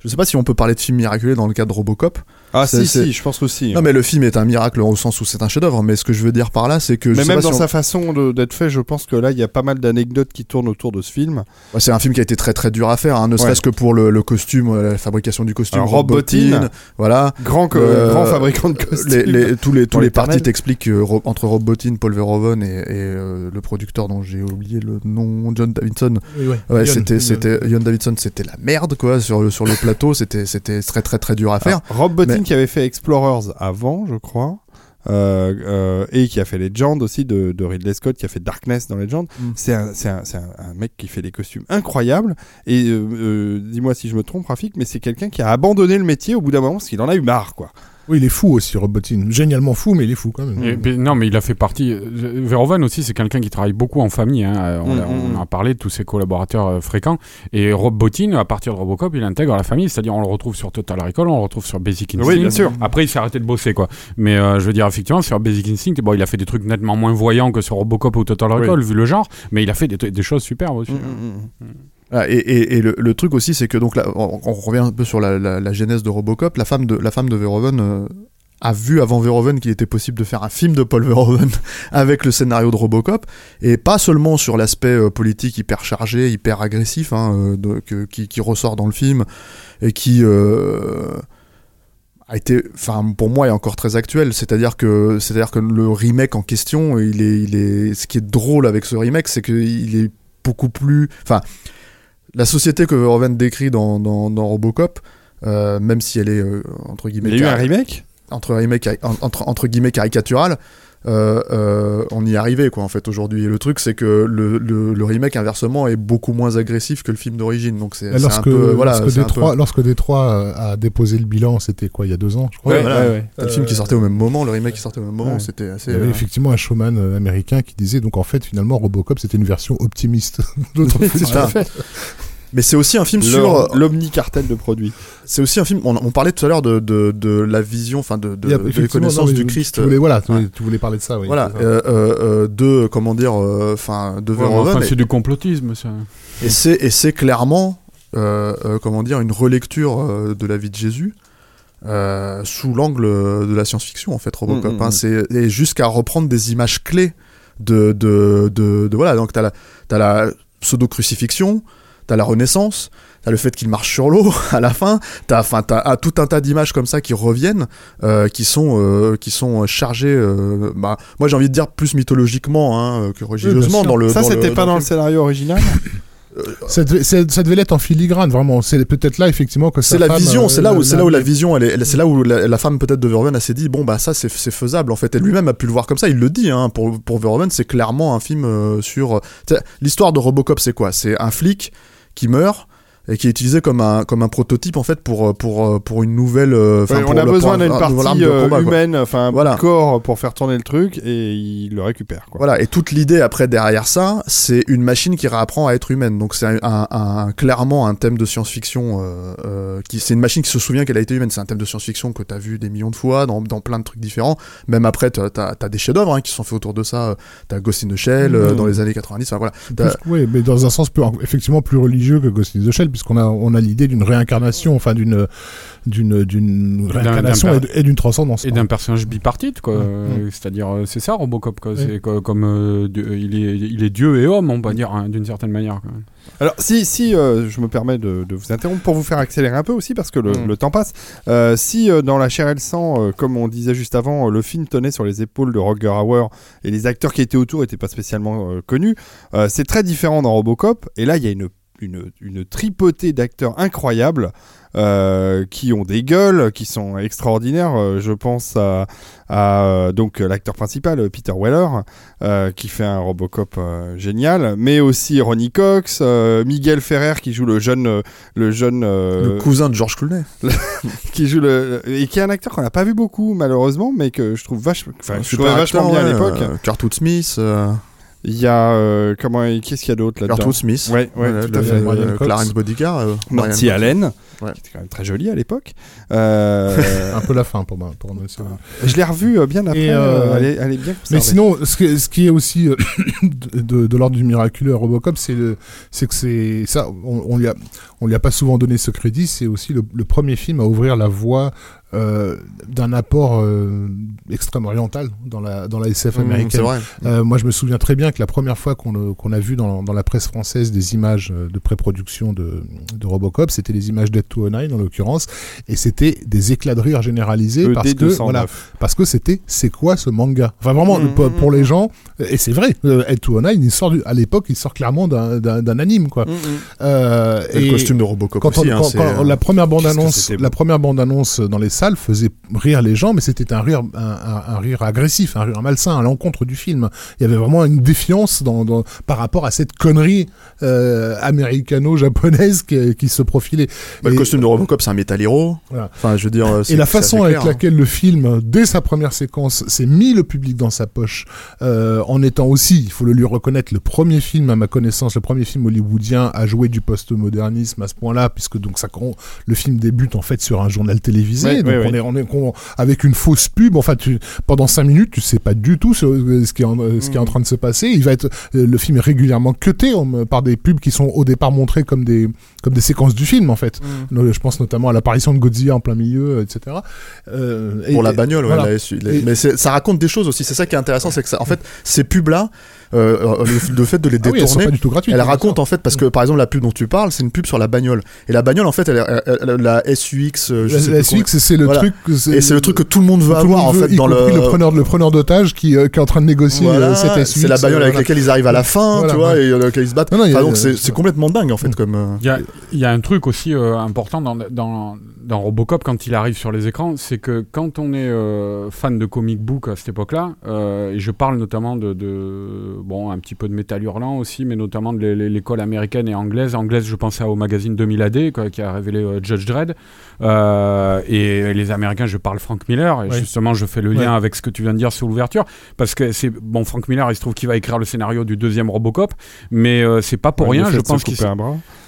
je sais pas si on peut parler de film miraculé dans le cadre de Robocop. Ah si, si, je pense aussi. Non, mais le film est un miracle au sens où c'est un chef-d'œuvre. Mais ce que je veux dire par là, c'est que je Mais sais même pas dans si on- sa façon d'être fait, je pense que là, il y a pas mal d'anecdotes qui tournent autour de ce film. Ouais, c'est un film qui a été très très dur à faire, hein, ne serait-ce que pour le, le costume, euh, la fabrication du costume. Alors, Rob Bottin, voilà. Grand, Euh, grand fabricant de costumes. Les, les- tous les, tous les partis t'expliquent que entre Rob Bottin, Paul Verhoeven et, et, euh, le producteur dont j'ai oublié le nom, John Davidson, Oui, ouais. c'était, Ian Davidson, c'était la merde, quoi, sur le, sur le plateau, c'était, c'était très très très dur à faire. Alors, Rob Bottin Qui avait fait Explorers avant, je crois. euh, euh, et qui a fait Legend aussi de, de Ridley Scott, qui a fait Darkness dans Legend. Mm. C'est un, c'est un, c'est un, un mec qui fait des costumes incroyables. Et euh, dis-moi si je me trompe, Rafik, mais c'est quelqu'un qui a abandonné le métier au bout d'un moment parce qu'il en a eu marre, quoi. Oui, il est fou aussi, Robotine. Génialement fou, mais il est fou quand même. Et- mais non, mais il a fait partie. euh, Verhoeven aussi, c'est quelqu'un qui travaille beaucoup en famille. hein. Euh, On, a, Mm, mm. on a parlé de tous ses collaborateurs euh, fréquents. Et Rob Bottin, à partir de Robocop, il intègre la famille. C'est-à-dire, on le retrouve sur Total Recall, on le retrouve sur Basic Instinct. Oui, bien sûr. Après, il s'est arrêté de bosser, quoi. Mais euh, je veux dire, effectivement, sur Basic Instinct, bon, il a fait des trucs nettement moins voyants que sur Robocop ou Total Recall, vu le genre. Mais il a fait des, des choses superbes aussi. Mm, mm, mm. Et le, truc aussi, c'est que donc on, revient un peu sur la, genèse de Robocop. La femme de, la femme de Verhoeven euh, a vu avant Verhoeven qu'il était possible de faire un film de Paul Verhoeven avec le scénario de Robocop, et pas seulement sur l'aspect euh, politique hyper chargé, hyper agressif, hein, euh, que- qui, ressort dans le film, et qui a été, enfin pour moi, est encore très actuel. C'est-à-dire que, c'est-à-dire que le remake en question, il est, il est, ce qui est drôle avec ce remake, c'est qu'il est beaucoup plus, enfin la société que Verhoeven décrit dans, dans, dans Robocop, euh, même si elle est euh, entre guillemets Il y a eu un remake? entre, remake, entre, entre guillemets caricaturale, euh, euh, on y est arrivé quoi en fait aujourd'hui. Et le truc c'est que le, le, le remake inversement est beaucoup moins agressif que le film d'origine. Donc c'est un peu voilà. lorsque, Détroit, peu- lorsque Détroit euh, a déposé le bilan, c'était quoi, il y a deux ans, je crois Ouais, voilà. ouais. T'as le film qui sortait au même moment, le remake qui sortait au même moment, Ouais. c'était assez. Il y avait euh, effectivement un showman américain qui disait donc en fait finalement Robocop c'était une version optimiste d'autres C'est films. Mais c'est aussi un film sur. L'om- L'omnicartel de produits. C'est aussi un film. On, on parlait tout à l'heure de, de, de la vision, enfin de, de, a de connaissance du Christ. Tu voulais, voilà, tu Ouais. voulais, tu voulais parler de ça, oui. Voilà, ça. euh, euh, euh, de comment dire, euh, enfin de Ouais, enfin, c'est du complotisme, ça. et, et c'est et c'est clairement, euh, euh, comment dire, une relecture euh, de la vie de Jésus euh, sous l'angle de la science-fiction en fait, Robocop. Mm, mm, hein, mm. c'est et jusqu'à reprendre des images clés de de de, de- voilà, donc t'as la t'as la pseudo crucifixion, t'as la Renaissance. T'as le fait qu'il marche sur l'eau à la fin. T'as, enfin, t'as ah, tout un tas d'images comme ça qui reviennent, euh, qui sont, euh, qui sont chargées. euh, bah, moi, j'ai envie de dire plus mythologiquement hein, que religieusement dans le. Ça, c'était pas dans le scénario original Ça devait, ça devait l'être en filigrane, vraiment. C'est peut-être là, effectivement, que C'est la vision, euh, c'est là où, c'est là où la vision, elle est, elle- c'est là où la, la femme peut-être de Verhoeven elle s'est dit bon bah ça c'est, c'est faisable en fait. Elle lui-même a pu le voir comme ça. Il le dit hein, pour pour Verhoeven c'est clairement un film euh, sur. L'histoire de Robocop c'est quoi? C'est un flic qui meurt et qui est utilisé comme un comme un prototype en fait pour pour pour une nouvelle. euh, enfin, Ouais, pour On a le- besoin d'une un partie de euh, combat, humaine, enfin Voilà. corps pour faire tourner le truc et il le récupère. Quoi. Voilà, et toute l'idée après derrière ça, c'est une machine qui réapprend à être humaine. Donc c'est un, un- un- clairement un thème de science-fiction. Euh, euh, qui c'est une machine qui se souvient qu'elle a été humaine. C'est un thème de science-fiction que t'as vu des millions de fois dans, dans plein de trucs différents. Même après, t'as as, des chefs-d'œuvre hein, qui sont faits autour de ça. T'as Ghost in the Shell Mhm. dans les années 90. Enfin, voilà. Plus- mais dans un sens plus, effectivement plus religieux que Ghost in the Shell, puisqu'on a, on a l'idée d'une réincarnation, enfin d'une, d'une, d'une réincarnation et d'une transcendance. Et d'un personnage bipartite, quoi. Euh, C'est-à-dire, euh, c'est ça Robocop, quoi. C'est comme euh, Dieu- euh, il, est, il est Dieu et homme, on va dire, hein, d'une certaine manière. quoi. Alors, si, si euh, je me permets de, de vous interrompre pour vous faire accélérer un peu aussi, parce que le, Mm. le temps passe. Euh, si euh, dans La chair et le sang, euh, comme on disait juste avant, le film tenait sur les épaules de Roger Hauer et les acteurs qui étaient autour n'étaient pas spécialement euh, connus, euh, c'est très différent dans Robocop. Et là, il y a une, une, une tripotée d'acteurs incroyables. euh, qui ont des gueules, qui sont extraordinaires. Euh, je pense à, à, euh, donc l'acteur principal, Peter Weller, euh, qui fait un Robocop euh, génial, mais aussi Ronnie Cox, Miguel Ferrer qui joue le jeune, le jeune, Le cousin de George Clooney. qui joue le et qui est un acteur qu'on n'a pas vu beaucoup malheureusement, mais que je trouve je trouvais vachement bien à l'époque. Kurtwood Smith. Euh, Il y a euh, comment, qu'est-ce qu'il y a d'autre là-dedans Kurtwood Smith. Ouais, ouais, Voilà, tout à fait. Cox. Clarence Bodyguard. euh, Marty Brian- Allen, Ouais. qui était quand même très jolie à l'époque. Euh, un peu la fin pour moi. Pour moi, c'est- je l'ai revue euh, bien après. Euh, euh, elle, est, elle est bien Mais sinon, ce qui, est- ce qui est aussi euh, de, de- de l'ordre du miraculeux à Robocop, c'est que c'est ça. On, on lui a, on lui a pas souvent donné ce crédit. C'est aussi le, le premier film à ouvrir la voie euh, d'un apport euh, extrême oriental dans la dans la SF Mmh, américaine. C'est vrai. Euh, moi, je me souviens très bien que la première fois qu'on le- qu'on a vu dans, dans la presse française des images euh, de pré-production de, de Robocop, c'était les images d'Ed 209 en l'occurrence, et c'était des éclats de rire généralisés Le parce que D209. voilà, parce que c'était c'est quoi ce manga? Enfin vraiment Mhm, pour, pour mhm. les gens, et c'est vrai, euh, Ed 209, il sort du- à l'époque, il sort clairement d'un- anime quoi. Euh, Et le costume de Robocop quand, on- aussi. hein, quand- euh, la première bande qu'est-ce que annonce, c'était beau. la première bande annonce dans les salle faisait rire les gens, mais c'était un rire, un, un- un rire agressif, un rire malsain à l'encontre du film. Il y avait vraiment une défiance dans, dans- par rapport à cette connerie euh, américano-japonaise qui, qui se profilait. Bah, le costume de Robocop, c'est un Metal Hero. Voilà. Enfin, je veux dire. euh, Et la façon avec clair, hein. laquelle le film, dès sa première séquence, s'est mis le public dans sa poche, euh, en étant aussi, il faut le lui reconnaître, le premier film, à ma connaissance, le premier film hollywoodien à jouer du postmodernisme à ce point-là, puisque donc ça, le film débute en fait sur un journal télévisé, Ouais, donc ouais, on ouais. est, on est on- avec une fausse pub. Enfin, tu, pendant cinq minutes, tu sais pas du tout ce, ce qui est en, ce qui est en train de se passer. Il va être, euh, le film est régulièrement cuté par des pubs qui sont au départ montrées comme des, comme des séquences du film en fait. No- Je pense notamment à l'apparition de Godzilla en plein milieu, etc. Euh, et- pour la bagnole, ouais, voilà. la SU. La- Et- Mais ça raconte des choses aussi. C'est ça qui est intéressant, c'est que ça, en fait, ces pubs-là, euh, euh, le, le fait de les Ah oui, détourner, pas du tout gratuites. elle raconte sûr. en fait parce que par exemple la pub dont tu parles, c'est une pub sur la bagnole. Et la bagnole, en fait, elle, est- elle- elle- la SUX, euh, je La, sais la SUX, c'est le Voilà. truc. que combien. Et c'est le truc que tout le monde veut tout avoir monde en veut, fait y dans le. compris le preneur, le preneur d'otage qui, euh, qui est en train de négocier Voilà, euh, cette c'est la bagnole euh, avec laquelle ils arrivent à la fin, Voilà, tu vois, ouais. et euh, laquelle ils se battent. Non, non, Enfin, donc c'est c'est complètement dingue en fait comme. euh, Il y a, il y a un truc aussi important dans, dans, dans Robocop quand il arrive sur les écrans, c'est que quand on est euh, fan de comic book à cette époque-là, euh, et je parle notamment de, de- bon un petit peu de métal hurlant aussi, mais notamment de l'é- l'é- l'école américaine et anglaise. Anglaise, je pensais au magazine 2000 AD quoi, qui a révélé euh, Judge Dredd, et les Américains, je parle Frank Miller. Et justement, je fais le lien avec ce que tu viens de dire sur l'ouverture, parce que c'est bon, Frank Miller, il se trouve qu'il va écrire le scénario du deuxième Robocop, mais c'est pas pour Ouais, rien. Je pense qu'il.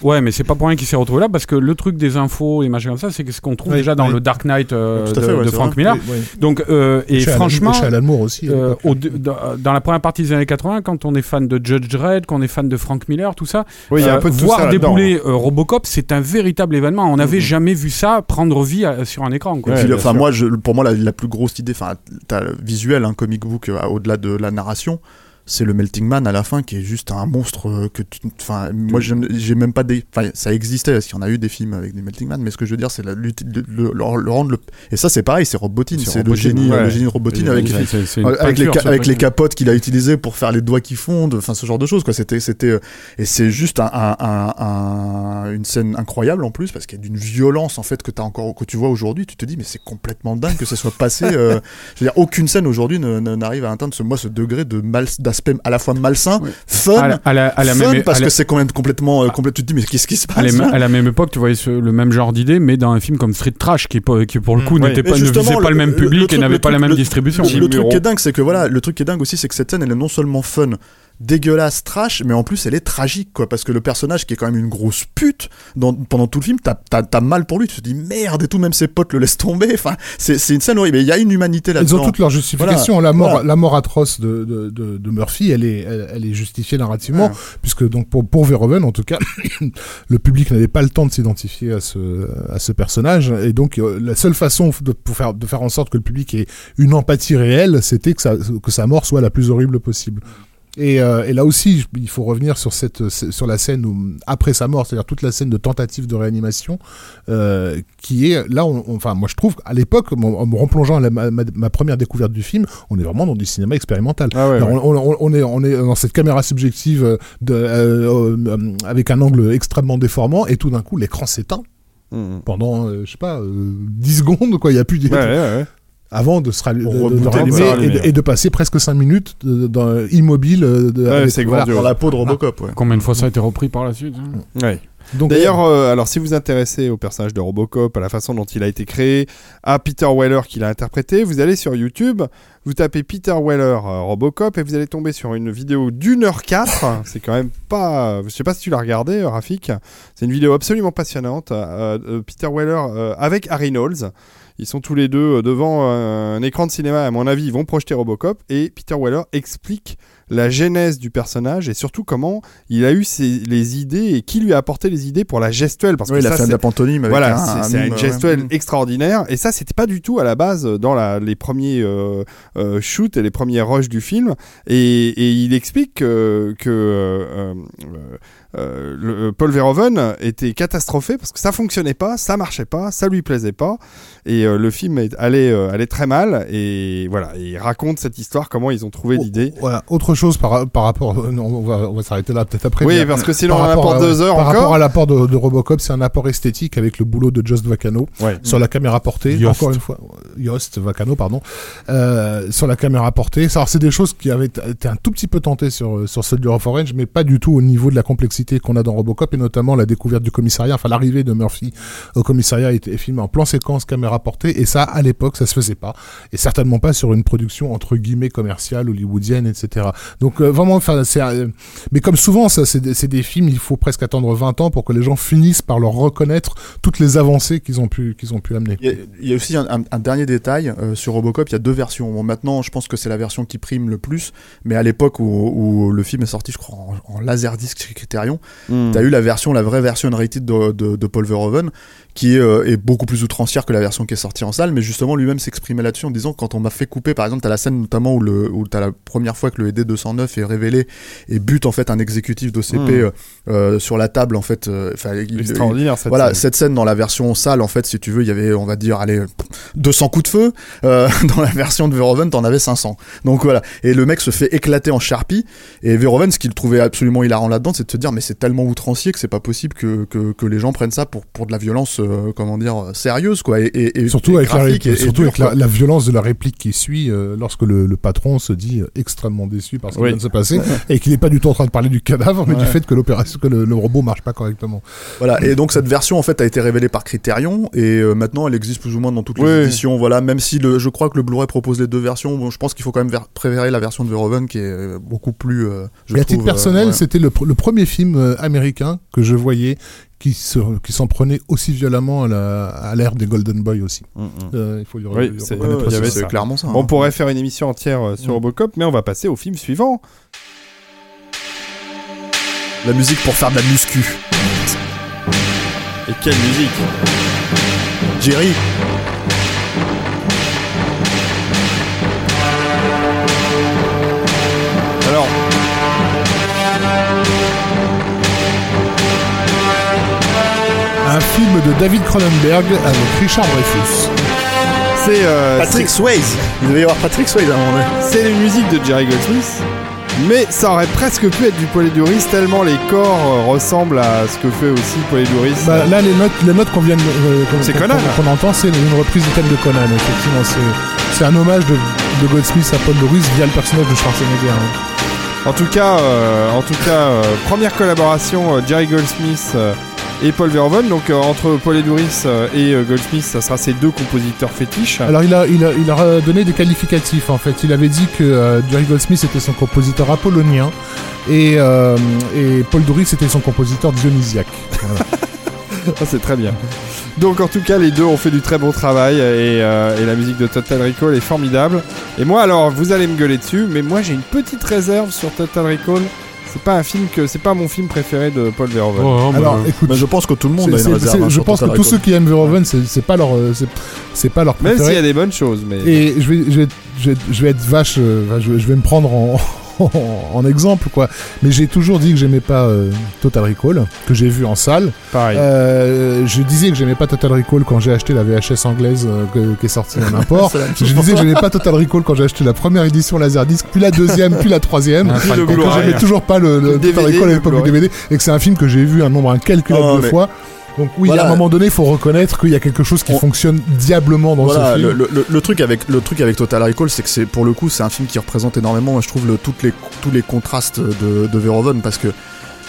Ouais, mais c'est pas pour rien qu'il s'est retrouvé là, parce que le truc des infos et machin comme ça, c'est ce qu'on trouve Oui, déjà dans oui. le Dark Knight euh, de, fait, ouais, de c'est Frank vrai. Miller. Oui, oui. Donc, euh, et Chez Alan- franchement, chez Alan Moore aussi. à euh, au- dans, la première partie des années 80, quand on est fan de Judge Dredd, qu'on est fan de Frank Miller, tout ça, Oui, il y a un peu de tout voir débouler euh, Robocop, c'est un véritable événement. On n'avait Mhm. jamais vu ça prendre vie à- sur un écran. Quoi. Puis, enfin moi je, pour moi la, la plus grosse idée enfin visuel un comic book euh, au-delà de la narration c'est le Melting Man à la fin qui est juste un monstre euh, que tu- enfin moi j'ai même pas des enfin ça existait parce qu'il y en a eu des films avec des Melting Man mais ce que je veux dire c'est le, le, le- le rendre le et ça c'est pareil c'est Rob Bottin C'est le génie ouais. le génie de Rob Bottin Et- avec avec les, ca- avec les capotes qu'il a utilisées pour faire les doigts qui fondent, enfin ce genre de choses quoi. C'était c'était euh, et c'est juste un, un- un- un- une scène incroyable en plus parce qu'il y a d'une violence en fait que t'as encore que tu vois aujourd'hui. Tu te dis mais c'est complètement dingue que ça soit passé. euh, je veux dire aucune scène aujourd'hui n'arrive à atteindre ce moi ce degré de mal d'aspect à la fois malsain, Ouais. fun, À la, à la- à la fun même, parce la- que c'est quand même complètement euh, complète- Tu te dis mais qu'est-ce qui se passe à la même époque, tu voyais ce- le même genre d'idée, mais dans un film comme Street Trash, qui, pour- qui pour le coup Mm, n'était ouais. pas, ne visait pas le, même public truc- et n'avait pas truc- la même le- distribution. Le, truc qui est dingue, c'est que voilà, le truc qui est dingue aussi, c'est que cette scène, elle est non seulement fun, dégueulasse, trash, mais en plus elle est tragique, quoi, parce que le personnage qui est quand même une grosse pute dans- pendant tout le film, t'as mal pour lui, tu te dis merde et tout, même ses potes le laissent tomber. Enfin, c'est une scène horrible. Mais il y a une humanité Ils là-dedans. ont toutes leurs justifications. Voilà. La mort, Voilà. la mort atroce de, de, de, de Murphy, elle est, elle, elle est justifiée narrativement, Ouais. puisque donc pour, pour Verhoeven, en tout cas, le public n'avait pas le temps de s'identifier à ce, à ce personnage, et donc euh, la seule façon de, pour faire, de faire en sorte que le public ait une empathie réelle, c'était que sa mort soit la plus horrible possible. Et, euh, et là aussi, il faut revenir sur cette sur la scène où, après sa mort, c'est-à-dire toute la scène de tentative de réanimation, euh, qui est là, on- on- enfin moi je trouve à l'époque, en me replongeant à la- ma, première découverte du film, on est vraiment dans du cinéma expérimental. Ah ouais, Alors, ouais. On, est, on est dans cette caméra subjective euh, de, avec un angle extrêmement déformant, et tout d'un coup l'écran s'éteint Mhm. pendant, euh, je sais pas, euh, 10 secondes, quoi. Il y a plus de- Ouais, ouais, ouais. Avant de se de- de- rallumer et, de, et de passer presque 5 minutes de- dans- immobile. euh, De, Ouais, c'est voilà. Dans la peau de Robocop, ouais. Combien de fois ça a été repris par la suite hein Ouais. Donc, D'ailleurs, euh, alors si vous vous intéressez au personnage de Robocop, à la façon dont il a été créé, à Peter Weller qui l'a interprété, vous allez sur YouTube, vous tapez Peter Weller euh, Robocop et vous allez tomber sur une vidéo d'une heure quatre. C'est quand même pas. Je sais pas si tu l'as regardé, euh, Rafik. C'est une vidéo absolument passionnante. euh, Peter Weller euh, avec Harry Knowles. Ils sont tous les deux euh, devant euh, un écran de cinéma. À mon avis, ils vont projeter Robocop et Peter Weller explique la genèse du personnage et surtout comment il a eu ses- les idées et qui lui a apporté les idées pour la gestuelle parce Oui, que il a ça, de la pantomime voilà, un- c'est- un une gestuelle extraordinaire et ça c'était pas du tout à la base dans la, les premiers euh, euh, shoots et les premiers rushs du film et, et il explique que, que euh, le- Paul Verhoeven était catastrophé parce que ça fonctionnait pas, ça marchait pas, ça lui plaisait pas et euh, le film allait, euh, allait très mal et voilà et il raconte cette histoire comment ils ont trouvé Oh, l'idée. Voilà. Autre chose par, par rapport. non, on va, on va s'arrêter là peut-être après. Oui, mais parce que sinon par on apporte à- deux heures Par encore. rapport à l'apport de, de Robocop, c'est un apport esthétique avec le boulot de Just Vacano Ouais. sur la caméra portée. Yost. Encore une fois, Yost Vacano, pardon, euh, sur la caméra portée. Alors c'est des choses qui avaient été un tout petit peu tentées sur sur Soldier of Orange, mais pas du tout au niveau de la complexité qu'on a dans Robocop et notamment la découverte du commissariat. Enfin, l'arrivée de Murphy au commissariat était filmée en plan séquence, caméra portée, et ça, à l'époque, ça se faisait pas, et certainement pas sur une production entre guillemets commerciale, hollywoodienne, etc. Donc euh, vraiment, enfin, c'est, euh, mais comme souvent, ça, c'est des, films, il faut presque attendre 20 ans pour que les gens finissent par leur reconnaître toutes les avancées qu'ils ont pu, qu'ils ont pu amener. Il y, a, il y a aussi un, un- un dernier détail euh, sur Robocop. Il y a deux versions. Bon, maintenant, je pense que c'est la version qui prime le plus. Mais à l'époque où, où le film est sorti, je crois en, en laserdisc chez Criterion, Hmm. t'as eu la version, la vraie version de, de, de Paul Verhoeven, qui euh, est beaucoup plus outrancière que la version qui est sortie en salle. Mais justement, lui-même s'exprimait là-dessus en disant quand on m'a fait couper, par exemple, t'as la scène notamment où le où t'as la première fois que le ED 209 est révélé et bute en fait un exécutif d'OCP Hmm. euh, euh, sur la table en fait. il- Extraordinaire cette voilà, scène. cette scène dans la version salle, en fait, si tu veux, il y avait, on va dire, allez, 200 coups de feu. Dans la version de Verhoeven, t'en avais 500. Donc voilà. Et le mec se fait éclater en charpie. Et Verhoeven, ce qu'il trouvait absolument hilarant là-dedans, c'est de se dire, mais c'est tellement outrancier que c'est pas possible que, que, que les gens prennent ça pour, pour de la violence, euh, comment dire, sérieuse, quoi. Et, et, et- Surtout et avec, la, graphique et- et surtout dure, avec la, quoi. la violence de la réplique qui suit euh, lorsque le, le patron se dit euh, extrêmement déçu par ce qui Oui. vient de se passer et qu'il n'est pas du tout en train de parler du cadavre mais Ouais. du fait que l'opération que le, le robot marche pas correctement. Voilà. Et donc cette version, en fait, a été révélée par Criterion. Et euh, maintenant, elle existe plus ou moins dans toutes les Oui. éditions. Voilà. Même si le, je crois que le Blu-ray propose les deux versions. Bon, je pense qu'il faut quand même ver- préférer la version de Verhoeven qui est beaucoup plus. euh, je Mais à titre trouve, euh, personnel, ouais. c'était le, pr- le premier film américain que je voyais qui se, qui s'en prenait aussi violemment à la- à l'ère des Golden Boy aussi. Hmm, hmm. Euh, il faut lui, Oui, c'est- ça. clairement ça. On hein. pourrait faire une émission entière euh, sur Mm. Robocop, mais on va passer au film suivant. La musique pour faire de la muscu. Et quelle musique? Jerry. Film de David Cronenberg avec Richard Dreyfuss. c'est euh, Patrick Swayze. Il devait y avoir Patrick Swayze à un moment donné. c'est une musique de Jerry Goldsmith, mais ça aurait presque pu être du Polyduris tellement les corps euh, ressemblent à ce que fait aussi Polyduris. Bah, là, les notes, les notes qu'on vient de, euh, qu'on- C'est qu'on- Conan. qu'on entend, c'est une reprise du thème de Conan. Effectivement, c'est, c'est un hommage de, de Goldsmith à Paul Doris via le personnage de Schwarzenegger. hein. En tout cas, euh, en tout cas, euh, première collaboration euh, Jerry Goldsmith euh, et Paul Verhoeven. Donc euh, entre Paul Eduris euh, et euh, Goldsmith, ça sera ces deux compositeurs fétiches. Alors, il a, il, a, il a donné des qualificatifs. En fait, il avait dit que Jerry Goldsmith était son compositeur apollonien et, et Paul Doris était son compositeur dionysiaque. Voilà. Ah, c'est très bien. Donc en tout cas, les deux ont fait du très bon travail et, euh, et la musique de Total Recall est formidable. Et moi, alors, vous allez me gueuler dessus, mais moi j'ai une petite réserve sur Total Recall. C'est pas un film que c'est pas mon film préféré de Paul Verhoeven. Oh, Alors, écoute, Mais je pense que tout le monde a une réserve. hein, je pense que tous ceux qui aiment Verhoeven, c'est, c'est pas leur, euh, c'est, c'est pas leur Même préféré. s'il y a des bonnes choses, mais Et je vais, je vais, je vais, je vais être vache, euh, enfin, je, vais- je vais me prendre en, en exemple, quoi. Mais j'ai toujours dit que j'aimais pas euh, Total Recall, que j'ai vu en salle. pareil. Euh, je disais que j'aimais pas Total Recall quand j'ai acheté la VHS anglaise euh, qui est sortie en import. Je disais que j'aimais pas Total Recall quand j'ai acheté la première édition Laserdisc, puis la deuxième, puis la troisième. Le Et que j'aimais toujours pas le, le Le Total DVD, Recall à l'époque du. DVD, et que c'est un film que j'ai vu un nombre incalculable Oh, de mais- fois. Donc oui, Voilà. à un moment donné, il faut reconnaître qu'il y a quelque chose qui On- fonctionne diablement dans Voilà, ce film. le, le- le- le truc avec le truc avec Total Recall, c'est que c'est pour le coup, c'est un film qui représente énormément, je trouve, le, toutes les tous les contrastes de, de Verhoeven parce que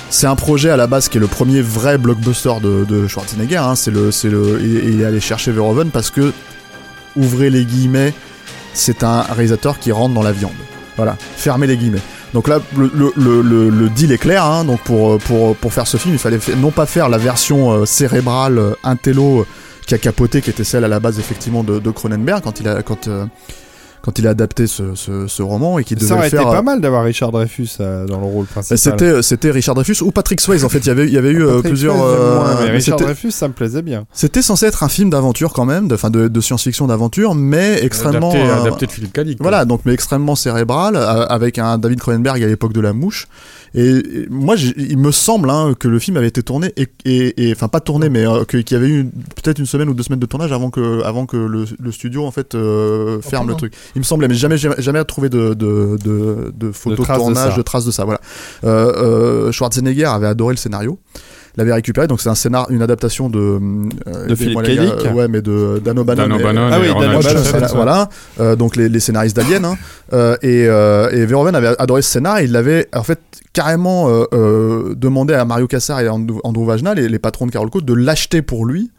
c'est un projet à la base qui est le premier vrai blockbuster de, de Schwarzenegger. Hein, c'est le c'est le il est allé chercher Verhoeven parce que ouvrez les guillemets, c'est un réalisateur qui rentre dans la viande. Voilà, fermez les guillemets. Donc là, le, le, deal est clair. Hein, donc pour, pour, pour faire ce film, il fallait fa- non pas faire la version euh, cérébrale, euh, intello, euh, qui a capoté, qui était celle à la base effectivement de, Cronenberg quand il a, quand, euh, quand il a adapté ce, ce, ce roman et qui devait ça aurait le faire. été euh, pas mal d'avoir Richard Dreyfus euh, dans le rôle principal. c'était c'était Richard Dreyfus ou Patrick Swayze en fait il y avait il y avait eu euh, Patrick plusieurs Swayze, euh, moins, mais mais Richard c'était- Dreyfus, ça me plaisait bien. c'était censé être un film d'aventure quand même de enfin de, de science-fiction d'aventure mais extrêmement adapté, euh, adapté de Philippe Cadic. Voilà, donc mais extrêmement cérébrale, euh, avec un David Cronenberg à l'époque de La Mouche. Et, moi, il me semble hein, que le film avait été tourné et, et, et- enfin pas tourné, mais euh, qu'il y avait eu peut-être une semaine ou deux semaines de tournage avant que, avant que le, le studio en fait euh, ferme le truc. Il me semblait, mais jamais, jamais, jamais trouvé de, de, de, de photos de, traces tournage, de, traces de ça. Voilà. Euh, euh, Schwarzenegger avait adoré le scénario. L'avait récupéré, donc c'est un scénar, une adaptation de euh, De Philippe aidez-moi, les gars, K. euh, ouais, mais de Dan O'Bannon. Dan et- O'Bannon Ah oui, Dan O'Bannon, voilà. Euh, donc les, les scénaristes d'Alien hein. Euh, et, euh, et Verhoeven avait adoré ce scénar et il l'avait en fait carrément euh, euh, demandé à Mario Cassar et Andrew, Andrew Vajna les, les patrons de Carol Code de l'acheter pour lui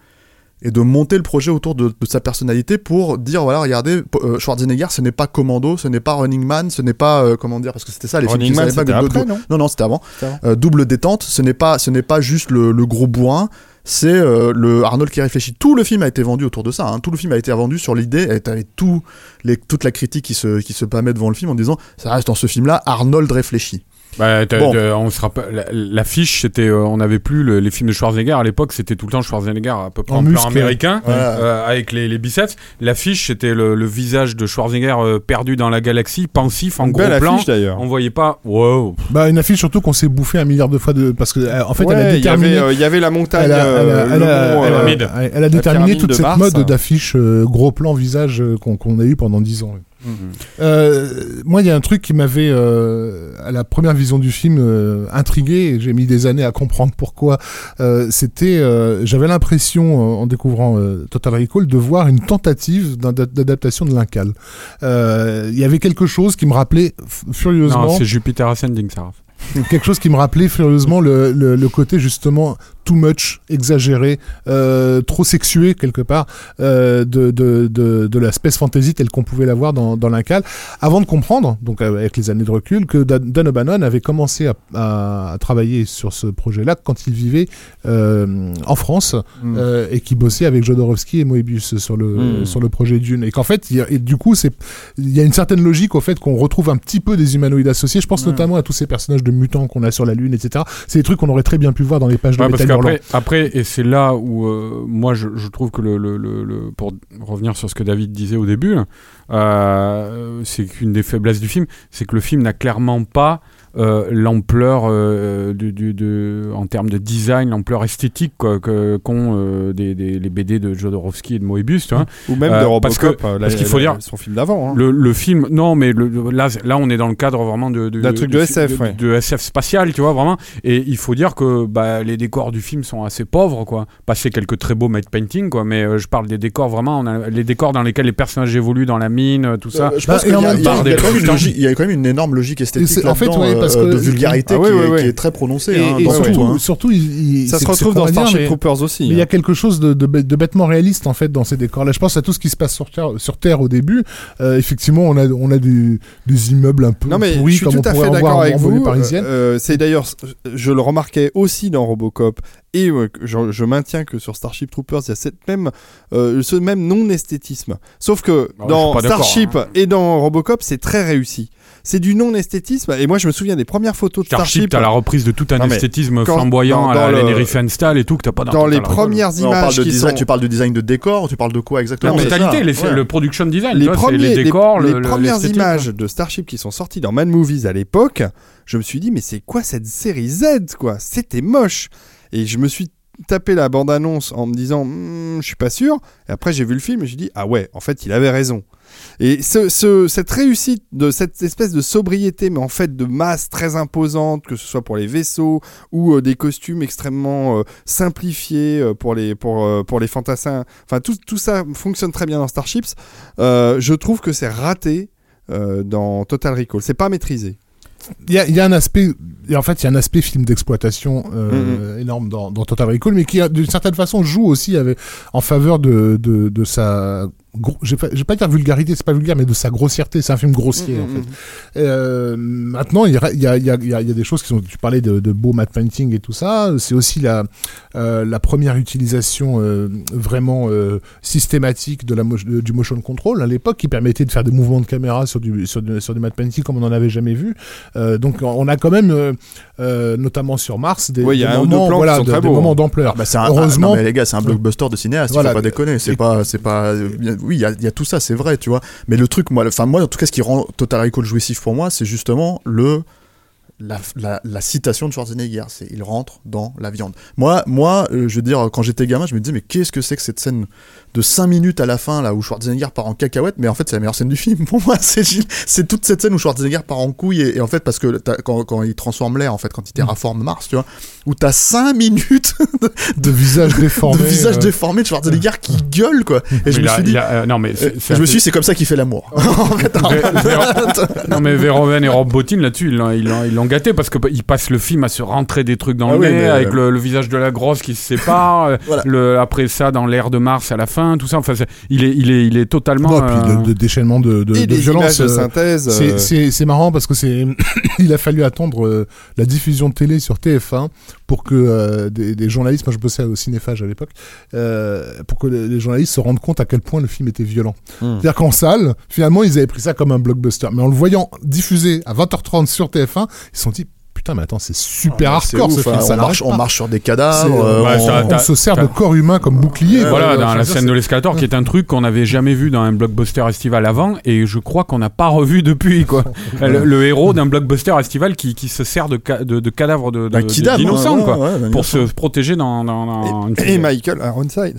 et de monter le projet autour de, de sa personnalité pour dire voilà regardez euh, Schwarzenegger ce n'est pas Commando ce n'est pas Running Man ce n'est pas euh, comment dire parce que c'était ça les films Running qui Man, pas que- après, non non non c'était avant. Euh, double détente ce n'est pas ce n'est pas juste le, le gros bourrin c'est euh, le Arnold qui réfléchit. Tout le film a été vendu autour de ça. hein. Tout le film a été vendu sur l'idée, et t'avais tout les, toute la critique qui se, qui se permet devant le film en disant ça reste dans ce film-là, Arnold réfléchit. Bah, t'as- Bon. on se rappelle, la- l'affiche, c'était, euh, on n'avait plus le- les films de Schwarzenegger à l'époque, c'était tout le temps Schwarzenegger à peu près En en, plan muscle. américain, euh, avec les, les biceps. L'affiche, c'était le, le visage de Schwarzenegger euh, perdu dans la galaxie, pensif, en Une gros belle plan. affiche d'ailleurs. On voyait pas, wow. Bah, une affiche surtout qu'on s'est bouffé un milliard de fois de parce que euh, en fait elle a Ouais, il y déterminé. avait, euh, il y avait la montagne, elle a, elle a- elle le a- mont, elle a- pyramide. elle a- elle a déterminé toute cette Mars. mode d'affiches euh, gros plan visage euh, qu'on qu'on a eu pendant 10 ans. Euh, moi, il y a un truc qui m'avait, euh, à la première vision du film, euh, intrigué, et j'ai mis des années à comprendre pourquoi. C'était, j'avais l'impression, en découvrant Total Recall, de voir une tentative d'ada- d'adaptation de l'Incal. Il y avait quelque chose qui me rappelait furieusement Non, c'est Jupiter Ascending, ça. Quelque chose qui me rappelait furieusement le, le, le côté justement too much, exagéré, euh, trop sexué quelque part euh, de, de, de, de la space fantasy telle qu'on pouvait la voir dans, dans l'Incal, avant de comprendre, donc euh, avec les années de recul, que Dan O'Bannon avait commencé à, à, à travailler sur ce projet-là quand il vivait euh, en France Mm. euh, et qui bossait avec Jodorowsky et Moebius sur le, Mm. sur le projet Dune. Et qu'en fait, y a- et du coup, c'est il y a une certaine logique au fait qu'on retrouve un petit peu des humanoïdes associés. Je pense Ouais. notamment à tous ces personnages de mutants qu'on a sur la Lune, etc. C'est des trucs qu'on aurait très bien pu voir dans les pages de Ouais, Hurlant. après, et c'est là où euh, moi je, je trouve que le, le, le, le- pour revenir sur ce que David disait au début, euh, c'est qu'une des faiblesses du film, c'est que le film n'a clairement pas euh, l'ampleur euh, du, du- de, en termes de design, l'ampleur esthétique que qu'ont euh, des, des- les BD de Jodorowsky et de Moebius. Tu vois. Ou même Euh, de parce Robocop, que- euh, la- parce qu'il faut la- dire- son film d'avant. hein. Le, le film, non, mais le, là, là, on est dans le cadre vraiment de, D'un truc de SF, de, ouais. de SF spatial, tu vois, vraiment. Et il faut dire que bah, les décors du film sont assez pauvres, quoi. Passer quelques très beaux matte painting, quoi. Mais euh, je parle des décors vraiment, on a les décors dans lesquels les personnages évoluent dans la mine, euh, tout ça. Euh, je Bah, pense et qu'il y, en a- même il y y il y a quand même une énorme logique esthétique en fait, ouais, parce euh, que- de vulgarité Ah qui, est, qui très prononcée Et, hein, et dans surtout, tout, hein. surtout, il, il- Ça se retrouve dans Starship mais- Troopers aussi. Mais il y a hein. quelque chose de, de, bête- de bêtement réaliste en fait dans ces décors-là. Je pense à tout ce qui se passe sur Terre, sur Terre au début. Euh, effectivement, on a, on a des, des immeubles un peu Non mais pourris je suis comme tout on à pourrait fait en voir d'accord avec vous. parisienne. Euh, c'est d'ailleurs, je le remarquais aussi dans Robocop et euh, je, je maintiens que sur Starship Troopers, il y a cette même, euh, ce même non-esthétisme. Sauf que je dans Starship hein. et dans Robocop, c'est très réussi. C'est du non-esthétisme. Et moi, je me souviens des premières photos de Starship, Starship. t'as la reprise de tout un Non, esthétisme quand- flamboyant dans- à la le- Lenny Riefenstahl et tout que t'as pas dans, dans les premières Non, images de qui design, sont tu parles de design de décor ou tu parles de quoi exactement C'est totalité, ça, les- ouais. le production design, les, premiers, les les- décors, les le- le- premières images de Starship qui sont sorties dans Mad Movies à l'époque, je me suis dit mais c'est quoi cette série Z quoi? C'était moche. Et je me suis tapé la bande-annonce en me disant Hmm, je suis pas sûr. Et après j'ai vu le film et j'ai dit ah ouais en fait il avait raison. Et ce, ce- cette réussite de cette espèce de sobriété, mais en fait de masse très imposante, que ce soit pour les vaisseaux ou euh, des costumes extrêmement euh, simplifiés euh, pour les pour pour les fantassins. Enfin tout, tout ça fonctionne très bien dans Starships. Je trouve que c'est raté dans Total Recall. C'est pas maîtrisé. Il y a, il y a un aspect, et en fait, il y a un aspect film d'exploitation euh, énorme dans, dans Total Recall, mais qui, d'une certaine façon, joue aussi avec, en faveur de, de, de sa, je vais pas, je vais pas dire vulgarité, c'est pas vulgaire, mais de sa grossièreté. C'est un film grossier, en fait. Euh, maintenant, il y a, y, a, y, a, y a- des choses qui sont. Tu parlais de, de beau matte painting et tout ça. C'est aussi la, euh, la première utilisation euh, vraiment systématique de la mo- du motion control à l'époque, qui permettait de faire des mouvements de caméra sur du sur du, sur du matte painting comme on n'en avait jamais vu. Donc, on a quand même, notamment sur Mars, des, Ouais, il y des moments, voilà, de- des moments d'ampleur. Bah, un, Heureusement- ah, non, mais les gars, c'est un blockbuster de cinéaste. Voilà. Il faut pas déconner. C'est pas, c'est pas. bien- Oui, il y a, tout ça, c'est vrai, tu vois. Mais le truc, moi, enfin moi, en tout cas, ce qui rend Total Recall jouissif pour moi, c'est justement le la, la, la citation de Schwarzenegger, c'est il rentre dans la viande. Moi, moi, euh, je veux dire, quand j'étais gamin, je me disais mais qu'est-ce que c'est que cette scène de 5 minutes à la fin là où Schwarzenegger part en cacahuète? Mais en fait, c'est la meilleure scène du film. Pour moi, c'est c'est toute cette scène où Schwarzenegger part en couille et, et en fait parce que quand, quand il transforme l'air, en fait, quand il terraforme Mars, tu vois, où t'as 5 minutes de, De visage déformé. de visage euh, déformé de Schwarzenegger qui gueule quoi. Et je Il me suis dit, il a- euh, non, mais je me suis dit, c'est comme ça qu'il fait l'amour. en fait, non mais Verhoeven et Rob Bottin là-dessus ils l'ont ils l'ont gâté parce que ils passent le film à se rentrer des trucs dans Ah le oui, nez avec le, le visage de la grosse qui se sépare euh, Voilà. le, après ça dans l'air de Mars à la fin tout ça enfin c'est- il est il est il est totalement Non, puis euh, le, le déchaînement de, de, Et de des violence. de euh, synthèse. C'est- euh, marrant parce que c'est il a fallu attendre euh, la diffusion de télé sur TF1 pour que euh, des, des journalistes, moi je bossais au cinéphage à l'époque, euh, pour que les, les journalistes se rendent compte à quel point le film était violent. Hmm. C'est-à-dire qu'en salle, finalement ils avaient pris ça comme un blockbuster, mais en le voyant diffusé à 20h30 sur TF1, ils se sont dit putain mais attends c'est super Ah, hardcore ce ouf, film, hein. ça on, marche, on marche sur des cadavres. euh, euh, Ouais, on- ça- on t'as- se sert de corps humain comme bouclier. Voilà dans la scène de l'escalator qui est un truc qu'on n'avait jamais vu dans un blockbuster estival avant et je crois qu'on n'a pas revu depuis quoi le, le héros d'un blockbuster estival qui, qui se sert de, ca- de, de cadavres de, de- kidam, d'innocents ouais, ouais, d'un pour se protéger dans, dans, dans une Et, et Michael Ironside.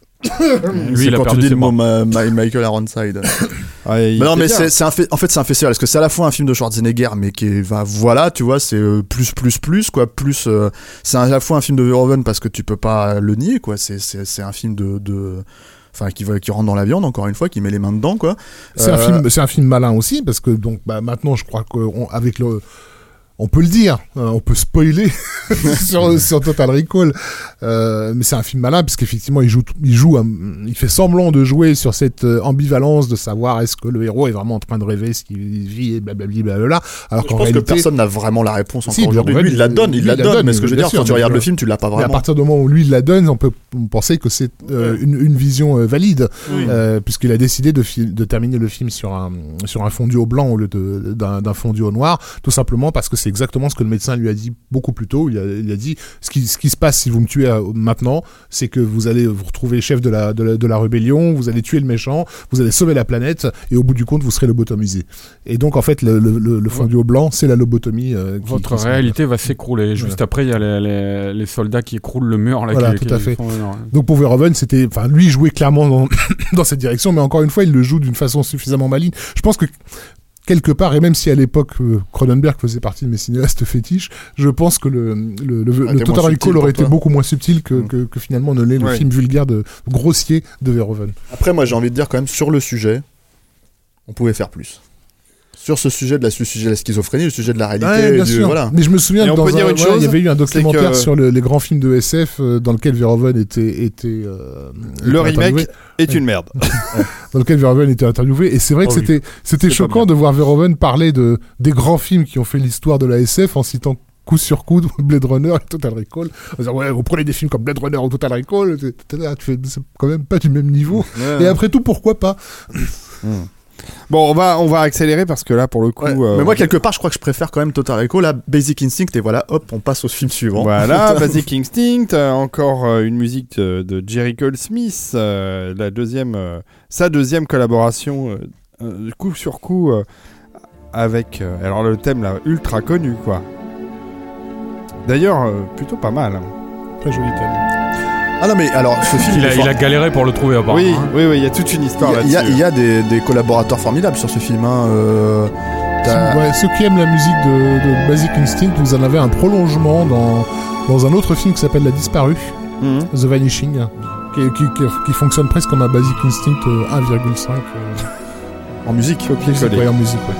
C'est a quand tu dis le mot mots. Ma- Ma- Michael Ironside. Ah, il Mais non, mais c'est c'est un fait, en fait, c'est un festival parce que c'est à la fois un film de Schwarzenegger, mais qui est, va, voilà, tu vois, c'est euh, plus, plus, plus, quoi, plus, euh, c'est à la fois un film de Verhoeven parce que tu peux pas le nier, quoi, c'est, c'est, c'est un film de, de, enfin, qui va, qui rentre dans la viande, encore une fois, qui met les mains dedans, quoi. C'est un Euh, film, c'est un film malin aussi parce que donc bah, maintenant je crois qu'avec le on peut le dire, euh, on peut spoiler sur, sur Total Recall, euh, mais c'est un film malin puisqu'effectivement il joue, il joue, un- il fait semblant de jouer sur cette euh, ambivalence de savoir est-ce que le héros est vraiment en train de rêver ce qu'il vit et blablabla, blablabla, alors qu'en réalité, que personne n'a vraiment la réponse encore Si, aujourd'hui. Lui, il la donne, il la donne, donne, mais ce que je veux dire, sûr, quand tu regardes le film, tu l'as pas mais à vraiment. partir du moment où lui il la donne, on peut penser que c'est euh, une, une vision euh, valide, euh, puisqu'il a décidé de, terminer le film sur un sur un fondu au blanc au lieu d'un fondu au noir, tout simplement parce que c'est exactement ce que le médecin lui a dit beaucoup plus tôt. Il a, il a dit ce qui ce qui se passe si vous me tuez euh, maintenant, c'est que vous allez vous retrouver chef de la, de la de la rébellion, vous allez tuer le méchant, vous allez sauver la planète, et au bout du compte vous serez lobotomisé. Et donc en fait le, le, le- fondu au blanc, c'est la lobotomie. euh, qui- Votre qui réalité va s'écrouler. Juste après, il y a les, les- les soldats qui écroulent le mur. Là, Voilà, qui- tout à fait. Donc pour Verhoeven, c'était, enfin, lui jouait clairement dans, dans cette direction, mais encore une fois, il le joue d'une façon suffisamment maligne. Je pense que quelque part, et même si à l'époque euh, Cronenberg faisait partie de mes cinéastes fétiches, je pense que le, le, le, Ah, le Total Recall aurait été beaucoup moins subtil que, Mm. que, que finalement ne l'est le Ouais. film vulgaire de grossier de Verhoeven. Après, moi, j'ai envie de dire quand même sur le sujet, on pouvait faire plus. Sur ce sujet de la, ce sujet de la schizophrénie, le sujet de la réalité, Ouais, bien du- sûr. voilà. Mais je me souviens que dans un- dire il y avait eu un documentaire que- sur le- les grands films de SF euh, dans lequel Verhoeven était, était euh, Le était interviewé. remake est une merde. dans lequel Verhoeven était interviewé. Et c'est vrai que Oh oui. c'était c'était choquant de voir Verhoeven parler de des grands films qui ont fait l'histoire de la SF en citant coup sur coup Blade Runner et Total Recall. En disant, ouais, vous prenez des films comme Blade Runner ou Total Recall, c'est quand même pas du même niveau. Et après tout, pourquoi pas? Bon, on va, on va accélérer parce que là, pour le coup. Ouais. euh, Mais moi, quelque part, je crois que je préfère quand même Total Recall à Basic Instinct, et voilà, hop, on passe au film suivant. Voilà, Basic Instinct, euh, encore euh, une musique euh, de Jerry Goldsmith, euh, la deuxième, euh, sa deuxième collaboration coup sur coup euh, avec, euh, alors le thème là ultra connu quoi. D'ailleurs, euh, plutôt pas mal. hein. Très joli thème. Ah non, mais alors, ce film. Il a, il galéré pour le trouver, apparemment. Oui, hein. oui, oui, il y a toute une histoire Il y a, là-dessus. il y a des, des collaborateurs formidables sur ce film. Hein. euh, Ouais, ceux qui aiment la musique de, de Basic Instinct, vous en avez un prolongement dans, dans un autre film qui s'appelle La Disparue, Mhm. The Vanishing, qui, qui, qui, qui fonctionne presque comme un Basic Instinct euh, 1,5 euh, En musique. musique, ouais, en musique. ouais.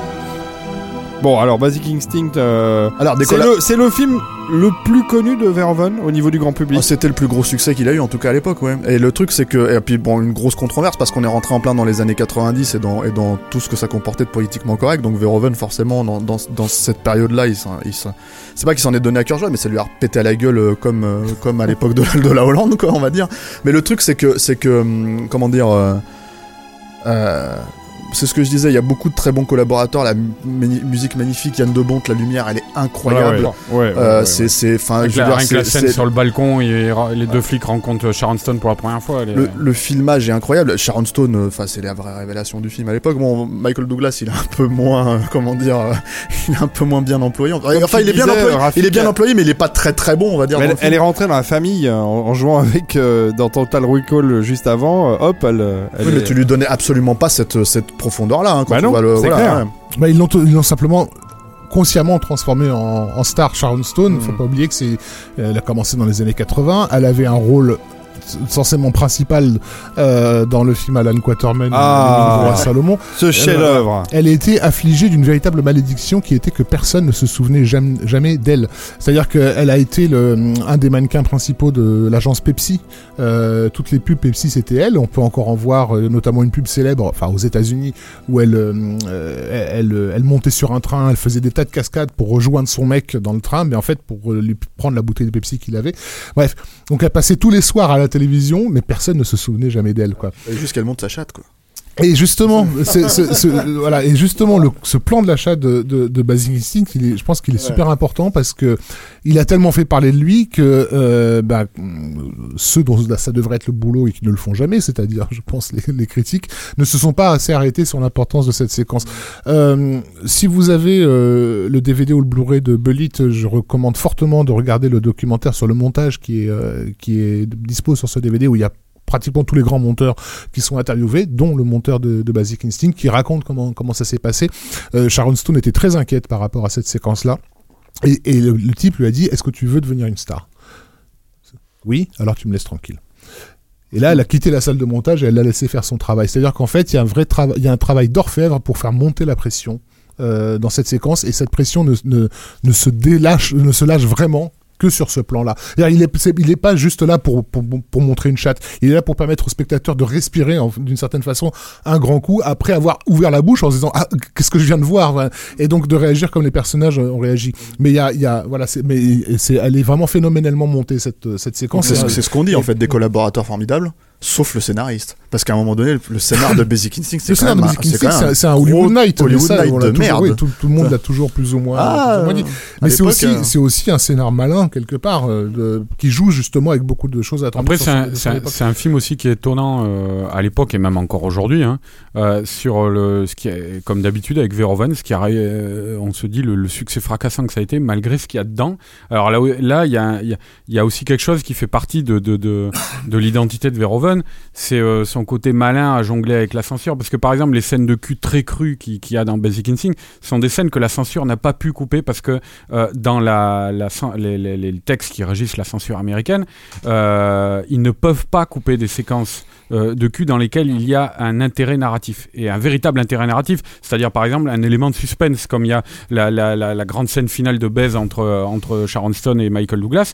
Bon, alors Basic Instinct, euh, Alors, le, c'est le film le plus connu de Verhoeven au niveau du grand public. Ah, C'était le plus gros succès qu'il a eu en tout cas à l'époque, ouais. Et le truc c'est que, et puis bon, une grosse controverse parce qu'on est rentré en plein dans les années 90 et dans, tout ce que ça comportait de politiquement correct. Donc Verhoeven forcément dans, cette période-là, il, c'est pas qu'il s'en est donné à cœur joie, mais ça lui a pété à la gueule euh, comme, euh, comme à l'époque de, de la Hollande, quoi, on va dire. Mais le truc c'est que, c'est que, hum, comment dire, euh, euh, c'est ce que je disais, il y a beaucoup de très bons collaborateurs, la musique magnifique, Yann de Bonte, la lumière, elle est incroyable. Ouais, ouais, ouais, Euh, ouais, c'est, ouais. c'est, enfin, Avec je veux la, dire, rien que la c'est- scène sur le balcon, et les deux flics rencontrent Sharon Stone pour la première fois. est- Le, le filmage est incroyable. Sharon Stone, euh, enfin c'est la vraie révélation du film à l'époque. Bon, Michael Douglas, il est un peu moins, euh, comment dire, euh, il est un peu moins bien employé. Enfin, Comme il est bien employé. Rafik, il est bien employé, mais il est pas très très bon, on va dire. Elle, est rentrée dans la famille euh, en, en jouant avec euh, dans Total Recall juste avant. euh, hop, elle. euh, elle Oui, mais tu lui donnais absolument pas cette cette profondeur-là. Hein, quand Bah tu non, vois le, c'est voilà, clair. ouais. Bah, ils l'ont ils l'ont simplement consciemment transformé en, en star Sharon Stone. Faut Mm. pas oublier que c'est, elle a commencé dans les années 80. Elle avait un rôle censément principal euh, dans le film Alan Quaterman, Ah. Le Roi Salomon. Ce chef-d'œuvre. Elle était affligée d'une véritable malédiction qui était que personne ne se souvenait jamais, jamais d'elle. C'est-à-dire qu'elle a été le, un des mannequins principaux de l'agence Pepsi. Euh, toutes les pubs Pepsi, c'était elle. On peut encore en voir euh, notamment une pub célèbre, enfin aux États-Unis, où elle, elle, elle, montait sur un train, elle faisait des tas de cascades pour rejoindre son mec dans le train, mais en fait pour lui prendre la bouteille de Pepsi qu'il avait. Bref, donc elle passait tous les soirs à la télévision, mais personne ne se souvenait jamais d'elle, quoi. Juste qu'elle monte sa chatte, quoi. Et justement, ce- ce- voilà, et justement, le, ce plan de l'achat de, de, de Instinct, il est, je pense qu'il est super important parce que il a tellement fait parler de lui que euh, bah, ceux dont ça devrait être le boulot et qui ne le font jamais, c'est-à-dire, je pense, les, les critiques, ne se sont pas assez arrêtés sur l'importance de cette séquence. Euh, si vous avez euh, le DVD ou le Blu-ray de Bullet, je recommande fortement de regarder le documentaire sur le montage qui est, euh, qui est dispo sur ce DVD où il y a pratiquement tous les grands monteurs qui sont interviewés, dont le monteur de, Basic Instinct, qui raconte comment, comment ça s'est passé. Euh, Sharon Stone était très inquiète par rapport à cette séquence-là. Et, le, type lui a dit Est-ce que tu veux devenir une star? Oui, alors tu me laisses tranquille. Et là, elle a quitté la salle de montage et elle l'a laissé faire son travail. C'est-à-dire qu'en fait, il y a un vrai travail, il y a un travail d'orfèvre pour faire monter la pression euh, dans cette séquence et cette pression ne, ne, ne se délâche, ne se lâche vraiment que sur ce plan-là. Il est, c'est- il est pas juste là pour, pour, pour montrer une chatte. Il est là pour permettre au spectateur de respirer d'une certaine façon un grand coup après avoir ouvert la bouche en se disant ah qu'est-ce que je viens de voir et donc de réagir comme les personnages ont réagi. Mais il y a, il y a voilà c'est mais c'est elle est vraiment phénoménalement montée cette cette séquence. C'est ce qu'on dit en fait des collaborateurs formidables, sauf le scénariste. Parce qu'à un moment donné, le, scénar de Basic Instinct, c'est quand même, un- Basic Instinct, c'est Hollywood Night. Hollywood ça, de toujours- merde. oui, tout, tout le monde l'a toujours plus ou moins, Ah, plus ou moins dit. Mais c'est aussi, euh, c'est aussi un scénar malin quelque part euh, de- qui joue justement avec beaucoup de choses à Après, sur c'est un, un- l'époque. c'est un film aussi qui est étonnant euh, à l'époque et même encore aujourd'hui, hein, euh, sur le, ce qui est, comme d'habitude avec Verhoeven, ce qui a, euh, on se dit le, le succès fracassant que ça a été malgré ce qu'il y a dedans. Alors là, il y a, il y, a, y a aussi quelque chose qui fait partie de, de, de, de l'identité de Verhoeven, c'est euh, son côté malin à jongler avec la censure, parce que par exemple, les scènes de cul très crues qu'il y a dans Basic Instinct sont des scènes que la censure n'a pas pu couper parce que euh, dans la, la, les, les, les textes qui régissent la censure américaine, euh, ils ne peuvent pas couper des séquences de cul dans lesquelles il y a un intérêt narratif et un véritable intérêt narratif, c'est-à-dire par exemple un élément de suspense comme il y a la, la, la, la grande scène finale de baise entre, entre Sharon Stone et Michael Douglas.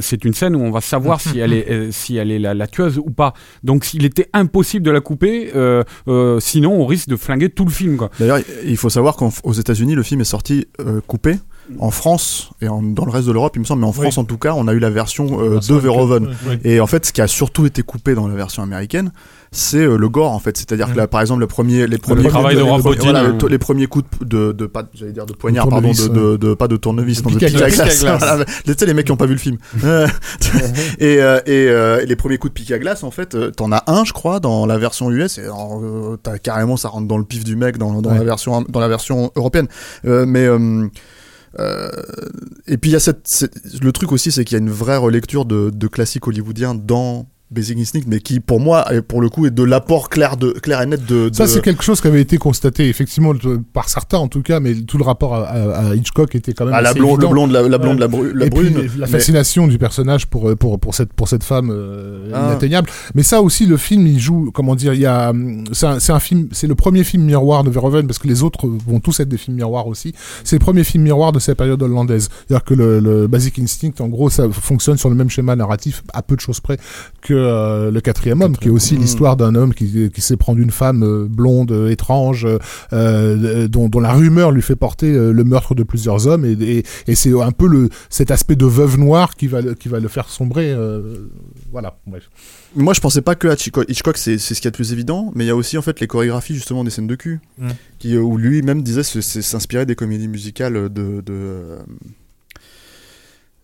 C'est une scène où on va savoir si elle est, si elle est la, la tueuse ou pas. Donc s'il était impossible de la couper, euh, euh, sinon on risque de flinguer tout le film. D'ailleurs, il faut savoir qu'aux États-Unis, le film est sorti euh, coupé. En France et en- dans le reste de l'Europe, il me semble, mais en France en tout cas, on a eu la version euh, de Verhoeven. Et en fait, ce qui a surtout été coupé dans la version américaine, c'est euh, le gore en fait. C'est-à-dire que là, par exemple, le premier, les premiers, travail de voilà, le- les premiers coups de, de, de pas, j'allais dire de poignard, De pardon, de, pas de tournevis, De non, de pic à glace. Voilà. Tu sais, les mecs qui ont pas vu le film. Euh, et euh, et les premiers coups de pic à glace, en fait, t'en as un, je crois, dans la version US. Et t'as carrément, ça rentre dans le pif du mec dans, dans Ouais. la version, dans la version européenne. Mais euh, et puis il y a cette, le truc aussi, c'est qu'il y a une vraie relecture de, de classiques hollywoodiens dans Basic Instinct, mais qui pour moi, pour le coup, est de l'apport clair, de, clair et net de. Ça, c'est quelque chose qui avait été constaté, effectivement, par certains en tout cas, mais tout le rapport à, à- à Hitchcock était quand même. Ah, la assez blonde, le blonde, la, la blonde, la, bru- la et puis, brune. la mais- fascination du personnage pour euh, pour pour cette pour cette femme euh, Ah. inatteignable. Mais ça aussi, le film, il joue. Comment dire Il y a. C'est un, un film. C'est le premier film miroir de Verhoeven parce que les autres vont tous être des films miroirs aussi. C'est le premier film miroir de cette période hollandaise. C'est-à-dire que le, le Basic Instinct, en gros, ça fonctionne sur le même schéma narratif à peu de choses près que euh, le quatrième homme, qui est aussi Mmh. l'histoire d'un homme qui, qui s'éprend d'une femme euh, blonde, euh, étrange, euh, dont, dont la rumeur lui fait porter le meurtre de plusieurs hommes, et, et, et c'est un peu le cet aspect de veuve noire qui va le, qui va le faire sombrer. euh, voilà, bref. Moi, je pensais pas que à Hitchcock, Hitchcock, c'est c'est ce qu'il y a de plus évident, mais il y a aussi en fait les chorégraphies justement des scènes de cul, Mm. qui, où lui-même disait s'inspirer des comédies musicales de. de euh,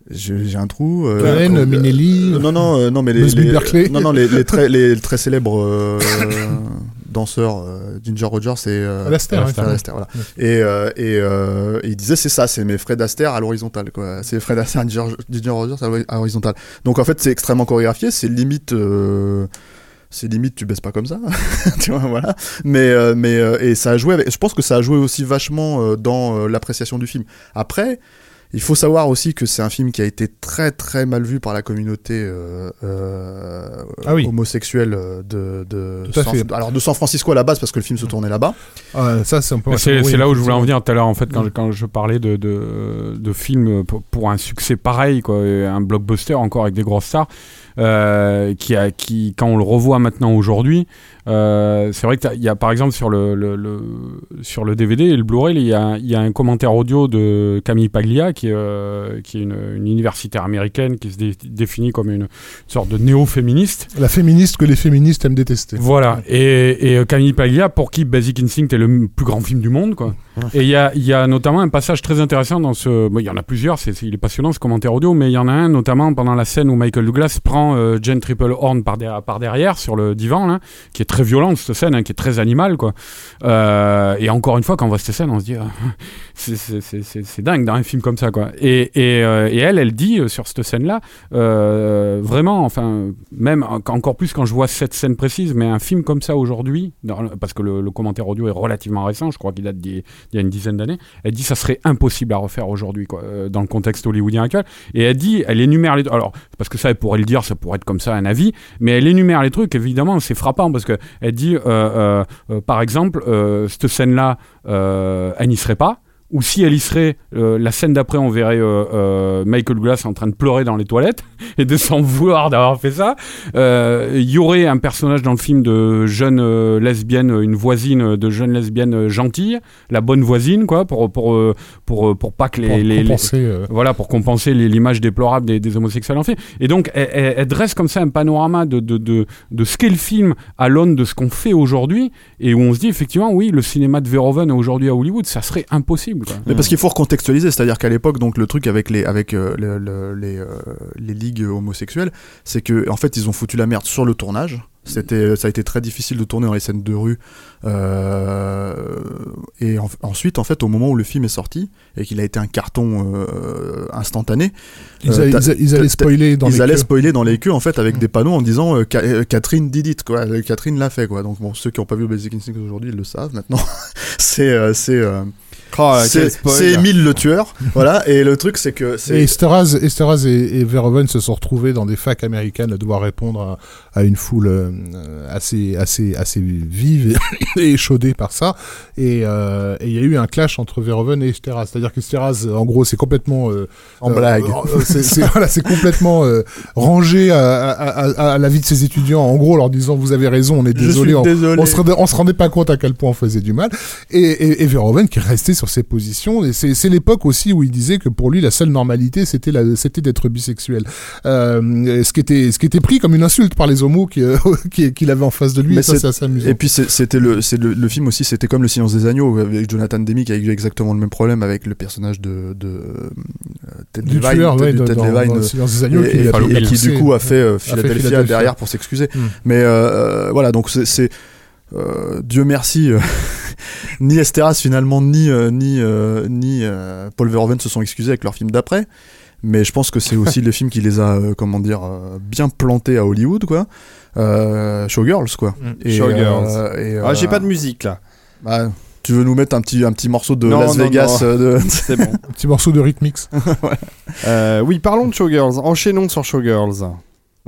j'ai un trou. euh, Cohen, euh, Minelli, euh, non, non, euh, non, mais les, les- non, non, les, les très, les très célèbres danseurs, Ginger Rogers et euh, Alastair, Alastair, ouais. Alastair, voilà. Et, euh, et, euh, et il disait c'est ça, c'est mes Fred Astaire à l'horizontale, quoi. C'est Fred Astaire, Ginger, Ginger Rogers à l'hori- à l'horizontale. Donc en fait, c'est extrêmement chorégraphié, c'est limite. euh, c'est limite tu baisses pas comme ça tu vois voilà mais euh, mais euh, et ça a joué avec, je pense que ça a joué aussi vachement euh, dans l'appréciation du film après il faut savoir aussi que c'est un film qui a été très très mal vu par la communauté euh, euh, Ah oui. homosexuelle euh, de, San, fait. alors de San Francisco à la base parce que le film se tournait là-bas. Ah, ça, c'est oui, là où je voulais en venir tout à l'heure, en fait, quand, je- quand je parlais de, de, de films pour, pour un succès pareil, quoi, un blockbuster encore avec des grosses stars, euh, qui, a, qui, quand on le revoit maintenant aujourd'hui, euh, c'est vrai qu'il y a par exemple sur le, le, le- sur le DVD et le Blu-ray, il y a, y a un commentaire audio de Camille Paglia, qui est, euh, qui est une, une universitaire américaine qui se dé- définit comme une, sorte de néo-féministe. La féministe que les féministes aiment détester. Voilà, et, et Camille Paglia, pour qui Basic Instinct est le plus grand film du monde, quoi. Et il y a, y a notamment un passage très intéressant dans ce. bon, Il y en a plusieurs, c'est- il est passionnant ce commentaire audio, mais il y en a un notamment pendant la scène où Michael Douglas prend euh, Jen Triple Horn par, der- par derrière sur le divan, qui est très violente cette scène, hein, qui est très animale, quoi. Euh, et encore une fois, quand on voit cette scène, on se dit, ah, c'est, dingue dans un film comme ça, quoi. Et, euh, elle, elle dit sur cette scène-là, vraiment, enfin, même en- encore plus quand je vois cette scène précise, mais un film comme ça aujourd'hui, parce que le, commentaire audio est relativement récent, je crois qu'il date d'il y a une dizaine d'années, elle dit ça serait impossible à refaire aujourd'hui, dans le contexte hollywoodien actuel. Et elle dit, elle énumère les, alors parce que ça, elle pourrait le dire, ça pourrait être comme ça un avis, mais elle énumère les trucs. Évidemment, c'est frappant parce que elle dit, euh, euh, euh, par exemple, cette scène-là, elle n'y serait pas. Ou si elle y serait, euh, la scène d'après, on verrait euh, euh, Michael Douglas en train de pleurer dans les toilettes et de s'en vouloir d'avoir fait ça. Il y aurait un personnage dans le film de jeune lesbienne, une voisine de jeune lesbienne gentille, la bonne voisine, quoi, pour pour pour, pour pas que les, Pour les- les- compenser, voilà, pour compenser l'image déplorable des, des homosexuels en film. Et donc, elle, elle- elle dresse comme ça un panorama de, de, de, de ce qu'est le film à l'aune de ce qu'on fait aujourd'hui, et où on se dit effectivement, oui, le cinéma de Verhoeven aujourd'hui à Hollywood, ça serait impossible. Quoi. Mais parce qu'il faut recontextualiser, c'est-à-dire qu'à l'époque, donc le truc avec les avec euh, le- le- les euh, les ligues homosexuelles, c'est que en fait ils ont foutu la merde sur le tournage. C'était, ça a été très difficile de tourner dans les scènes de rue. Euh, et en- ensuite, en fait, au moment où le film est sorti et qu'il a été un carton euh, instantané, ils, euh, allaient- ils ils spoiler dans ils les allaient queues. spoiler dans les queues en fait avec Mm. des panneaux en disant Ca- Catherine did it quoi. Catherine l'a fait quoi. Donc bon, ceux qui n'ont pas vu Basic Instinct aujourd'hui, ils le savent maintenant. c'est c'est c'est spoil. c'est Émile le tueur. voilà. Et le truc c'est que Et c'est Esterhaz, Esterhaz et, et Verhoeven se sont retrouvés dans des facs américaines à devoir répondre à, à une foule euh, assez, assez, assez vive et, échaudée par ça. Et euh, et il y a eu un clash entre Verhoeven et Esterhaz. C'est-à-dire qu'Esterhaz, en gros, c'est complètement... euh, en euh, blague. euh, c'est voilà, complètement euh, rangé à, à, à, à la vie de ses étudiants, en gros, leur disant vous avez raison, on est Je désolé, on, désolé. on se rendait, on se rendait pas compte à quel point on faisait du mal. Et, et, et Verhoeven qui restait sur ses positions. Et c'est, c'est l'époque aussi où il disait que pour lui la seule normalité c'était d'être bisexuel. Euh, ce qui était, ce qui était pris comme une insulte par les homos qui, euh, qui- qu'il avait en face de lui. Mais et ça c'est- c'est assez amusant. Et puis c'était le, c'est le, le film aussi, c'était comme Le Silence des Agneaux avec Jonathan Demme qui a eu exactement le même problème avec le personnage de, de euh, Ted du Levine, tueur, Ted- ouais, Ted dans, dans, Levine, dans le silence des agneaux, et, qui, et- et qui du coup a fait euh, fait Philadelphia, derrière pour s'excuser. Hmm. Mais voilà, donc c'est, euh, Dieu merci, euh, ni Esteras finalement, ni euh, ni euh, ni euh, Paul Verhoeven se sont excusés avec leur film d'après. mais je pense que c'est aussi le film qui les a, euh, comment dire, euh, bien plantés à Hollywood, quoi. Euh, Showgirls, quoi. Mm. Et, Showgirls. euh, et, Ah, j'ai pas de musique là. bah, tu veux nous mettre un petit, un petit morceau de Non, Las non, Vegas non. de... C'est bon. Un petit morceau de Rhythmix. Euh, oui, parlons de Showgirls. Enchaînons sur Showgirls.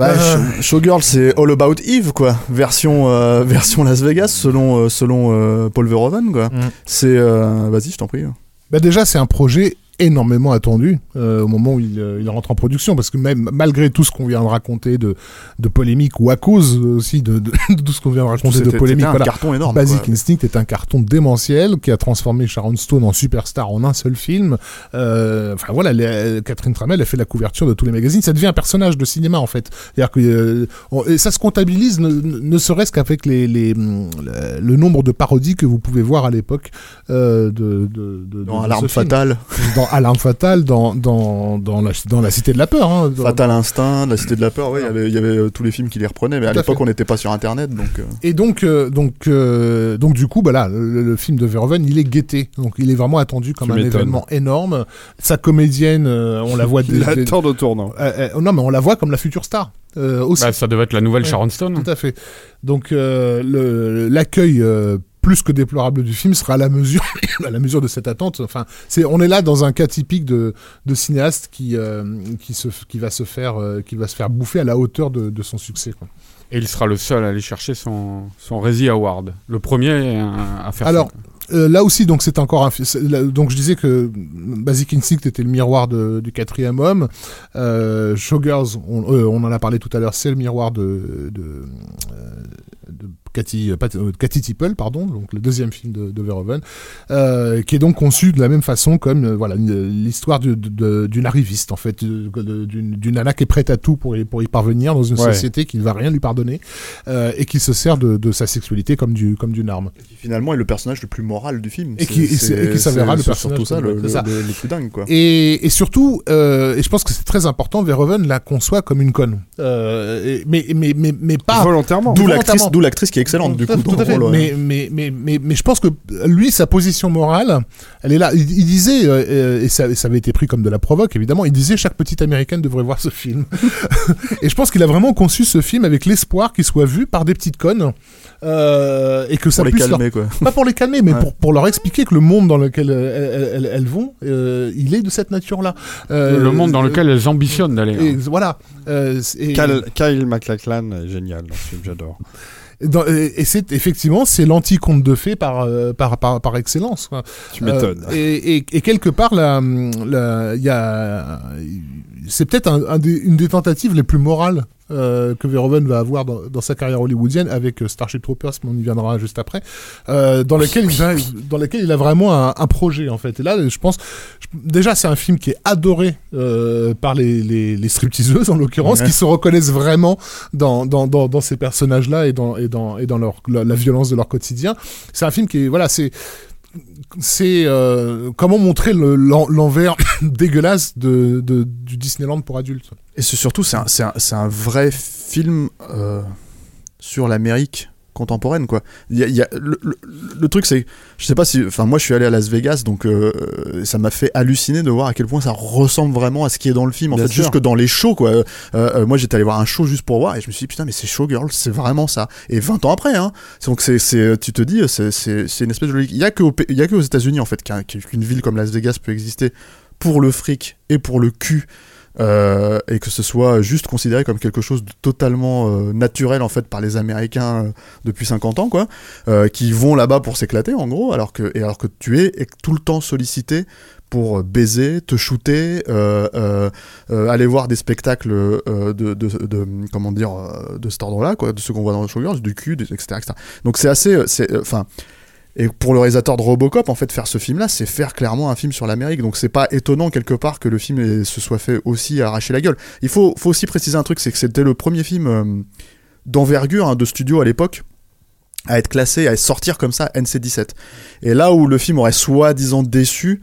Bah, Euh. Show- Showgirls, c'est All About Eve, quoi. Version, euh, version Las Vegas, selon, euh, selon euh, Paul Verhoeven, quoi. Mm. C'est. euh, Vas-y, je t'en prie. Bah déjà, c'est un projet énormément attendu euh, au moment où il, euh, il rentre en production parce que même malgré tout ce qu'on vient de raconter de, de polémique ou à cause aussi de, de, de tout ce qu'on vient de raconter de polémique un voilà. carton énorme. Basic quoi. Instinct est un carton démentiel qui a transformé Sharon Stone en superstar en un seul film. Euh, enfin voilà, les- Catherine Tramell a fait la couverture de tous les magazines. Ça devient un personnage de cinéma en fait. C'est-à-dire que euh, on- et ça se comptabilise ne, ne serait-ce qu'avec les, les, hum, le, le nombre de parodies que vous pouvez voir à l'époque de, de, de, Dans Alarme. Fatale, Dans Alarme Fatale, dans, dans, dans, la, dans la Cité de la Peur. Hein, dans- Fatal Instinct, La Cité de la Peur, ouais, il y avait- il y avait euh, tous les films qui les reprenaient, mais à à l'époque on n'était pas sur internet donc. euh, Et donc, euh, donc, euh, donc du coup, bah là, le, le film de Verhoeven, il est guetté. Donc, il est vraiment attendu comme Tu un événement énorme. Sa comédienne, euh, on la voit. Dès- attend au tournant. euh, euh, non, mais on la voit comme la future star euh, aussi. Bah, ça devait être la nouvelle Ouais. Sharon Stone. Tout à fait. Donc, euh, l'accueil. euh, plus que déplorable du film sera à la mesure à la mesure de cette attente enfin c'est on est là dans un cas typique de, de cinéaste qui euh, qui se qui va se faire euh, qui va se faire bouffer à la hauteur de, de son succès quoi. Et il sera le seul à aller chercher son, son Razzie Award. Le premier à, à faire Alors, ça. Euh, là aussi, donc c'est encore un. là- Donc je disais que Basic Instinct était le miroir de- du quatrième homme. Euh, Showgirls, on, euh, on en a parlé tout à l'heure, c'est le miroir de, de, de Cathy, euh, euh, Cathy Tipple, pardon, donc le deuxième film de, de Verhoeven, euh, qui est donc conçu de la même façon comme euh, voilà l'histoire d'une arriviste en fait, d'une d'une nana qui est prête à tout pour y, pour y parvenir dans une Ouais. société qui ne va rien lui pardonner euh, et qui se sert de, de sa sexualité comme du comme d'une arme. qui finalement est le personnage le plus moral du film. Et qui- et et s'avérera le personnage surtout ça, le- le, c'est ça. le- le plus dingue quoi. Et, et surtout, euh, et je pense que c'est très important, Verhoeven la conçoit comme une conne. Euh, et- mais, mais, mais, mais pas. Volontairement. D'où volontairement. l'actrice, d'où l'actrice qui est excellente du Tout coup. tout dans rôle, ouais. mais, mais, mais, mais, je pense que lui, sa position morale, elle est là. Il, il disait, euh, euh, et ça, et ça avait été pris comme de la provoque, évidemment, il disait chaque petite américaine devrait voir ce film. et je pense qu'il a vraiment conçu ce film avec l'espoir qu'il soit vu par des petites connes. euh, et que ça pour les puisse leur calmer quoi. pas pour les calmer, mais Ouais. pour, pour leur expliquer que le monde dans lequel elles, elles- elles vont, euh, il est de cette nature-là. Euh, le monde dans euh, lequel elles ambitionnent d'aller. hein. voilà. Euh, et, Kyle, Kyle MacLachlan, est génial dans ce film, j'adore. Dans- et- c'est effectivement c'est l'anti-conte de fées par, euh, par, par, par excellence. quoi. Tu m'étonnes. Euh, et, et, et quelque part, là, là, il y a, c'est peut-être un, un des- une des tentatives les plus morales euh, que Verhoeven va avoir dans, dans sa carrière hollywoodienne avec euh, Starship Troopers, mais on y viendra juste après, euh, dans lequel il va, dans lequel il a vraiment un, un projet en fait. Et là, je pense, je- déjà, c'est un film qui est adoré euh, par les, les, les stripteaseuses en l'occurrence, Ouais. qui se reconnaissent vraiment dans, dans, dans, dans ces personnages-là et dans, et dans, et dans leur, la, la violence de leur quotidien. C'est un film qui est, voilà, c'est c'est euh, comment montrer le- l'en- l'envers dégueulasse de, du Disneyland pour adultes. Et surtout, c'est un, un vrai film euh, sur l'Amérique contemporaine, quoi. Il y a, y a- le, le- le truc, c'est, je sais pas si, enfin, moi, je suis allé à Las Vegas, donc euh, euh, ça m'a fait halluciner de voir à quel point ça ressemble vraiment à ce qui est dans le film. En Bien fait, sûr. jusque dans les shows, quoi. Euh, euh, moi, j'étais allé voir un show juste pour voir, et je me suis dit, putain, mais c'est Showgirls, c'est vraiment ça. Et 20 ans après, hein. Donc, c'est, c'est, tu te dis, c'est, c'est, c'est une espèce de logique. Il y a que, au y a que aux États-Unis, en fait, qu'un- qu'une ville comme Las Vegas peut exister pour le fric et pour le cul euh, et que ce soit juste considéré comme quelque chose de totalement euh, naturel en fait par les Américains euh, depuis 50 ans quoi, qui vont là-bas pour s'éclater en gros, alors que et alors que tu es tout le temps sollicité pour baiser, te shooter, aller voir des spectacles de, comment dire de cet ordre-là quoi, de ce qu'on voit dans le Showgirls, du cul, etc., etc. Donc c'est assez, enfin. Et pour le réalisateur de Robocop, en fait, faire ce film-là, c'est faire clairement un film sur l'Amérique. Donc c'est pas étonnant quelque part que le film se soit fait aussi arracher la gueule. Il faut, aussi préciser un truc, c'est que c'était le premier film euh, d'envergure hein, de studio à l'époque à être classé, à sortir comme ça NC-17. Et là où le film aurait soi-disant déçu,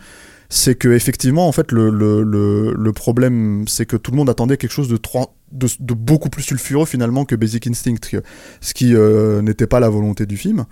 c'est que effectivement, en fait, le, problème, c'est que tout le monde attendait quelque chose de, beaucoup plus sulfureux finalement que Basic Instinct, ce qui euh, n'était pas la volonté du film.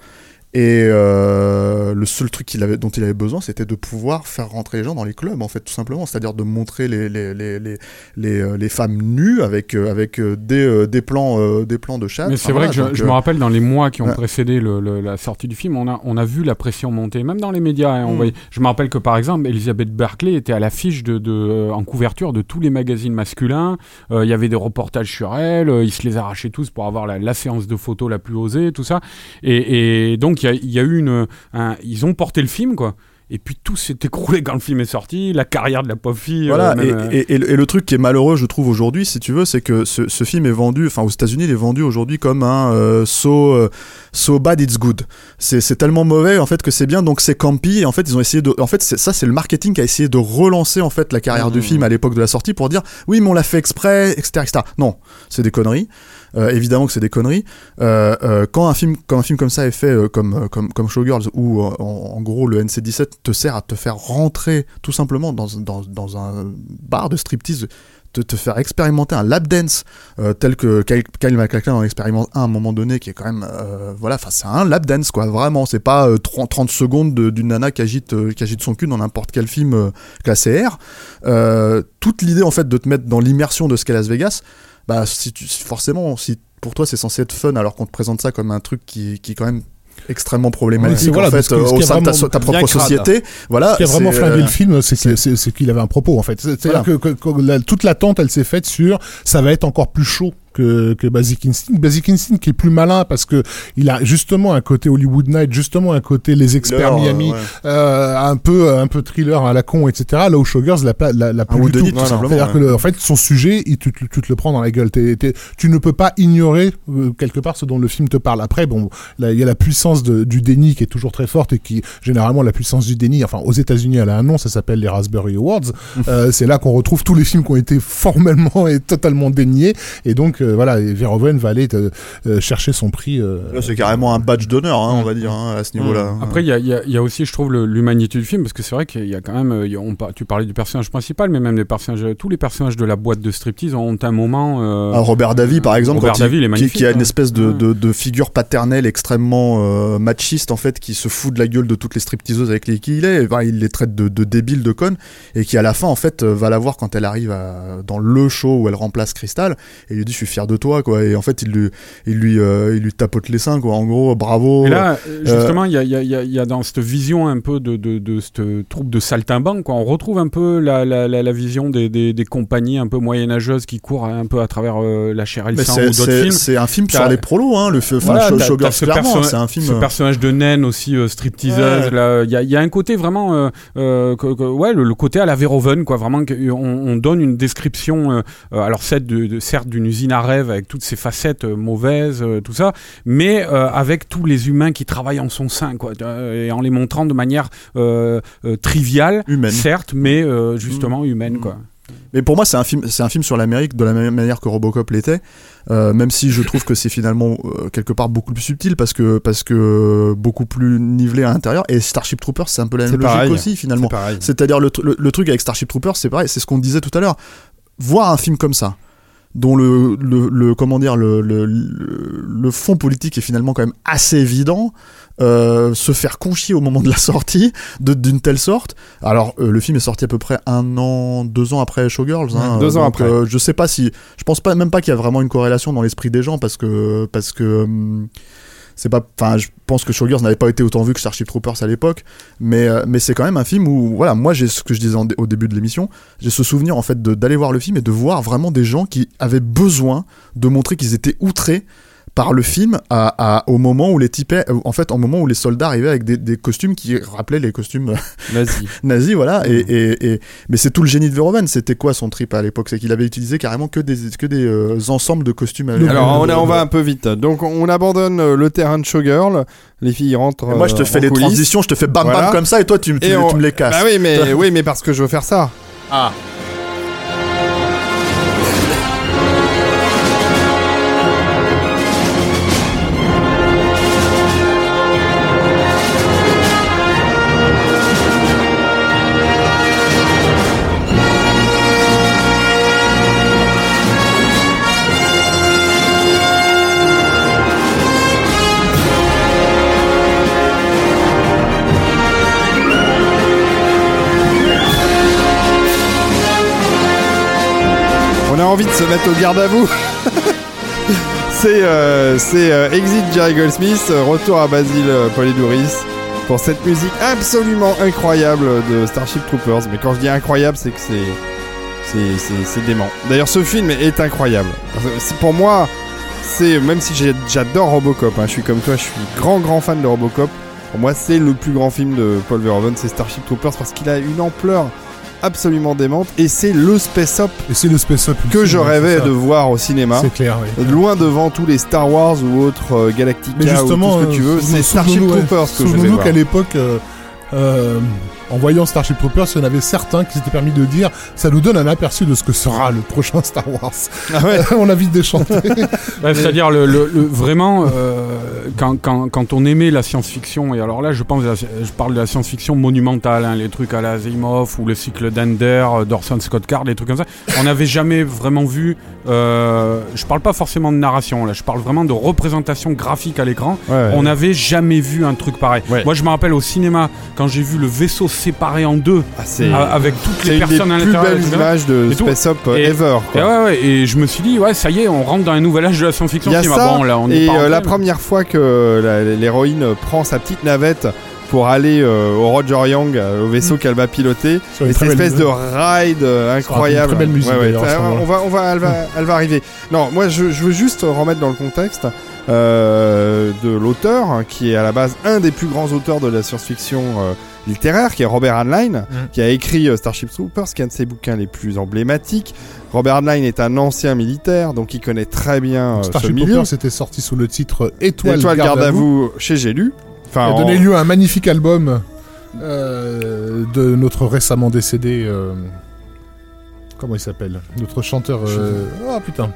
Et euh, le seul truc avait, dont il avait besoin, c'était de pouvoir faire rentrer les gens dans les clubs, en fait, tout simplement. C'est-à-dire de montrer les, les, les, les, les, euh, femmes nues avec, euh, avec des, des, plans, des plans de chat. Mais c'est vrai que je, me rappelle dans les mois qui ont précédé la sortie du film, on a, on a vu la pression monter, même dans les médias. hein, on Mm. je me rappelle que par exemple, Elisabeth Berkeley était à l'affiche de, de, en couverture de tous les magazines masculins. Il y avait des reportages sur elle, ils se les arrachaient tous pour avoir la, séance de photos la plus osée, tout ça. Et, et donc il y a, il y a eu une, un- ils ont porté le film quoi. Et puis tout s'est écroulé quand le film est sorti, la carrière de la pauvre fille. Voilà, euh, et, euh, et- et le- truc qui est malheureux, je trouve, aujourd'hui, si tu veux, c'est que ce, ce film est vendu, enfin, aux États-Unis, il est vendu aujourd'hui comme un euh, so, so bad it's good. C'est tellement mauvais, en fait, que c'est bien, donc c'est campy. Et en fait, ils ont essayé de. En fait, ça, c'est le marketing qui a essayé de relancer, en fait, la carrière du film à l'époque de la sortie pour dire, oui, mais on l'a fait exprès, etc., etc. Non, c'est des conneries. Euh, évidemment que c'est des conneries. Euh, euh, quand un film, quand un film comme ça est fait, comme comme comme Showgirls, où en, gros le NC17 te sert à te faire rentrer tout simplement dans dans, dans un bar de striptease, te, te faire expérimenter un lap dance tel que Kyle, Kyle en expérimente un à un moment donné, qui est quand même voilà, c'est un lap dance quoi, vraiment. C'est pas euh, 30, 30 secondes de- d'une nana qui agite qui agite son cul dans n'importe quel film classé R. Toute l'idée en fait de te mettre dans l'immersion de ce qu'est Las Vegas bah si tu, forcément si pour toi c'est censé être fun alors qu'on te présente ça comme un truc qui, qui est quand même extrêmement problématique Ouais, voilà, en fait euh, au sein de ta, propre société voilà Ce qui a vraiment flingué euh, le film, c'est qu'il avait un propos en fait. C'est- C'est-à-dire Voilà. que, que- que la- toute l'attente, elle s'est faite sur ça va être encore plus chaud que, que Basic Instinct. Basic Instinct qui est plus malin parce que il a justement un côté Hollywood Night, justement un côté les experts leur, Miami, ouais. euh, un peu un peu thriller à la con, etc. Là où Showgirls l'a pas l'a, l'a plus Un du tout. C'est-à-dire ouais. que le- en fait son sujet, il- tu, tu- tu te le prends dans la gueule. T'es- tu ne peux pas ignorer euh, quelque part ce dont le film te parle. Après, bon, il y a la puissance de- du déni qui est toujours très forte et qui généralement la puissance du déni. Enfin, aux États-Unis, elle a un nom, ça s'appelle les Raspberry Awards. Euh, c'est là qu'on retrouve tous les films qui ont été formellement et totalement déniés. Et donc euh, voilà, et Verhoeven va aller euh, euh, chercher son prix. euh, Là, c'est carrément un badge d'honneur hein, on va dire hein, à ce niveau là Après, il y a, il y a- y a aussi, je trouve, l'humanité du film, parce que c'est vrai qu'il y a quand même. euh, il y a- on par- tu parlais du personnage principal, mais même les personnages, tous les personnages de la boîte de striptease ont un moment. euh, Ah, Robert Davy par exemple Robert quand Davy, il est qui, magnifique, qui a une espèce de, de, de figure paternelle extrêmement euh, machiste en fait qui se fout de la gueule de toutes les stripteaseuses avec les qui il est Enfin, il les traite de, de débiles de connes et qui à la fin en fait euh, va la voir quand elle arrive à- dans le show où elle remplace Crystal et il lui dit je suis fier de toi quoi et en fait il lui il lui euh, il lui tapote les seins quoi en gros bravo Et là, euh, justement, il y, a, y a- y a- dans cette vision un peu de, de, de cette troupe de saltimbanques, quoi, on retrouve un peu la, la, la, la vision des, des, des compagnies un peu moyenâgeuses qui courent un peu à travers euh, la chair et le sang ou d'autres films. c'est un film sur les prolos hein le f- enfin Voilà, ce clairement c'est un film Ce personnage de naine aussi stripteaseuse, Ouais. là, il y y a un côté vraiment, que- que- ouais, le, le côté à la Verhoeven, quoi, vraiment, on, on donne une description, alors certes d'une usine à rêve avec toutes ses facettes euh, mauvaises, euh, tout ça, mais euh, avec tous les humains qui travaillent en son sein, quoi, et en les montrant de manière triviale, Humaine. certes, mais euh, justement humaine, quoi. Mais pour moi, c'est un film, c'est un film sur l'Amérique de la même manière que Robocop l'était, euh, même si je trouve que c'est finalement euh, quelque part beaucoup plus subtil parce que parce que beaucoup plus nivelé à l'intérieur. Et Starship Troopers, c'est un peu la même logique pareil. aussi finalement. C'est-à-dire le, le, le truc avec Starship Troopers, c'est pareil, c'est ce qu'on disait tout à l'heure. Voir un film comme ça, dont le, le, le- comment dire le, le, fond politique est finalement quand même assez évident, euh, se faire conchier au moment de la sortie de- d'une telle sorte. Alors euh, le film est sorti à peu près un an, deux ans après Showgirls. hein, deux ans donc, après. euh, je sais pas si, je pense pas même pas qu'il y a vraiment une corrélation dans l'esprit des gens parce que parce que hum, c'est pas enfin je pense que Showgirls n'avait pas été autant vu que Starship Troopers à l'époque mais euh, mais c'est quand même un film où voilà moi j'ai ce que je disais au début de l'émission j'ai ce souvenir en fait d'aller voir le film et de voir vraiment des gens qui avaient besoin de montrer qu'ils étaient outrés par le film à, à- au moment où les types en fait au moment où les soldats arrivaient avec des, des costumes qui rappelaient les costumes nazis voilà et, et, et- mais c'est tout le génie de Verhoeven c'était quoi son trip à l'époque? C'est qu'il avait utilisé carrément que des que des euh, ensembles de costumes avec- Alors on, a- on va un peu vite. Donc on abandonne euh, le terrain de Showgirl. Les filles rentrent. Et moi je te euh, fais les coulisses. transitions je te fais bam Voilà. bam comme ça et toi tu, tu, Et tu on- me les casses Bah oui, mais oui, mais parce que je veux faire ça. ah se mettre au garde à vous. c'est euh, c'est euh, Exit Jerry Goldsmith, retour à Basile euh, Polidouris pour cette musique absolument incroyable de Starship Troopers. Mais quand je dis incroyable, c'est que c'est dément. D'ailleurs, ce film est incroyable. Pour moi, c'est même si j'adore Robocop, hein, je suis comme toi, je suis grand grand fan de Robocop. Pour moi, c'est le plus grand film de Paul Verhoeven, c'est Starship Troopers parce qu'il a une ampleur absolument démente et c'est le space op Et c'est le space up que je rêvais de voir au cinéma. C'est clair, oui. Loin devant tous les Star Wars ou autres euh, Galactica Mais justement, ou tout ce que tu veux, euh, c'est Starship ouais, Troopers que je vais Souvenons-nous voir. qu'à l'époque, euh, euh, en voyant Starship Troopers, il y en avait certains qui s'étaient permis de dire ça nous donne un aperçu de ce que sera le prochain Star Wars. Ah ouais. on a vite déchanté. Ouais, C'est-à-dire le, le- le- vraiment euh, quand, quand, quand on aimait la science-fiction et alors là je pense je parle de la science-fiction monumentale hein, les trucs à la Asimov ou le cycle d'Ender euh, d'Orson Scott Card des trucs comme ça on n'avait jamais vraiment vu euh, je parle pas forcément de narration là je parle vraiment de représentation graphique à l'écran Ouais, on n'avait jamais vu un truc pareil moi je me rappelle au cinéma quand j'ai vu le vaisseau séparé en deux Ah, c'est avec toutes c'est les une des personnes à plus l'intérieur belles et tout ça. images de. Space Op euh, Et- ever. Et quoi. ouais, ouais, et je me suis dit, ouais, ça y est, on rentre dans un nouvel âge de la science-fiction. Il y a Je me ça, dis, bah, bon, là, on est et pas euh, rentré, la mais- première fois que l'héroïne prend sa petite navette pour aller euh, au Roger Young, euh, au vaisseau qu'elle va piloter, une et cette espèce de ride euh, incroyable. une très belle musique, on va, on va, elle va, elle va, arriver. Non, moi je, je veux juste remettre dans le contexte euh, de l'auteur hein, qui est à la base un des plus grands auteurs de la science-fiction euh, littéraire, qui est Robert Heinlein, qui a écrit euh, Starship Troopers, qui est un de ses bouquins les plus emblématiques. Robert Heinlein est un ancien militaire, donc il connaît très bien euh, ce Starship milieu. Troopers c'était sorti sous le titre Étoile, Étoile garde, à vous. vous chez J'ai lu. Enfin, a en- donné lieu à un magnifique album euh, de notre récemment décédé. Comment il s'appelle Notre chanteur. euh, Ah putain.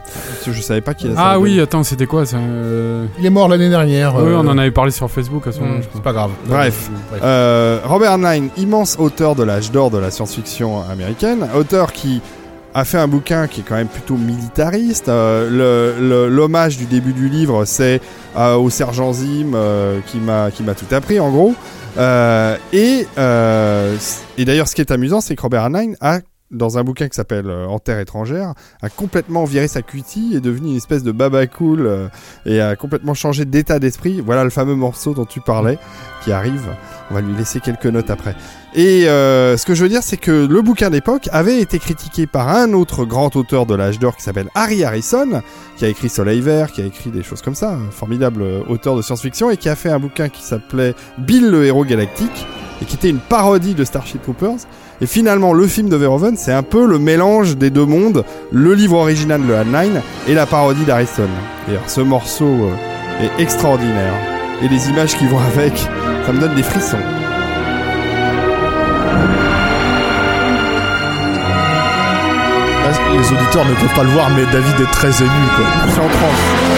je savais pas qu'il Ah oui, attends, c'était quoi ça euh, Il est mort l'année dernière. Oui, euh, on en avait parlé sur Facebook à ce moment-là. hum, je C'est pas grave. Bref. Bref. Euh, Robert Heinlein, immense auteur de l'âge d'or de la science-fiction américaine, auteur qui a fait un bouquin qui est quand même plutôt militariste. Euh, le- le- L'hommage du début du livre, c'est euh, au sergent Zim euh, qui m'a qui m'a tout appris en gros. Euh, et euh, et d'ailleurs, ce qui est amusant, c'est que Robert Heinlein a dans un bouquin qui s'appelle euh, En terre étrangère, a complètement viré sa cutie est devenu une espèce de baba cool euh, et a complètement changé d'état d'esprit. Voilà le fameux morceau dont tu parlais qui arrive. On va lui laisser quelques notes après. Et euh, ce que je veux dire, c'est que le bouquin d'époque avait été critiqué par un autre grand auteur de l'âge d'or qui s'appelle Harry Harrison, qui a écrit Soleil Vert, qui a écrit des choses comme ça, un formidable euh, auteur de science-fiction, et qui a fait un bouquin qui s'appelait Bill le héros galactique, et qui était une parodie de Starship Troopers. Et finalement, le film de Verhoeven, c'est un peu le mélange des deux mondes, le livre original de Heinlein et la parodie d'Harrison. Et alors, ce morceau euh, est extraordinaire. Et les images qui vont avec, ça me donne des frissons. Là, les auditeurs ne peuvent pas le voir, mais David est très ému, quoi. Je suis en transe.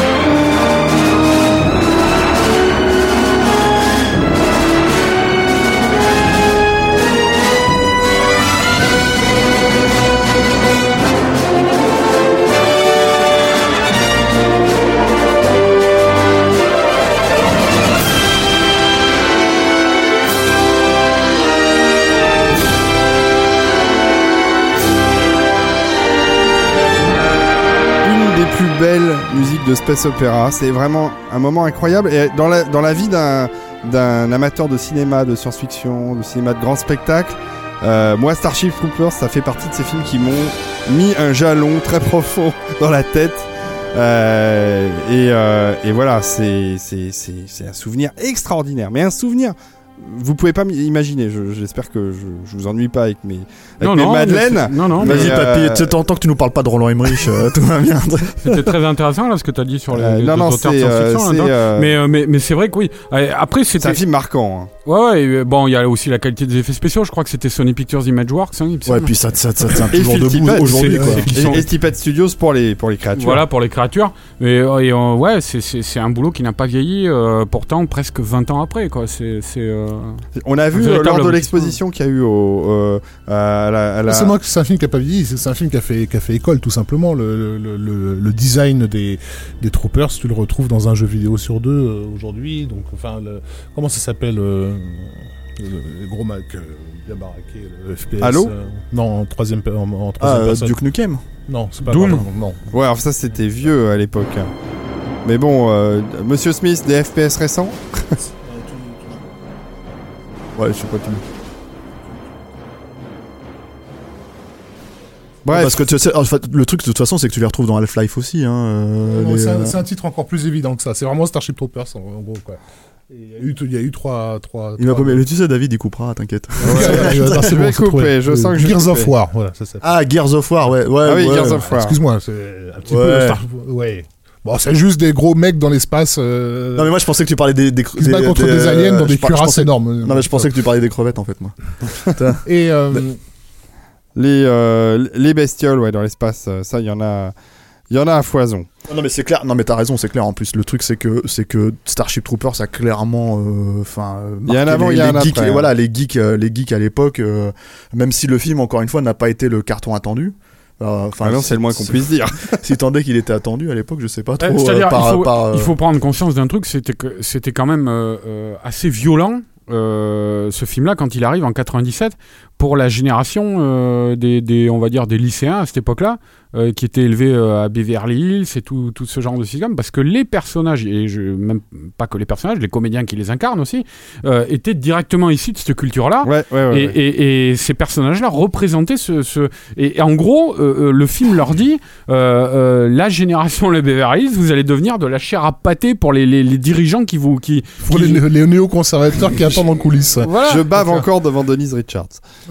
Belles musiques de space opéra. C'est vraiment un moment incroyable. Et dans la, dans la vie d'un, d'un amateur de cinéma, de science-fiction, de cinéma de grand spectacle, euh, moi, Starship Troopers, ça fait partie de ces films qui m'ont mis un jalon très profond dans la tête. Euh, et, euh, et voilà, c'est, c'est, c'est, c'est un souvenir extraordinaire. Mais un souvenir, vous pouvez pas m'imaginer. Je- j'espère que je, je vous ennuie pas avec mes, avec Non, mes non, madeleines. non, mais Vas-y, euh, papy, tant que tu nous parles pas de Roland Emmerich, euh, tout va bien. c'était très intéressant là ce que tu as dit sur les, Euh, les non, deux non, auteurs euh, science-fiction. euh, Mais, euh, mais, mais c'est vrai que oui. Euh, Après, c'est un c'était. film marquant. hein. Ouais, ouais, et, bon, il y a aussi la qualité des effets spéciaux. Je crois que c'était Sony Pictures Imageworks. Hein, Ouais, puis ça, ça, ça tient toujours debout aujourd'hui, Et, sont- et Tippett Studios pour les, pour les créatures. Voilà pour les créatures. Et, euh, et, euh, ouais, c'est- c'est c'est un boulot qui n'a pas vieilli, euh, pourtant presque 20 ans après. quoi. C'est c'est, euh, On a vu euh, lors de l'exposition qu'il y a eu au, euh, à la, à la- C'est moi que c'est un film qui a pas vieilli, c'est un film qui a fait qui a fait école tout simplement. Le, le, le, le design des des troopers, tu le retrouves dans un jeu vidéo sur deux euh, aujourd'hui. Donc enfin, le, comment ça s'appelle euh, le, le gros Mac euh, bien baraqué, le FPS. Euh, Non, en troisième pe- en, en Ah, troisième euh, personne. Duke Nukem. Non, c'est pas Doom. vraiment- Non. Ouais, alors ça c'était vieux à l'époque. Mais bon, euh, Monsieur Smith, des FPS récents Ouais, je sais pas. Tu... Bref, Parce que tu sais, en fait, le truc de toute façon, c'est que tu les retrouves dans Half-Life aussi. Hein, euh, les, c'est un, euh, c'est un titre encore plus évident que ça. C'est vraiment Starship Troopers en, en gros. Quoi. Il y, a eu, il y a eu trois. trois Il m'a pas mais tu sais, David, il coupera, t'inquiète. Ouais, ouais, ouais, Je non, vais bon, c'est couper, je sens que je vais Gears of. War, voilà, ça s'appelle. Ah, Gears of War, ouais. ouais Ah oui, ouais. Gears of War. Excuse-moi, c'est un petit Ouais. peu. Star- Ouais. Bon, c'est juste des gros mecs dans l'espace. Euh... Non, mais moi, je pensais que tu parlais des. des, se battent contre des, aliens dans des cuirasses énormes. Non, mais je pensais que tu parlais des crevettes, en fait, moi. Et euh, les, euh, les bestioles ouais, dans l'espace, euh, ça, il y en a. Il y en a à foison. Non mais c'est clair, non mais t'as raison, c'est clair en plus. Le truc c'est que c'est que Starship Troopers a clairement, euh, enfin, euh, Il y a un marqué avant, les, il y a un geeks, après, et hein. voilà les geeks, euh, les geeks à l'époque, euh, même si le film encore une fois n'a pas été le carton attendu. Euh, Enfin, Ah non, c'est le moins qu'on puisse dire. Si tant est qu'il était attendu à l'époque, je sais pas trop. Euh, euh, par- il, faut, par, euh, il faut prendre conscience d'un truc, c'était que c'était quand même euh, euh, assez violent. euh, ce film-là, quand il arrive en 97, pour la génération euh, des, des, on va dire, des lycéens à cette époque-là, euh, qui étaient élevés euh, à Beverly Hills et tout, tout ce genre de système, parce que les personnages, et je, même pas que les personnages, les comédiens qui les incarnent aussi, euh, étaient directement issus de cette culture-là. Ouais, ouais, ouais. Et, ouais. et- et ces personnages-là représentaient ce, ce- et, et en gros, le film leur dit euh, euh, la génération les Beverly Hills, vous allez devenir de la chair à pâté pour les, les- les dirigeants qui vous qui. pour qui- les, les néo-conservateurs qui attendent en coulisses. Voilà. Je bave encore devant Denise Richards.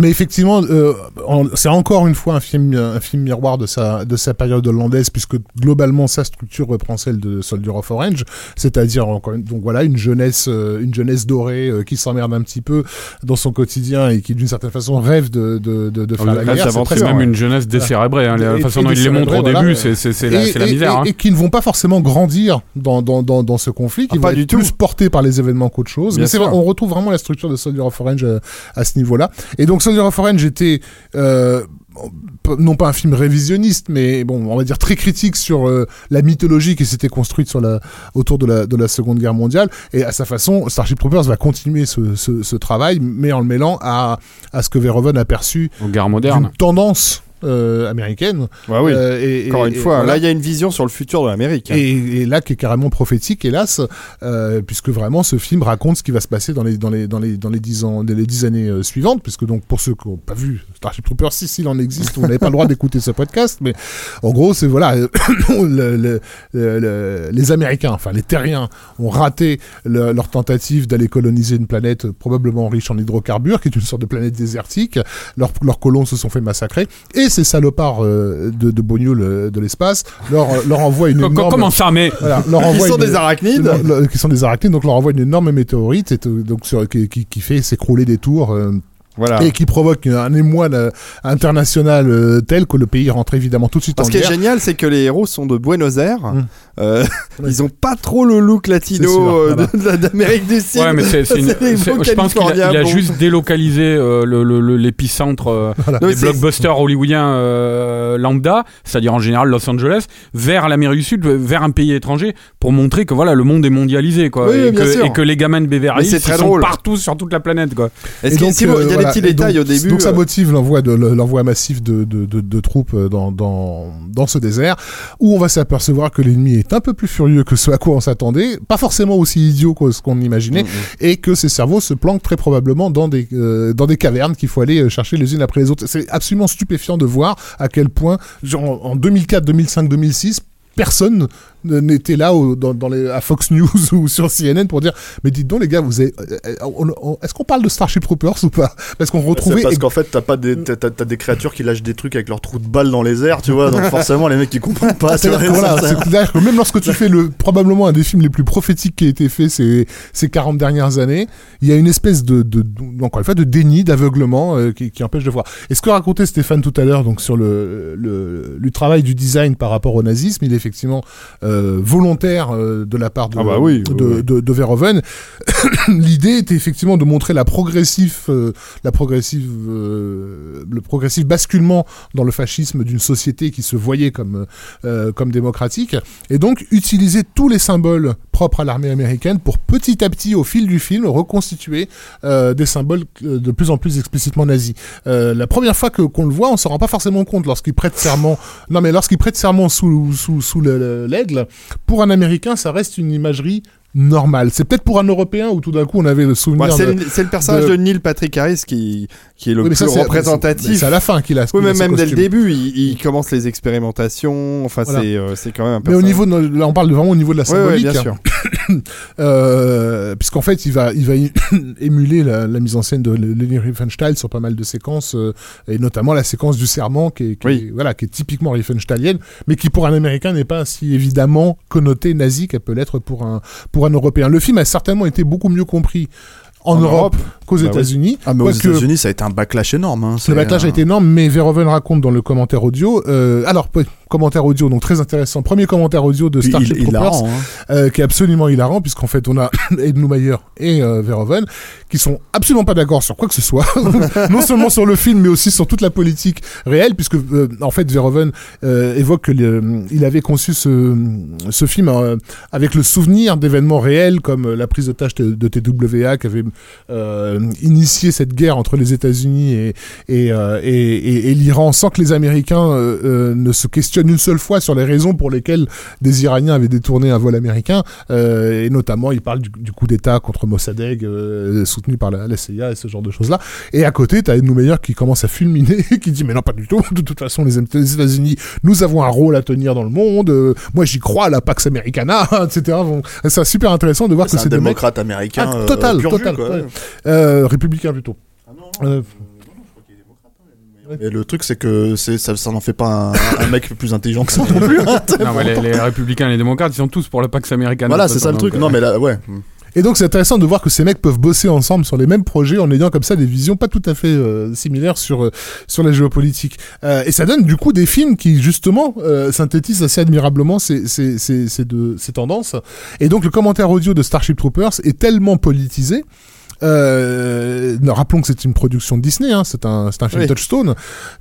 Mais effectivement, euh, c'est encore une fois un film, un film miroir de sa, de sa période hollandaise, puisque globalement sa structure reprend celle de Soldier of Orange, c'est-à-dire donc voilà une jeunesse, euh, une jeunesse dorée euh, qui s'emmerde un petit peu dans son quotidien et qui d'une certaine façon rêve de, de, de, de faire la guerre. C'est même ouais. une jeunesse décérébrée. hein, la façon dont il les montre au début, c'est c'est- c'est la, Et- la et- misère. et- hein. et qui ne vont pas forcément grandir dans, dans, dans, dans ce conflit, qui Ah, vont pas être du tout. plus portés par les événements qu'autre chose. Bien Mais on retrouve vraiment la structure de Soldier of Orange euh, à ce niveau-là. Et donc Soldier of Orange était euh, non pas un film révisionniste, mais bon, on va dire très critique sur euh, la mythologie qui s'était construite sur la, autour de la, de la Seconde Guerre mondiale. Et à sa façon, Starship Troopers va continuer ce, ce, ce travail, mais en le mêlant à, à ce que Verhoeven a perçu Aux guerres modernes. tendance euh, américaine. Ouais, oui. Euh, et- Encore et- une et fois, voilà. là, il y a une vision sur le futur de l'Amérique. hein. Et, là, qui est carrément prophétique, hélas, euh, puisque vraiment ce film raconte ce qui va se passer dans les dans les dans les dans les dix ans, les dix années suivantes, puisque donc pour ceux qui n'ont pas vu Starship Troopers, si s'il en existe, vous n'avez pas le droit d'écouter ce podcast, mais en gros, c'est voilà, le- le- le- le- les Américains, enfin les Terriens, ont raté le- leur tentative d'aller coloniser une planète probablement riche en hydrocarbures, qui est une sorte de planète désertique. Leurs leurs colons se sont fait massacrer, et ces salopards euh, de, de Bognoul euh, de l'espace leur leur envoient une énorme Comment ça Mais voilà, leur Ils envoie sont une- des arachnides. leur- leur- qui sont des arachnides, donc leur envoie une énorme météorite et donc sur- qui, qui, qui fait s'écrouler des tours euh, Voilà. et qui provoque un émoi international euh, tel que le pays rentre évidemment tout de suite en ce qui est guerre. génial, c'est que les héros sont de Buenos Aires. Mm. Euh, Ouais. Ils ont pas trop le look latino sûr, euh, voilà. d'Amérique du Sud. Ouais, mais c'est, une- je pense qu'il a, juste délocalisé euh, le, le- le- l'épicentre euh, mais des blockbusters hollywoodiens euh, lambda, c'est-à-dire en général Los Angeles, vers l'Amérique du Sud, vers un pays étranger, pour montrer que voilà le monde est mondialisé, quoi, Oui, et, que, et que les gamins de Beverly sont drôle. partout sur toute la planète, quoi. Est-ce qu'il y a- des voilà. Petits Et détails donc- au début. Donc ça euh, motive l'envoi de l'envoi massif de, de, de, de troupes euh, dans, dans, dans ce désert, où on va s'apercevoir que l'ennemi est un peu plus furieux que ce à quoi on s'attendait, pas forcément aussi idiot que ce qu'on imaginait, et que ces cerveaux se planquent très probablement dans des, euh, dans des cavernes qu'il faut aller chercher les unes après les autres. C'est absolument stupéfiant de voir à quel point, genre, en 2004, 2005, 2006, personne n'était là au- dans, dans les, à Fox News ou sur CNN pour dire mais dites donc les gars vous avez euh, euh, est-ce qu'on parle de Starship Troopers ou pas? Parce qu'on C'est retrouvait parce qu'en fait, t'as pas des, t'as, t'as- des créatures qui lâchent des trucs avec leurs trous de balles dans les airs, tu vois. Donc forcément, les mecs ils comprennent pas. vois, C'est-à-dire que, voilà, ça- c'est-à-dire que même lorsque tu fais le, probablement un des films les plus prophétiques qui a été fait ces, ces 40 dernières années, il y a une espèce de, de, de- encore une fois, de déni, d'aveuglement euh, qui, qui empêche de voir. Et ce que racontait Stéphane tout à l'heure, donc sur le, le, le travail du design par rapport au nazisme, il est effectivement euh, volontaire euh, de la part de, Ah bah oui, de, oui, oui. de, de Verhoeven. L'idée était effectivement de montrer la progressive, euh, la progressive, euh, le progressif basculement dans le fascisme d'une société qui se voyait comme euh, comme démocratique, et donc utiliser tous les symboles propre à l'armée américaine pour petit à petit, au fil du film, reconstituer euh, des symboles euh, de plus en plus explicitement nazis. Euh, la première fois que qu'on le voit, on s'en rend pas forcément compte lorsqu'il prête serment. Non, mais lorsqu'il prête serment sous sous sous le- le- l'aigle, pour un Américain, ça reste une imagerie normale. C'est peut-être pour un Européen où tout d'un coup on avait le souvenir. Ouais, c'est de- le, c'est le personnage de- de... Neil Patrick Harris qui, qui est le Oui, mais plus ça, c'est- représentatif. C'est à la fin qu'il a. Oui, mais même dès le début, il, il commence les expérimentations. Enfin, Voilà. c'est euh, c'est quand même un Mais au niveau, de- là, on parle vraiment au niveau de la Ouais, ouais, symbolique. bien sûr. Euh, puisqu'en fait, il va, il va émuler la, la mise en scène de Leni Riefenstahl sur pas mal de séquences, euh, et notamment la séquence du serment, qui est, qui Oui. est- voilà, qui est typiquement Riefenstahlienne, mais qui pour un Américain n'est pas si évidemment connotée nazie qu'elle peut l'être pour un, pour un Européen. Le film a certainement été beaucoup mieux compris en, En Europe, qu'aux Bah oui. États-Unis. Ah, mais aux États-Unis, ça a été un backlash énorme. Hein. le C'est, backlash a euh, été énorme, mais Verhoeven raconte dans le commentaire audio. Euh, alors, commentaire audio, donc très intéressant. Premier commentaire audio de Starship il, il Troopers, hein. euh, qui est absolument hilarant, puisqu'en fait, on a Ed Neumayer et euh, Verhoeven qui sont absolument pas d'accord sur quoi que ce soit, non seulement sur le film, mais aussi sur toute la politique réelle, puisque euh, en fait, Verhoeven évoque que le- il avait conçu ce, ce film avec le souvenir d'événements réels, comme la prise de, de TWA qui avait initié cette guerre entre les États-Unis et, et, et, et- et l'Iran, sans que les Américains ne se questionnent une seule fois sur les raisons pour lesquelles des Iraniens avaient détourné un vol américain. Euh, et notamment, il parle du, du coup d'État contre Mossadegh, euh, soutenu par la, la CIA et ce genre de choses-là. Et à côté, t'as Ed Neumayer qui commence à fulminer, qui dit mais non pas du tout. De toute façon, les, États-Unis, nous avons un rôle à tenir dans le monde. Euh, moi, j'y crois à la Pax Americana, etc. Bon, c'est super intéressant de voir que C'est un mecs démocrate américain. Ah, total, total, jus, républicains plutôt. Euh, Et le truc, c'est que ça, ça n'en fait pas un, un mec plus intelligent que ça non plus. hein. Non, mais les, les républicains et les démocrates, ils sont tous pour la Pax Americana. voilà, c'est ça le truc. Non, mais là, ouais. Et donc c'est intéressant de voir que ces mecs peuvent bosser ensemble sur les mêmes projets en ayant comme ça des visions pas tout à fait euh, similaires sur euh, sur la géopolitique. Euh, et ça donne du coup des films qui justement euh, synthétisent assez admirablement ces ces ces ces, deux, ces tendances. Et donc le commentaire audio de Starship Troopers est tellement politisé. Euh, rappelons que c'est une production de Disney, hein, c'est un, c'est un film Oui. Touchstone,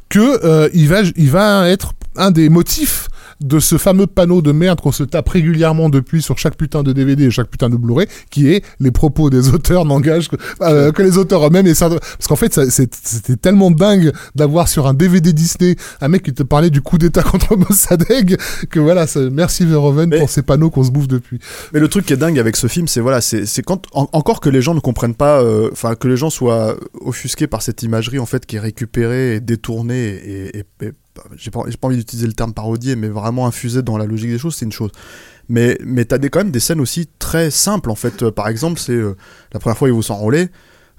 que euh, il va, il va être un des motifs de ce fameux panneau de merde qu'on se tape régulièrement depuis sur chaque putain de DVD et chaque putain de Blu-ray, qui est les propos des auteurs n'engagent que, euh, que les auteurs eux-mêmes. Et ça, parce qu'en fait, c'était tellement dingue d'avoir sur un DVD Disney un mec qui te parlait du coup d'état contre Mossadegh que voilà, ça- merci Verhoeven Mais- pour ces panneaux qu'on se bouffe depuis. Mais le truc qui est dingue avec ce film, c'est voilà, c'est c'est quand en- encore que les gens ne comprennent pas, euh, enfin que les gens soient offusqués par cette imagerie en fait qui est récupérée et détournée et, et- et- j'ai pas, pas envie d'utiliser le terme parodier, mais vraiment infusée dans la logique des choses, c'est une chose. Mais mais t'as des quand même des scènes aussi très simples en fait. Euh, par exemple, c'est euh, la première fois ils vont s'enrôler.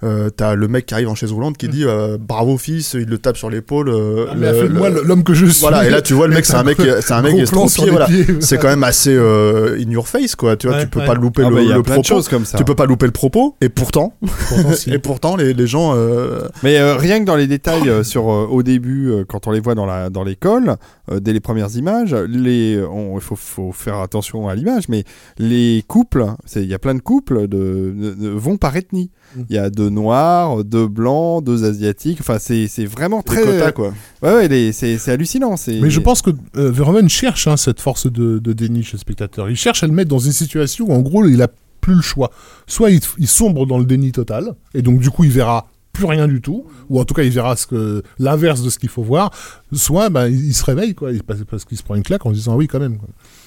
Euh, t'as le mec qui arrive en chaise roulante qui dit euh, bravo fils, il le tape sur l'épaule. euh, Ah, le- moi l'homme que je suis. voilà, et là tu vois le mec, c'est un mec, c'est un mec estropié, voilà. C'est quand même assez euh, in your face, quoi. Tu vois, Ouais, tu peux ouais. pas louper Ah le, bah, il y a le plein propos. de choses comme ça. Tu peux pas louper le propos. Et pourtant, Pourtant, si. et pourtant, les, les gens. euh, Mais euh, rien que dans les détails euh, sur euh, au début, euh, quand on les voit dans la dans l'école, euh, dès les premières images, les il faut, faut faire attention à l'image, mais les couples, il y a plein de couples de, de- de- vont par ethnie. Mm. Il y a deux noirs, deux blancs, deux asiatiques. Enfin, c'est c'est vraiment les très quotas, quoi. Ouais, ouais, les- c'est c'est hallucinant. c'est- Mais je pense que euh, Verhoeven cherche hein, cette force de, de déni chez le spectateur. Il cherche à le mettre dans une situation où, en gros, il a plus le choix. Soit il, il sombre dans le déni total, et donc du coup, il verra plus rien du tout, ou en tout cas, il verra ce que l'inverse de ce qu'il faut voir. Soit, ben, il, il se réveille, quoi, il- parce, qu'il se prend une claque en se disant oui, quand même.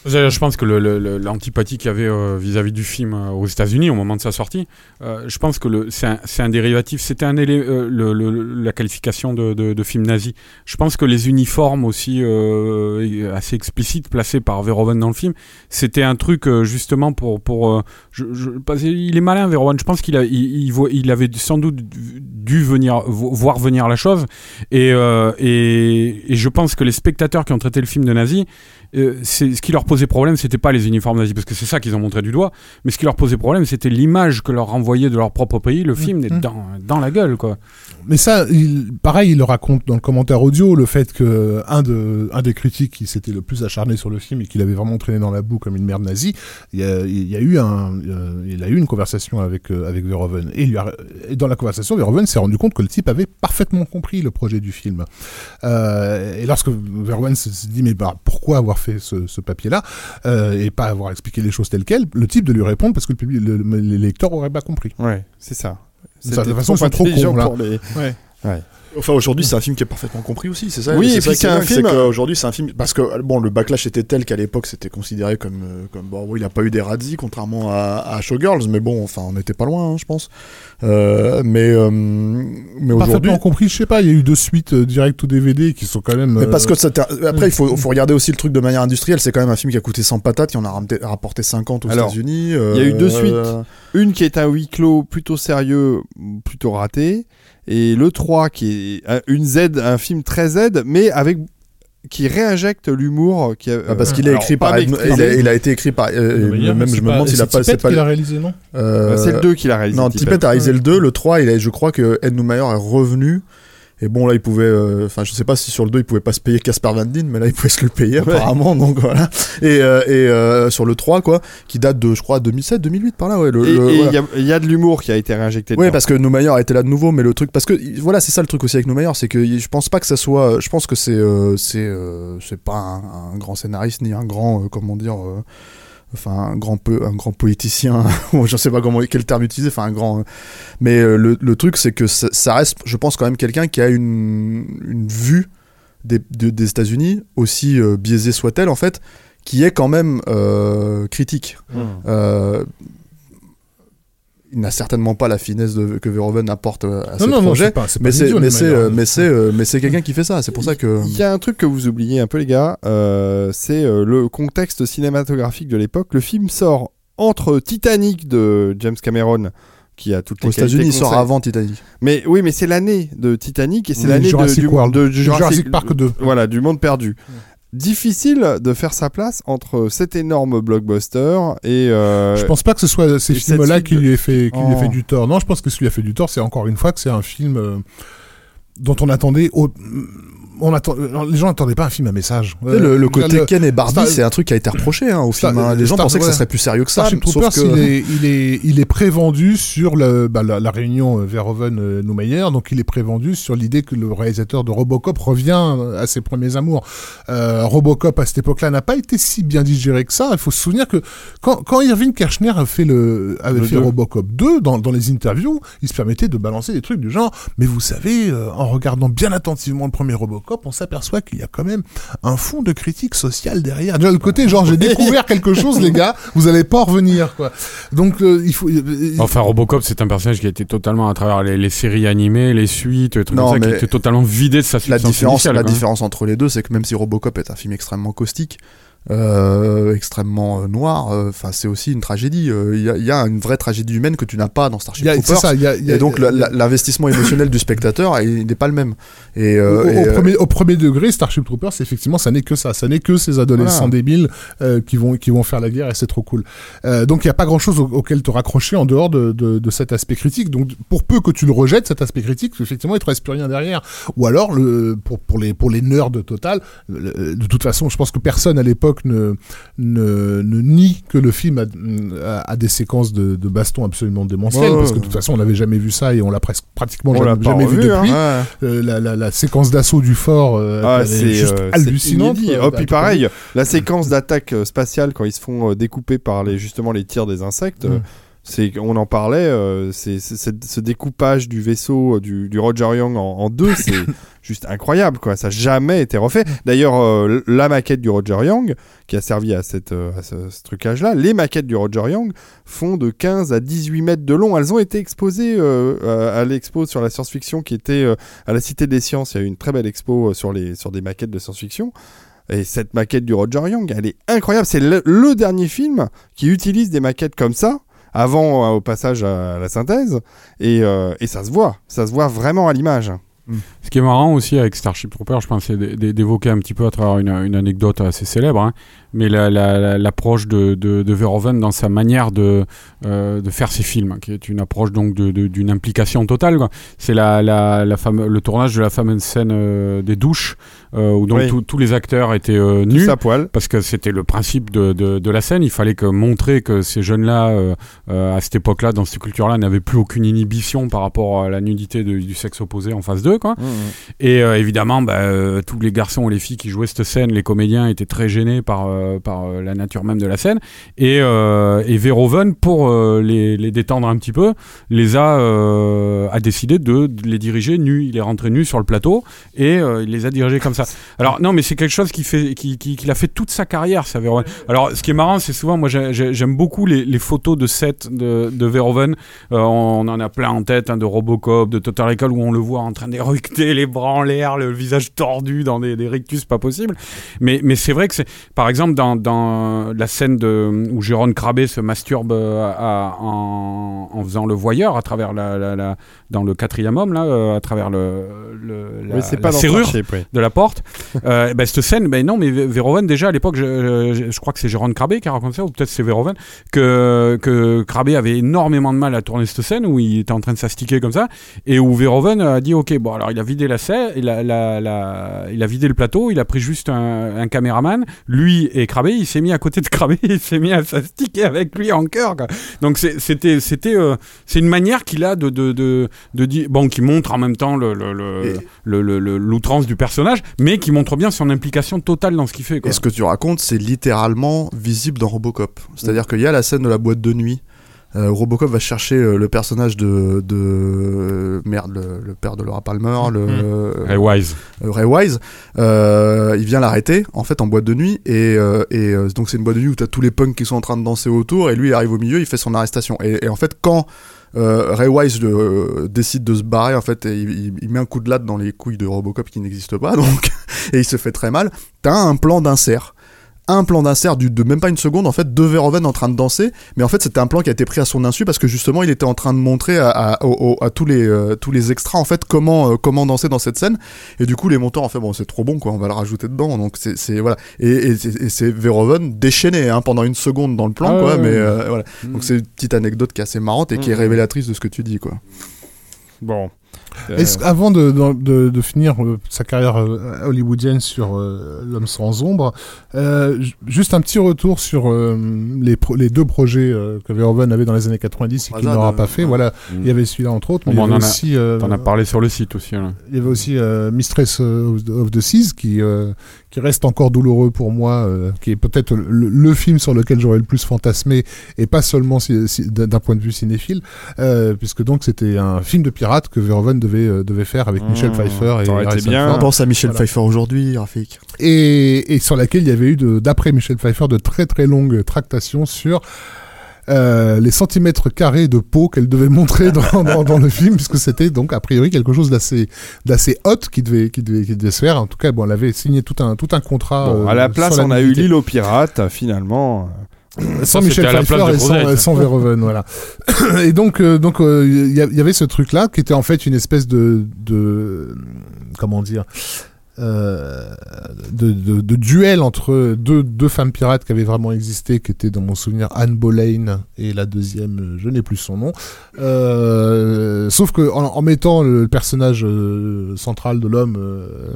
Je pense que l'antipathie qu'il y avait euh, vis-à-vis du film euh, aux États-Unis au moment de sa sortie, euh, je pense que c'est un, dérivatif. C'était un la qualification de, film nazi. Je pense que les uniformes aussi assez explicites placés par Verhoeven dans le film, c'était un truc justement pour pour. qu'il est malin Verhoeven. Je pense qu'il il, il il avait sans doute dû venir vo- voir venir la chose et, et et je pense que les spectateurs qui ont traité le film de nazi euh, c'est ce qui leur posait problème, c'était pas les uniformes nazis, parce que c'est ça qu'ils ont montré du doigt, mais ce qui leur posait problème, c'était l'image que leur renvoyait de leur propre pays, le film est Mhm. dans, dans la gueule, quoi. Mais ça, il, pareil, il le raconte dans le commentaire audio, le fait que un, de, un des critiques qui s'était le plus acharné sur le film et qu'il avait vraiment traîné dans la boue comme une merde nazie, il y a, il y a eu un, euh, il a eu une conversation avec euh, avec Verhoeven et, il lui a- et dans la conversation, Verhoeven Verhoeven s'est rendu compte que le type avait parfaitement compris le projet du film. Euh, et lorsque Verhoeven se dit mais bah, pourquoi avoir fait ce, ce papier-là euh, et pas avoir expliqué les choses telles quelles, le type de lui répondre parce que le public, le- le- les lecteurs auraient pas compris. Ouais, c'est ça. De toute façon, ils sont trop cons, là. pour les- Ouais. Ouais. Enfin, aujourd'hui, c'est un film qui est parfaitement compris aussi, c'est ça? Oui, c'est et puis c'est un film- qu'aujourd'hui, c'est un film. Parce que, bon, le backlash était tel qu'à l'époque, c'était considéré comme. euh, comme bon, oui, il n'a pas eu des radis, contrairement à, à Showgirls, mais bon, enfin, on n'était pas loin, hein, je pense. Euh, mais euh, mais aujourd'hui. Parfaitement compris, je sais pas, il y a eu deux suites euh, direct ou DVD qui sont quand même. Mais parce euh, que après, il faut, faut regarder aussi le truc de manière industrielle. C'est quand même un film qui a coûté 100 patates, qui en a rapporté 50 aux États-Unis. il y a eu deux euh, Une qui est un huis clos plutôt sérieux, plutôt raté, et le 3 qui est un- une Z, un film très Z, mais avec qui réinjecte l'humour qui a- ah, parce qu'il est alors, écrit par. Ed- il, a, il a été écrit par. euh, hier, même, c'est je me demande s'il a pas. C'est pas. qui l'a réalisé, non? Euh, c'est le 2 qu'il a réalisé. Non, Tippett. A réalisé le 2, le 3, il a, je crois que Ed Neumayer est revenu. Et bon, là, il pouvait, euh, enfin, je sais pas si sur le 2, il pouvait pas se payer Casper Van Dien, mais là, il pouvait se le payer, apparemment, donc voilà. Et, euh, et euh, sur le 3, quoi, qui date de, je crois, 2007, 2008, par là, ouais. Le, Et il voilà. y a- y, a de l'humour qui a été réinjecté. Oui, parce que Neumayer était là de nouveau, mais le truc, parce que voilà, c'est ça le truc aussi avec Neumayer, c'est que je pense pas que ça soit, je pense que c'est, euh, c'est, euh, c'est pas un, un grand scénariste ni un grand, euh, comment dire, euh, enfin un grand peu, un grand politicien, ou je sais pas comment quel terme utiliser, enfin un grand, mais euh, le, le truc c'est que ça, ça reste, je pense quand même quelqu'un qui a une, une vue des, de- des États-Unis aussi euh, biaisée soit-elle en fait, qui est quand même euh, critique. Mmh. Euh, il n'a certainement pas la finesse de- que Verhoeven apporte euh, à ce non, non, projet. pas, mais c'est idiot, mais c'est euh, mais c'est euh, mais c'est quelqu'un qui fait ça. C'est pour ça que Il y a un truc que vous oubliez un peu, les gars, euh, c'est euh, le contexte cinématographique de l'époque. Le film sort entre Titanic de James Cameron, qui a toutes les aux États-Unis, sort avant Titanic. Mais oui, mais c'est l'année de Titanic et c'est Oui, l'année de, Jurassic du, de Jurassic Park 2. Voilà, du monde perdu. Difficile de faire sa place entre cet énorme blockbuster et. euh, Je pense pas que ce soit ces films-là qui lui aient fait, qui lui Oh. fait du tort. Non, je pense que ce qui lui a fait du tort, c'est encore une fois que c'est un film euh, dont on attendait. au- On attend... Les gens n'attendaient pas un film à message. Le, le côté le- Ken et Barbie, c'est un truc qui a été reproché hein, au Star- film. hein. Les gens Star- pensaient que ça serait plus sérieux que ça. Starship sauf Troopers, que il, est, il, est, il est prévendu sur le, bah, la, la réunion euh, Verhoeven-Neumayer, donc il est prévendu sur l'idée que le réalisateur de Robocop revient à ses premiers amours. Euh, Robocop, à cette époque-là, n'a pas été si bien digéré que ça. Il faut se souvenir que quand, quand Irving Kershner a fait le, avait Le fait. Robocop 2, dans, dans les interviews, il se permettait de balancer des trucs du genre, mais vous savez, euh, en regardant bien attentivement le premier Robocop, on s'aperçoit qu'il y a quand même un fond de critique sociale derrière. De l'autre côté, genre, j'ai découvert quelque chose, les gars, vous allez pas en revenir, quoi. Donc, euh, il faut... euh, Enfin, Robocop, c'est un personnage qui a été totalement à travers les, les séries animées, les suites, trucs Non, ça, qui mais était totalement vidé de sa la substance différence, initiale, la quoi. différence entre les deux, c'est que même si Robocop est un film extrêmement caustique, euh, extrêmement euh, noir, euh, enfin c'est aussi une tragédie. Il y, a, il y a une vraie tragédie humaine que tu n'as pas dans Starship a- Troopers. ça, il y a, y a- Et donc l'investissement émotionnel du spectateur, il n'est pas le même. Et, au, et, au premier, au premier degré, Starship Troopers, effectivement, ça n'est que ça. Ça n'est que ces adolescents Voilà. débiles qui vont qui vont faire la guerre et c'est trop cool. Donc il n'y a pas grand-chose au- auquel te raccrocher en dehors de, de, de cet aspect critique. Donc pour peu que tu le rejettes, cet aspect critique, effectivement, il te reste plus rien derrière. Ou alors le pour pour les pour les nerds total, le- de toute façon, je pense que personne à l'époque ne ne, ne nie que le film a, a, a des séquences de, de baston absolument démentielles Ouais, parce que de toute façon on l'avait jamais vu ça et on l'a presque pratiquement On jamais, vu depuis. hein. Euh, la, la, la séquence d'assaut du fort euh, Ah, c'est juste euh, hallucinante. Oh, puis pareil, la séquence d'attaque euh, spatiale quand ils se font euh, découper par les justement les tirs des insectes. euh, Mm. C'est, on en parlait, euh, c'est, c'est- c'est- ce découpage du vaisseau euh, du, du Roger Young en, en deux, c'est juste incroyable, quoi. Ça n'a jamais été refait. D'ailleurs, euh, la maquette du Roger Young, qui a servi à, cette, à ce, ce trucage-là, les maquettes du Roger Young font de 15 à 18 mètres de long. Elles ont été exposées euh, à l'expo sur la science-fiction qui était à la Cité des Sciences. Il y a eu une très belle expo sur, les, sur des maquettes de science-fiction. Et cette maquette du Roger Young, elle est incroyable. C'est le, le dernier film qui utilise des maquettes comme ça, avant euh, au passage à la synthèse. Et, euh, et ça se voit. Ça se voit vraiment à l'image. Ce qui est marrant aussi avec Starship Trooper, je pense, c'est d'évoquer un petit peu à travers une, une anecdote assez célèbre, hein, mais la- la- la- l'approche de, de, de Verhoeven dans sa manière de, euh, de faire ses films, hein, qui est une approche donc d'une implication totale. C'est la, la, la fame- le tournage de la fameuse scène euh, des douches, euh, où donc Oui. tous- les acteurs étaient nus. À poil. Parce que c'était le principe de, la scène. Il fallait que montrer que ces jeunes-là, à cette époque-là, dans cette culture-là, n'avaient plus aucune inhibition par rapport à la nudité du sexe opposé en face d'eux. Quoi. Et euh, évidemment, bah, euh, tous les garçons et les filles qui jouaient cette scène, les comédiens étaient très gênés par, euh, par la nature même de la scène. Et, et Verhoeven, pour les, les détendre un petit peu, les a, a décidé de, de les diriger nus. Il est rentré nu sur le plateau et il les a dirigés comme ça. Alors non, mais c'est quelque chose qui fait, qui, qui, qu'il a fait toute sa carrière, ça Verhoeven. Alors ce qui est marrant, c'est souvent, moi j'ai- j'ai- j'aime beaucoup les, les photos de set de, de Verhoeven. On en a plein en tête, hein, de Robocop, de Total Recall, où on le voit en train d'éructer les bras en l'air, le visage tordu dans des, des rictus pas possibles. Mais, mais c'est vrai que c'est, par exemple, dans, dans la scène de, où Jérôme Crabé se masturbe euh, à- en, en faisant le voyeur à travers la, la- la- dans le quatrième homme là, euh, à travers le, le la, oui, pas serrure oui. de la porte. Euh, ben, cette scène, ben non, mais Vé- Verhoeven, déjà à l'époque, je, je, je crois que c'est Jérôme Crabé qui a raconté ça, ou peut-être c'est Verhoeven, que, que Crabé avait énormément de mal à tourner cette scène où il était en train de s'astiquer comme ça, et où Verhoeven a dit Ok, bon, alors il a vidé la scène, il a, la- la- il a vidé le plateau, il a pris juste un, un caméraman, lui et Crabé, il s'est mis à côté de Crabé, il s'est mis à s'astiquer avec lui en quoi. Donc c'était, c'était, euh, c'est une manière qu'il a de, de, de, de dire, bon, qui montre en même temps le, l'outrance du personnage, mais qui montre bien son implication totale dans ce qu'il fait. Quoi. Et ce que tu racontes, c'est littéralement visible dans Robocop. C'est-à-dire qu'il y a la scène de la boîte de nuit. Euh, Robocop va chercher euh, le personnage de, de merde, le, le père de Laura Palmer, le Ray Wise. euh, Ray Wise. Euh, il vient l'arrêter en fait en boîte de nuit et, euh, et euh, donc c'est une boîte de nuit où t'as tous les punks qui sont en train de danser autour et lui il arrive au milieu, il fait son arrestation. Et, et en fait quand euh, Ray Wise euh, décide de se barrer en fait et il, il- il met un coup de latte dans les couilles de Robocop qui n'existe pas donc et il se fait très mal. T'as un plan d'insert un plan d'insert de même pas une seconde en fait de Verhoeven en train de danser. Mais en fait c'était un plan qui a été pris à son insu parce que justement il était en train de montrer à, à- au- au- à tous les euh, tous les extras en fait comment euh, comment danser dans cette scène. Et du coup les monteurs ont fait bon c'est trop bon quoi on va le rajouter dedans. Donc c'est voilà. Et, et, c'est- et c'est Verhoeven déchaîné hein, pendant une seconde dans le plan Ah quoi. mais euh, voilà. Donc c'est une petite anecdote qui est assez marrante et qui est Mhm. révélatrice de ce que tu dis quoi. Bon. Euh, Est-ce- avant de, de, de- de finir euh, sa carrière euh, hollywoodienne sur euh, L'homme sans ombre, euh, ju- juste un petit retour sur euh, les, pro- les deux projets euh, que Verhoeven avait dans les années 90 et qu'il Hazard, n'aura pas fait. ouais. Voilà, Mm. il y avait celui-là entre autres, mais Bon, il y on avait en a- aussi, T'en as parlé sur le site aussi. hein. Là. il y avait aussi euh, Mistress of the, of the Seas qui, euh, qui reste encore douloureux pour moi, euh, qui est peut-être le, le film sur lequel j'aurais le plus fantasmé et pas seulement si- si- d'un point de vue cinéphile, euh, puisque donc c'était un film de pirate que Verhoeven devait, euh, devait faire avec Michel Mmh, Pfeiffer et Harrison bien. Ford. pense à Michel Voilà. Pfeiffer aujourd'hui Rafik? Et, et sur laquelle il y avait eu, de- d'après Michel Pfeiffer, de très très longues tractations sur euh, les centimètres carrés de peau qu'elle devait montrer dans, dans, dans le film, puisque c'était donc a priori quelque chose d'assez d'assez hot qui devait, qui, devait, qui devait se faire. En tout cas, bon, elle avait signé tout un, tout un contrat. bon, euh, à la place, on a eu l'île aux pirates, finalement. sans Ça, Michel Pfeiffer et sans, euh, sans Verhoeven, voilà. et donc, euh, donc, euh, il y, y avait ce truc-là qui était en fait une espèce de, de comment dire, euh, de, duel entre deux, deux femmes pirates qui avaient vraiment existé, qui étaient dans mon souvenir Anne Boleyn et la deuxième, euh, je n'ai plus son nom. Euh, sauf que en, mettant le personnage central de l'homme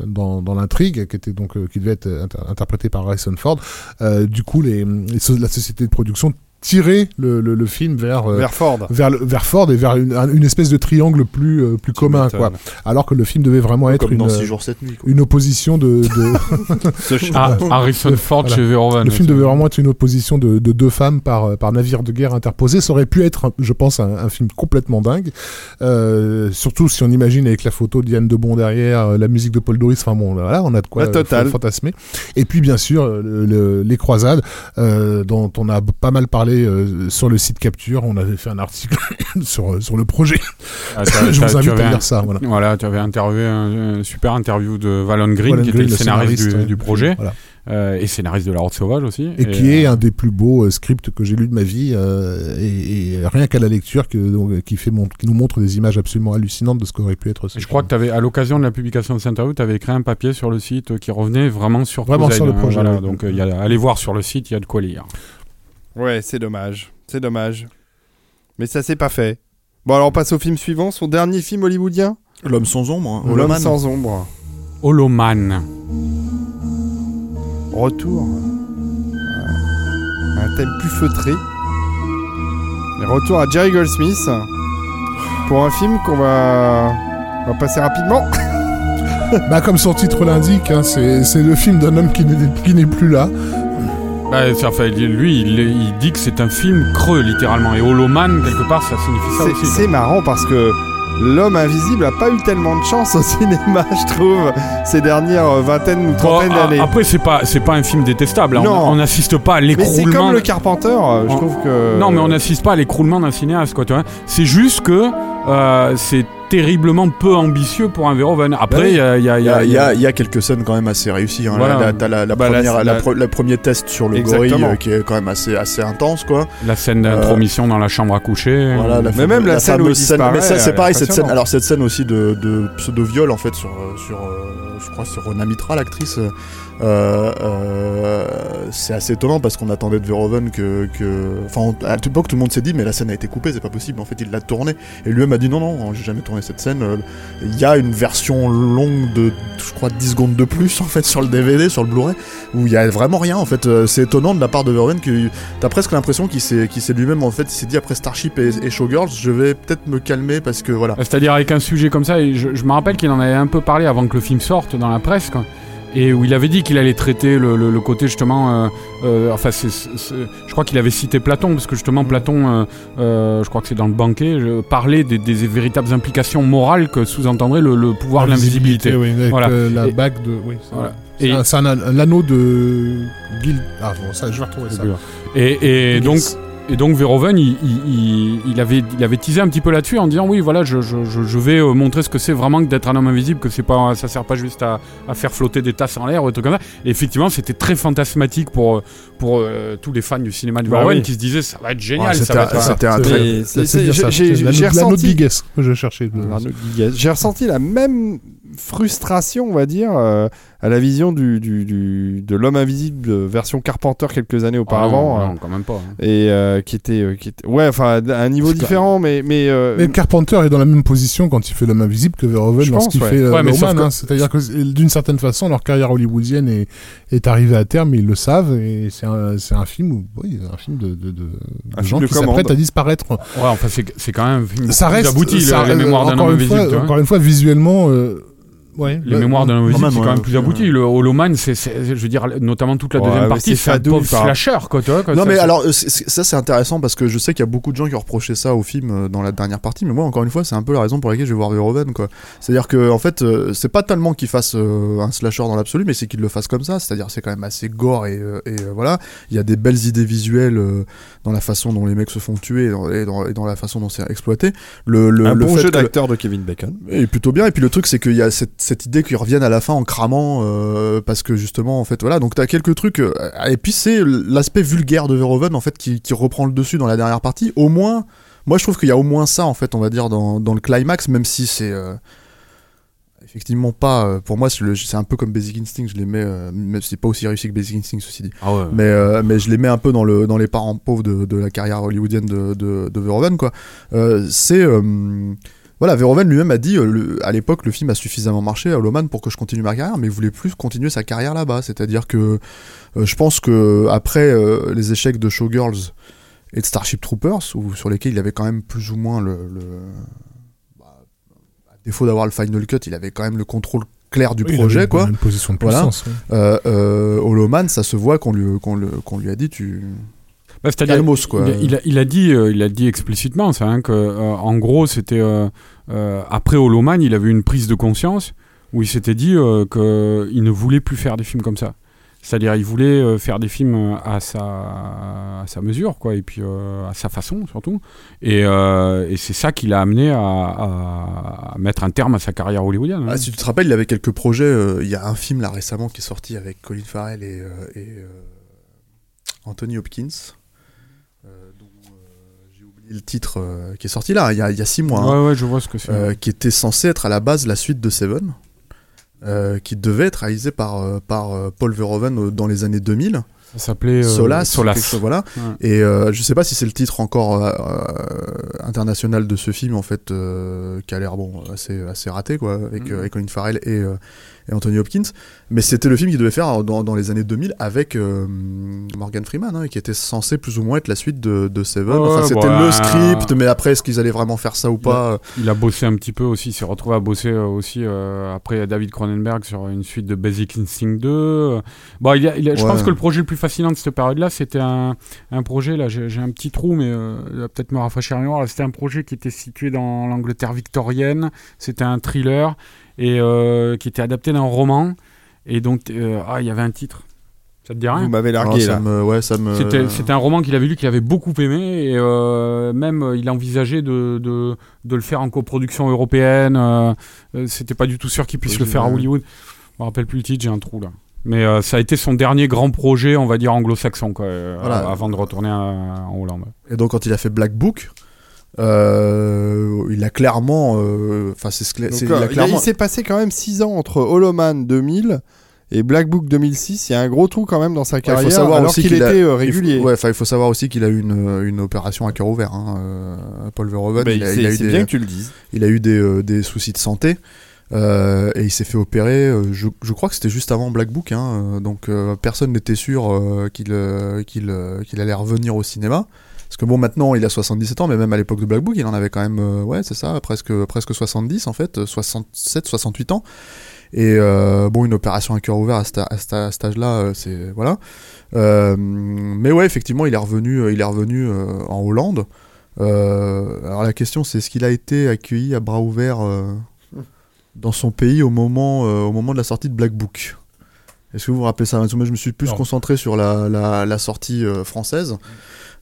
dans, dans l'intrigue, qui était donc qui devait être inter- interprété par Harrison Ford, du coup les, la société de production tirait le, le, le film vers euh, Vers Ford. vers, vers Ford et vers une, un- une espèce de triangle plus euh, plus commun quoi alors que le film devait vraiment être comme une, dans euh, 6 jours cette nuit quoi. une opposition de, de Ah, Harrison Ford Voilà. chez Verhoeven. le film devait vraiment être une opposition de, de deux femmes par par navire de guerre interposé ça aurait pu être je pense un, un film complètement dingue euh, surtout si on imagine avec la photo de Diane Debon derrière euh, la musique de Paul Doris enfin bon voilà on a de quoi fantasmer et puis bien sûr le- le- les croisades euh, dont on a pas mal parlé euh, sur le site Capture on avait fait un article sur euh, sur le projet Ah, je vous invite à lire ça voilà Voilà, tu avais interviewé un, un super interview de Valon Green, Valon qui était le scénariste du, ouais. du projet. Voilà. euh, et scénariste de La Horde Sauvage aussi. Et, qui euh, est un des plus beaux euh, scripts que j'ai lu de ma vie, et, et rien qu'à la lecture, que, donc, qui, fait mon- qui nous montre des images absolument hallucinantes de ce qu'aurait pu être ce Et je crois que tu avais, à l'occasion de la publication de cette interview, tu avais écrit un papier sur le site qui revenait vraiment sur Vraiment sur le hein, projet, voilà. donc, il y a- allez voir sur le site, il y a de quoi lire. Ouais, c'est dommage. C'est dommage. Mais ça s'est pas fait. Bon, alors on passe au film suivant, son dernier film hollywoodien L'homme sans ombre, hein, L'homme sans ombre. Holoman. Retour. Euh, Un thème plus feutré. Et retour à Jerry Goldsmith. Pour un film qu'on va... On va passer rapidement. Bah, comme son titre l'indique, hein, c'est c'est le film d'un homme qui n'est qui n'est plus là. Bah, lui, il, il dit que c'est un film creux, littéralement. Et Holoman, quelque part, ça signifie ça C'est- aussi. C'est marrant parce que l'homme invisible a pas eu tellement de chance au cinéma, je trouve, ces dernières euh, vingtaines ou trentaines a- d'années. après, c'est pas, c'est pas un film détestable. hein. Non. On- n'assiste pas à Mais c'est l'écroulement. comme le Carpenter, euh, je En- trouve que. Non, mais on n'assiste pas à l'écroulement d'un cinéaste, quoi. tu vois. C'est juste que euh, c'est terriblement peu ambitieux pour un Verhoeven. Après, Ouais. il y a, il y a- y, y a- y a- il y a quelques scènes quand même assez réussies. Hein. Voilà. T'as la, la Bah, la- première, la, la- le premier test sur le Exactement. gorille euh, qui est quand même assez, assez intense, quoi. la scène d'intromission dans la chambre à coucher. Voilà, la Mais même la scène où il scène. Mais ça, c'est pareil, cette scène. Alors cette scène aussi de, de pseudo viol en fait sur euh, sur euh, je crois sur Rona Mitra l'actrice. Euh, euh, c'est assez étonnant parce qu'on attendait de Verhoeven que que enfin à toute époque tout le monde s'est dit mais la scène a été coupée c'est pas possible. En fait il l'a tournée. Et lui-même a dit non non j'ai jamais tourné cette scène. Euh, il y a une version longue de je crois 10 secondes de plus en fait sur le DVD sur le Blu-ray où il y a vraiment rien en fait. C'est étonnant de la part de Verhoeven que t'as presque l'impression qu'il s'est s'est lui-même en fait il s'est dit après Starship et, et Showgirls je vais peut-être me calmer parce que voilà. C'est-à-dire avec un sujet comme ça, et je, je me rappelle qu'il en avait un peu parlé avant que le film sorte dans la presse, quoi. Et où il avait dit qu'il allait traiter le, le- le côté justement, euh, euh, enfin, c'est- c'est- je crois qu'il avait cité Platon parce que justement Platon, euh, je crois que c'est dans le banquet, parlait des, des véritables implications morales que sous-entendrait le, le pouvoir de l'invisibilité. Oui, Voilà. la Et- bague de. Oui, c'est Voilà. C'est Et- un- un, un anneau de. Guild. Ah bon, ça, je vais retrouver ça. Et, et donc. Et donc Verhoeven, il, il- il- avait, il avait teasé un petit peu là-dessus en disant oui, voilà, je, je- je- je vais euh, montrer ce que c'est vraiment que d'être un homme invisible, que c'est pas, ça sert pas juste à, à faire flotter des tasses en l'air ou des trucs comme ça. Et effectivement, c'était très fantasmatique pour, euh, pour euh, tous les fans du cinéma de Bah Verhoeven oui. qui se disaient ça va être génial, Ouais, ça va c'était un très j'ai- ressenti-. J'ai ressenti la même frustration, on va dire, euh, à la vision du, du- du- de l'homme invisible version Carpenter quelques années Ah auparavant. non, euh, non, quand même pas. hein. et euh, qui était, euh, qui était, ouais, enfin, à un niveau différent, mais, mais, euh, Mais Carpenter est dans la même position quand il fait l'homme invisible que Verhoeven lorsqu'il ouais. fait Ouais, mais hein. C'est-à-dire que d'une certaine façon, leur carrière hollywoodienne est, est arrivée à terme, ils le savent, et c'est un, c'est un film où, oui, un film de, de, de, film gens de qui s'apprêtent à disparaître. Ouais, enfin, c'est c'est quand même un film Ça reste, abouti, ça- le- les euh, mémoires d'un encore homme une invisible. fois, encore une fois, visuellement, euh, ouais. Les bah, mémoires d'un invisible, c'est quand même plus ouais. abouti. Le Holoman, c'est, c'est- je veux dire, notamment toute la Ouais, deuxième partie, c'est c'est un pauvre enfin. slasher, quoi, tu vois. quoi, Non ça, mais c'est- alors euh, c'est- c'est- ça c'est intéressant parce que je sais qu'il y a beaucoup de gens qui reprochaient ça au film euh, dans la dernière partie mais moi encore une fois c'est un peu la raison pour laquelle je vais voir Verhoeven quoi. C'est-à-dire que en fait euh, c'est pas tellement qu'il fasse euh, un slasher dans l'absolu mais c'est qu'il le fasse comme ça, c'est-à-dire c'est quand même assez gore et, et, euh, voilà, il y a des belles idées visuelles euh, dans la façon dont les mecs se font tuer et dans, et dans- et dans la façon dont c'est exploité. Le, le, un le bon jeu d'acteur de Kevin Bacon. et plutôt bien. Et puis le truc, c'est qu'il y a cette, cette idée qu'ils reviennent à la fin en cramant, euh, parce que justement, en fait, voilà. Donc t'as quelques trucs. euh, et puis c'est l'aspect vulgaire de Verhoeven, en fait, qui, qui reprend le dessus dans la dernière partie. Au moins, moi, je trouve qu'il y a au moins ça, en fait, on va dire, dans, dans le climax, même si c'est euh, effectivement pas. euh, pour moi, c'est un peu comme Basic Instinct. Je les mets, euh, même si c'est pas aussi réussi que Basic Instinct, ceci dit. Ah ouais. Mais, euh, mais je les mets un peu dans, le, dans les parents pauvres de, de la carrière hollywoodienne de, de, de Verhoeven, quoi. Euh, c'est. euh, voilà, Verhoeven lui-même a dit, le- à l'époque, le film a suffisamment marché à Holoman pour que je continue ma carrière, mais il voulait plus continuer sa carrière là-bas. C'est-à-dire que je pense que après les échecs de Showgirls et de Starship Troopers, où, sur lesquels il avait quand même plus ou moins le. Défaut d'avoir le final cut, il avait quand même le contrôle clair du oui, il projet, avait quoi. Une position de Voilà. puissance. oui. Euh, euh, Holoman, ça se voit qu'on lui, qu'on le- qu'on lui a dit, tu. Bah, c'est-à-dire, Calmos, quoi. Il, a- il a, il a dit, euh, il a dit explicitement ça, hein, que euh, en gros, c'était euh, euh, après Holoman, il avait une prise de conscience où il s'était dit euh, qu'il ne voulait plus faire des films comme ça. C'est-à-dire, il voulait euh, faire des films euh, à sa, à sa mesure, quoi, et puis euh, à sa façon surtout. Et, euh, et c'est ça qui l'a amené à, à- à mettre un terme à sa carrière hollywoodienne. hein. Ah, si tu te rappelles, il avait quelques projets. euh, Il y a un film là récemment qui est sorti avec Colin Farrell et, et, Anthony Hopkins. dont j'ai oublié le titre qui est sorti là, il y a, il y a six mois. hein, ouais, ouais, je vois ce que c'est. qui était censé être à la base la suite de Seven. Euh, qui devait être réalisé par, euh, par euh, Paul Verhoeven dans les années 2000. ça s'appelait Solas, Solas. chose, voilà. Ouais. Et je sais pas si c'est le titre encore international de ce film en fait, qui a l'air bon assez assez raté quoi, avec, euh, avec Colin Farrell et, et Anthony Hopkins. Mais c'était le film qu'il devait faire dans, dans les années 2000 avec euh, Morgan Freeman, hein, qui était censé plus ou moins être la suite de, de Seven. Enfin, c'était bah, le script, mais après est-ce qu'ils allaient vraiment faire ça ou pas euh, Il a bossé un petit peu aussi, il s'est retrouvé à bosser euh, aussi euh, après David Cronenberg sur une suite de Basic Instinct 2. euh. Bon, il a- il je pense que le projet le plus fascinant de cette période-là, c'était un, un projet, là j'ai un petit trou, mais euh, il va peut-être me rafraîchir la mémoire. Là, C'était un projet qui était situé dans l'Angleterre victorienne, c'était un thriller, et euh, qui était adapté d'un roman. Et donc, euh, ah, il y avait un titre. Ça te dit rien Vous m'avez alors, largué ça là. me, ouais, ça me. C'était, c'était un roman qu'il avait lu, qu'il avait beaucoup aimé, et euh, même il envisageait de, de, de le faire en coproduction européenne. euh, c'était pas du tout sûr qu'il puisse le faire à. Hollywood. Je me rappelle plus le titre, j'ai un trou là. Mais euh, ça a été son dernier grand projet, on va dire anglo-saxon, quoi, euh, Voilà. avant de retourner à- en Hollande. Et donc quand il a fait Black Book. Euh, il a clairement, euh, enfin c'est ce euh, il a clairement, il s'est passé quand même 6 ans entre Holoman 2000 et Black Book 2006. Il y a un gros trou quand même dans sa Ouais, il faut carrière, savoir alors aussi qu'il a- était il faut- régulier. ouais, il faut savoir aussi qu'il a eu une, une opération à cœur ouvert. Hein, Paul Verhoeven, Bah, il, a, c'est- il a eu c'est des, bien que tu le dises. il a eu des, euh, des soucis de santé. euh, et il s'est fait opérer, euh, je, je crois que c'était juste avant Black Book, hein, euh, donc euh, personne n'était sûr euh, qu'il euh, qu'il euh, qu'il allait revenir au cinéma. Parce que bon, maintenant il a 77 ans, mais même à l'époque de Black Book, il en avait quand même, euh, ouais, c'est ça, presque, presque 70 en fait, euh, 67, 68 ans. Et euh, bon, une opération à cœur ouvert à, cet- à cet- à cet âge-là, euh, c'est voilà. Euh, mais ouais, effectivement, il est revenu, euh, il est revenu euh, en Hollande. Euh, alors la question, c'est est-ce qu'il a été accueilli à bras ouverts euh, dans son pays au moment, euh, au moment de la sortie de Black Book? Est-ce que vous vous rappelez ça je me suis plus Non. concentré sur la, la, la sortie euh, française.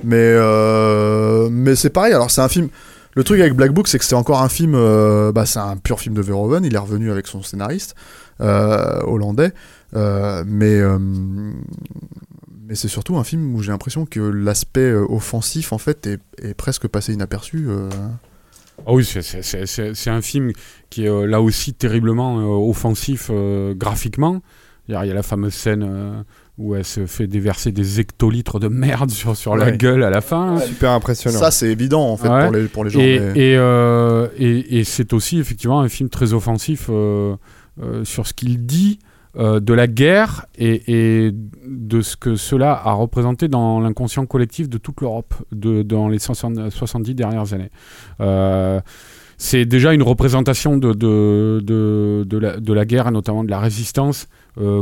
Mais, euh, mais c'est pareil. Alors, c'est un film. Le truc avec Black Book, c'est que c'est encore un film. euh, bah, c'est un pur film de Verhoeven. Il est revenu avec son scénariste hollandais. Mais. mais c'est surtout un film où j'ai l'impression que l'aspect offensif en fait est, est presque passé inaperçu. Ah oui, c'est- un film qui est là aussi terriblement offensif graphiquement. Il y, a la fameuse scène euh, où elle se fait déverser des hectolitres de merde sur, sur la gueule à la fin. Super impressionnant. Ça c'est évident en fait Ouais. pour les pour les gens. Et, mais- et, euh, et- et c'est aussi effectivement un film très offensif euh, euh, sur ce qu'il dit euh, de la guerre et, et de ce que cela a représenté dans l'inconscient collectif de toute l'Europe de, dans les 60 70 dernières années. Euh, c'est déjà une représentation de, de, de, de la, de la guerre et notamment de la résistance euh,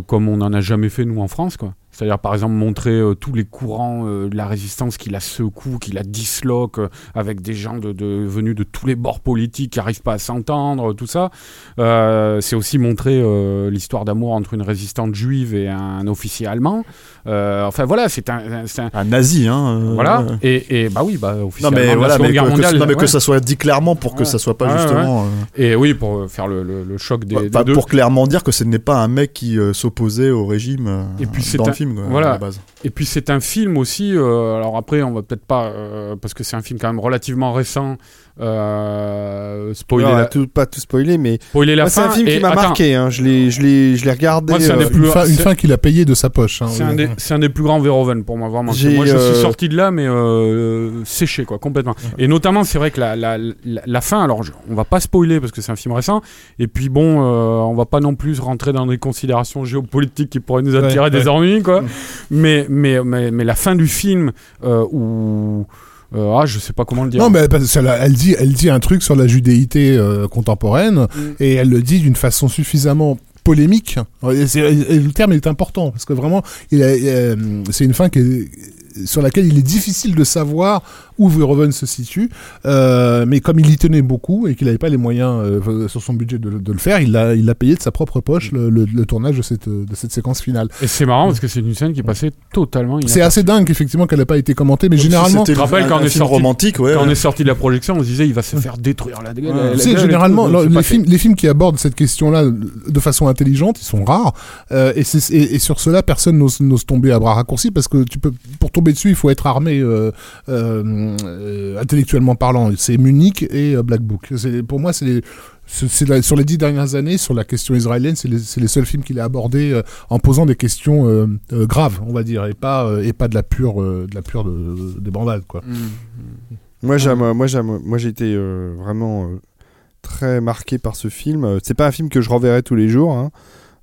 comme on n'en a jamais fait nous en France. quoi. C'est-à-dire par exemple montrer euh, tous les courants euh, de la résistance qui la secouent, qui la disloquent, euh, avec des gens de, de- venus de tous les bords politiques qui n'arrivent pas à s'entendre, tout ça. C'est aussi montrer l'histoire d'amour entre une résistante juive et un officier allemand. Enfin voilà, c'est un, un- un nazi hein. voilà. Et, et bah oui, bah officier Non mais voilà, mais, Guerre que, que- mondiale. non, mais ouais. que ça soit dit clairement pour que Ouais. ça soit pas Ouais, justement. Et oui, pour faire le, le- le choc des, des deux. pour clairement dire que ce n'est pas un mec qui s'opposait au régime Et puis c'est film quoi, voilà. à la base. Et puis c'est un film aussi. euh, alors après, on va peut-être pas euh, parce que c'est un film quand même relativement récent. Euh, spoiler, la, tout- pas tout spoiler, mais spoiler la Moi, c'est un film et qui m'a marqué. Hein. Je l'ai, je l'ai, je l'ai regardé. Moi, c'est un euh, des plus- Une fin, une c'est- fin qu'il a payée de sa poche. hein. C'est un, des, c'est un des plus grands Verhoeven pour moi, vraiment. Moi, je euh, suis sorti de là, mais euh, séché, quoi, complètement. Et notamment, c'est vrai que la, la, la, la fin, alors, je- on va pas spoiler parce que c'est un film récent. Et puis, bon, euh, on va pas non plus rentrer dans des considérations géopolitiques qui pourraient nous attirer Ouais, des ouais. ennuis, quoi. Mais, mais, mais, mais la fin du film, euh, où. Euh, ah, je sais pas comment le dire. Non, mais ça, elle dit, elle dit un truc sur la judéité euh, contemporaine Mm. et elle le dit d'une façon suffisamment polémique. Et, c'est- et le terme est important parce que vraiment, euh, c'est une fin qui est- sur laquelle il est difficile de savoir où Verhoeven se situe. Euh, mais comme il y tenait beaucoup et qu'il n'avait pas les moyens euh, sur son budget de, de le faire, il l'a il a payé de sa propre poche le, le- le tournage de cette, de cette séquence finale. Et c'est marrant parce que c'est une scène qui est passée totalement C'est assez dingue effectivement qu'elle n'a pas été commentée, mais Comme si généralement, c'était Je te rappelle quand on est sorti- romantique, ouais. Quand on est sorti de la projection, on se disait il va se faire détruire la gueule. la Tu sais, gueule et généralement, tout. C'est les films, fait. les films qui abordent cette question-là de façon intelligente, ils sont rares. Euh, et, c'est- et, et sur cela, personne n'ose n'ose tomber à bras raccourcis parce que tu peux, pour tomber dessus, il faut être armé euh, euh, intellectuellement parlant. C'est Munich et euh, Black Book. Pour moi, c'est les- la- sur les dix dernières années, sur la question israélienne, c'est les, c'est les seuls films qu'il a abordés euh, en posant des questions euh, euh, graves, on va dire, et pas, euh, et pas de la pure, euh, de la pure de, des bandades, quoi. Moi, j'aime, moi, j'aime, moi, j'ai été euh, vraiment euh, très marqué par ce film. C'est pas un film que je reverrai tous les jours. hein.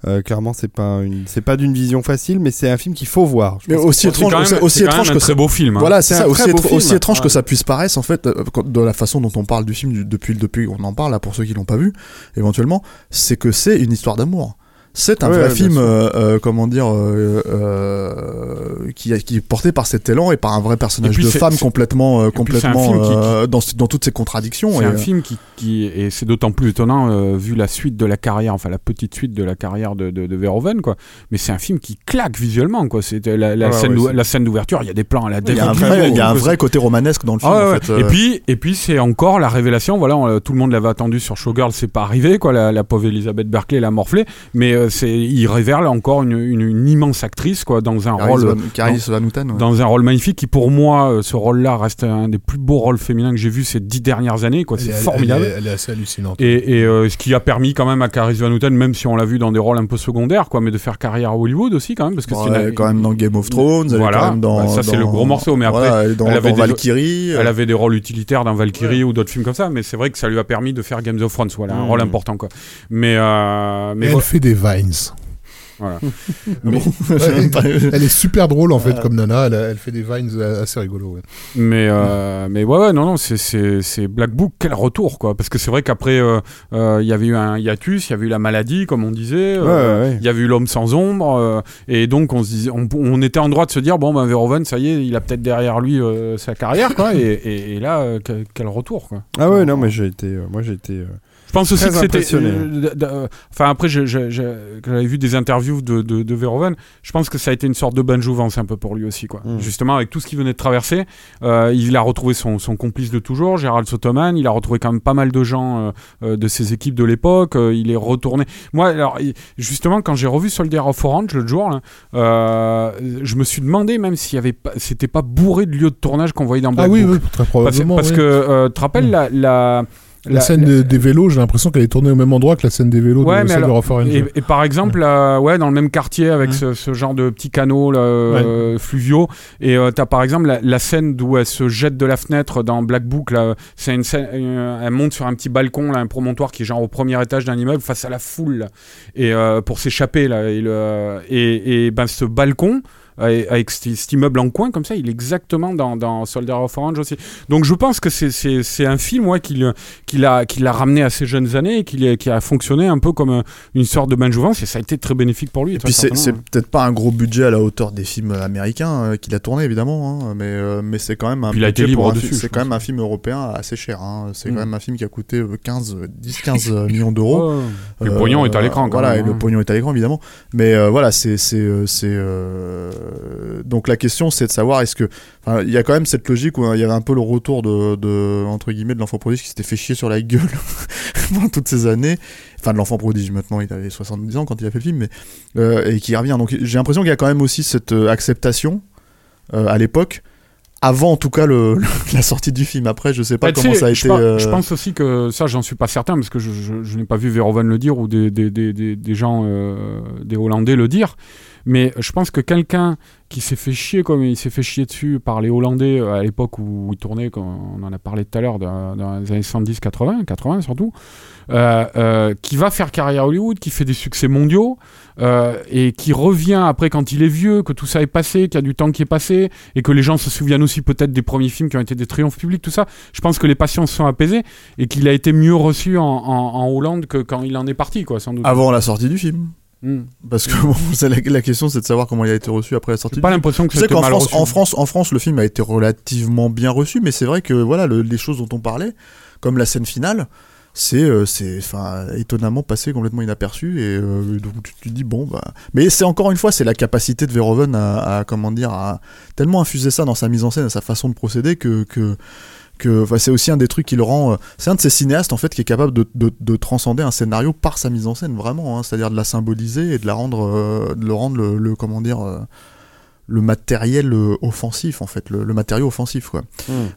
Euh, clairement, c'est pas une, c'est pas d'une vision facile, mais c'est un film qu'il faut voir. Je Mais pense aussi C'est étrange, quand même- aussi, étrange que un très ça- beau film. hein. Voilà, c'est Aussi, très beau étr- aussi étrange que ça puisse paraître, en fait, euh, de la façon dont on parle du film du- depuis, depuis on en parle, là, pour ceux qui l'ont pas vu, éventuellement, c'est que c'est une histoire d'amour. C'est un Ouais, vrai film, euh, euh, comment dire, euh, euh, qui, est- qui est porté par cet élan et par un vrai personnage de femme complètement, euh, complètement qui- dans, dans toutes ses contradictions. C'est un euh, film qui, qui et c'est d'autant plus étonnant euh, vu la suite de la carrière, enfin la petite suite de la carrière de, de, de Verhoeven, quoi. Mais c'est un film qui claque visuellement, quoi. C'était la, la Ouais, scène, ouais, d'ou- c'est- la scène d'ouverture, il y a des plans à la il y a un vrai, Lynch, il y a un que vrai côté romanesque dans le film. Ah ouais, en ouais. fait, euh. Et puis, et puis c'est encore la révélation. Voilà, on- tout le monde l'avait attendu sur Showgirl, c'est pas arrivé, quoi. La, la pauvre Elisabeth Berkley l'a morflé, mais euh, c'est, il révèle encore une, une, une immense actrice, quoi, dans un Caris rôle, Van- Caris Van Houten, ouais. dans un rôle magnifique qui, pour moi, euh, ce rôle-là reste un des plus beaux rôles féminins que j'ai vu ces dix dernières années, quoi. C'est Elle formidable. Elle est, elle est assez hallucinante. Et, et, euh, ce qui a permis quand même à Caris Van Houten, même si on l'a vu dans des rôles un peu secondaires, quoi, mais de faire carrière à Hollywood aussi quand même, parce que Bon, c'est elle est une- quand même dans Game of Thrones, elle est Voilà. quand même dans. Bah, ça, c'est dans- le gros morceau, mais après, voilà, dans, elle avait dans des- Valkyrie. Elle avait des rôles utilitaires dans Valkyrie ou d'autres films comme ça, mais c'est vrai que ça lui a permis de faire Games of Thrones, voilà, un Mm. rôle important quoi. Mais euh, mais elle fait des vines. voilà. Bon, Elle est super drôle en fait comme Nana, elle, elle fait des vines euh, assez rigolo. ouais. Mais euh, mais ouais ouais non non c'est Black Book quel retour quoi parce que c'est vrai qu'après euh, euh, il y avait eu un hiatus, il y avait eu la maladie comme on disait, euh, Ouais, il y avait eu l'homme sans ombre euh, et donc on se disait on, on était en droit de se dire bon ben Verhoeven ça y est il a peut-être derrière lui euh, sa carrière quoi et, et, et là euh, quel, quel retour quoi. Ah ouais, non, mais j'ai été, euh, moi j'ai été. Je pense aussi que c'était. euh, euh, Enfin, après, j'avais vu des interviews de, de, de Verhoeven. Je pense que ça a été une sorte de bonne jouvence un peu pour lui aussi, quoi. Mm. Justement, avec tout ce qu'il venait de traverser, euh, il a retrouvé son, son complice de toujours, Gérald Sotoman. Il a retrouvé quand même pas mal de gens euh, euh, de ses équipes de l'époque. Euh, il est retourné. Moi, alors, justement, quand j'ai revu Soldier of Orange l'autre jour, là, euh, je me suis demandé même s'il y avait pas, c'était pas bourré de lieux de tournage qu'on voyait dans Black Ah oui, Book. oui, très Parce, probablement. parce oui. que euh, tu te rappelles la, la La, scène de- des vélos, j'ai l'impression qu'elle est tournée au même endroit que la scène des vélos Ouais, de mais alors, of Orange. Et, et par exemple, euh, ouais, dans le même quartier avec Mhm. ce, ce genre de petits canaux là, euh, fluviaux, et euh, t'as par exemple la, la scène d'où elle se jette de la fenêtre dans Black Book. Là, c'est une scène, euh, elle monte sur un petit balcon, là, un promontoire qui est genre au premier étage d'un immeuble face à la foule, là, et euh, pour s'échapper là, et, le, et, et ben ce balcon. Avec cet, immeuble en coin comme ça, il est exactement dans, dans Soldier of Orange aussi. Donc je pense que c'est- un film ouais, qui l'a qui ramené à ses jeunes années et qui, a fonctionné un peu comme euh, une sorte de bain de jouvence et ça a été très bénéfique pour lui. Et puis c'est hein. peut-être pas un gros budget à la hauteur des films américains euh, qu'il a tourné évidemment, hein, mais euh, mais c'est quand même un Puis il a été budget pour libre un dessus, C'est quand même un film européen assez cher. hein. C'est Mm. quand même un film qui a coûté euh, 15, euh, 10, 15 millions d'euros. Ouais. Le pognon est à l'écran Voilà, même, et le pognon est à l'écran évidemment. Mais voilà, c'est donc la question c'est de savoir est-ce que il y a quand même cette logique où hein, il y avait un peu le retour de, de entre guillemets de l'enfant prodige qui s'était fait chier sur la gueule pendant toutes ces années. Enfin de l'enfant prodige maintenant il avait 70 ans quand il a fait le film mais euh, et qui revient. Donc j'ai l'impression qu'il y a quand même aussi cette euh, acceptation euh, à l'époque. Avant en tout cas le, la sortie du film. Après je sais pas Bah, comment ça a je été. euh, Je pense aussi que ça, j'en suis pas certain parce que je, je- je n'ai pas vu Verhoeven le dire ou des, des, des, des, des gens, euh, des Hollandais le dire. Mais je pense que quelqu'un qui s'est fait chier comme il s'est fait chier dessus par les Hollandais euh, à l'époque où il tournait, comme on en a parlé tout à l'heure, dans, les années 70, 80, 80 surtout, euh, euh, qui va faire carrière à Hollywood, qui fait des succès mondiaux et qui revient après quand il est vieux, que tout ça est passé, qu'il y a du temps qui est passé et que les gens se souviennent aussi peut-être des premiers films qui ont été des triomphes publics, tout ça. Je pense que les passions se sont apaisées et qu'il a été mieux reçu en, en- en Hollande que quand il en est parti, quoi, sans doute. Avant la sortie du film. Hmm. Parce que bon, c'est la, la question, c'est de savoir comment il a été reçu après la sortie. Pas l'impression que c'était qu'en France, reçu. en France, en France, le film a été relativement bien reçu, mais c'est vrai que voilà, le- les choses dont on parlait, comme la scène finale, c'est, euh, c'est, enfin, étonnamment passé complètement inaperçu et euh, donc tu te dis bon bah, mais c'est encore une fois, c'est la capacité de Verhoeven à, à, comment dire, à tellement infuser ça dans sa mise en scène, à sa façon de procéder que que que enfin, c'est aussi un des trucs qui le rend. euh, c'est un de ces cinéastes en fait qui est capable de, de, de transcender un scénario par sa mise en scène vraiment, hein, c'est-à-dire de la symboliser et de la rendre, euh, de le rendre le, le- comment dire. euh, le matériel offensif en fait, le, le matériau offensif quoi.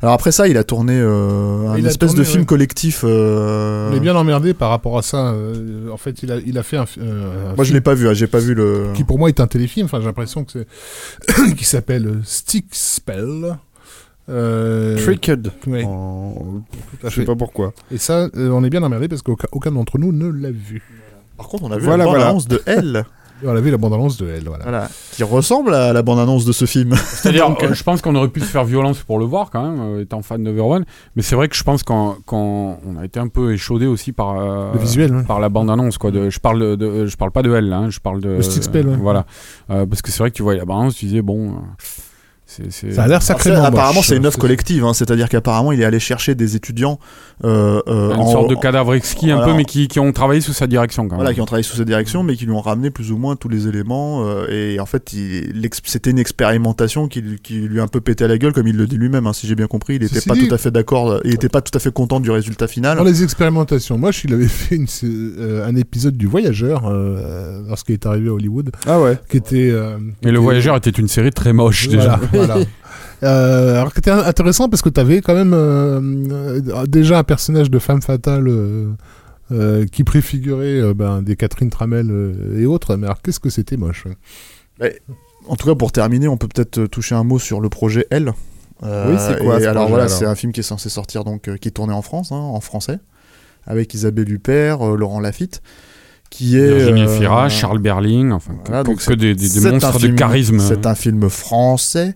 Alors après ça, il a tourné euh, un espèce de film ouais. collectif. euh, On est bien emmerdé par rapport à ça. euh, en fait, il a, il a fait un, euh, un Moi je film l'ai pas vu, hein, j'ai pas vu le. qui pour moi est un téléfilm. Enfin, j'ai l'impression que c'est qui s'appelle Stick Spell. Euh, Tricked. ouais, En- Je sais pas pourquoi. Et ça, euh, on est bien emmerdé parce qu'aucun aucun d'entre nous ne l'a vu. Par contre, on a vu Voilà, la voilà. bande-annonce de Elle, on a vu la bande-annonce de elle, voilà. voilà, qui ressemble à la bande-annonce de ce film. C'est-à-dire, euh, je pense qu'on aurait pu se faire violence pour le voir quand même, euh, étant fan de Verhoeven. Mais c'est vrai que je pense qu'on qu'on- on a été un peu échaudé aussi par euh, Le visuel, ouais. par la bande-annonce quoi. De, je parle de, de- je parle pas de elle, hein, je parle de. Le Spell, ouais. Voilà, Euh, parce que c'est vrai que tu vois la bande-annonce, tu disais bon, c'est c'est- Ça a l'air sacrément apparemment, c'est une œuvre collective, hein, c'est-à-dire qu'apparemment, il est allé chercher des étudiants euh, euh, une en- sorte de cadavre exquis un voilà. peu, mais qui, qui ont travaillé sous sa direction quand même. Voilà, qui ont travaillé sous cette direction, mais qui lui ont ramené plus ou moins tous les éléments. euh, et en fait, c'était une expérimentation qui, qui lui a un peu pété à la gueule, comme il le dit lui-même, hein, si j'ai bien compris. Il n'était pas dit- tout à fait d'accord, il n'était pas tout à fait content du résultat final. Dans les expérimentations, moi, il avait fait une, euh, un épisode du Voyageur euh, lorsqu'il est arrivé à Hollywood, Ah ouais. qui était. euh, qui Mais Le Voyageur était une série très moche déjà. Voilà. Euh, alors, qui était intéressant parce que tu avais quand même euh, euh, déjà un personnage de femme fatale euh, euh, qui préfigurait euh, ben, des Catherine Tramel euh, et autres. Mais alors, qu'est-ce que c'était moche ouais. En tout cas, pour terminer, on peut peut-être toucher un mot sur le projet Elle. Euh, Oui, c'est quoi, ce Alors voilà, c'est un film qui est censé sortir donc, euh, qui est tourné en France, hein, en français, avec Isabelle Huppert, euh, Laurent Lafitte, qui est Virginie euh, Fira, Charles Berling, enfin voilà, que, des, des- monstres de film- charisme. C'est un film français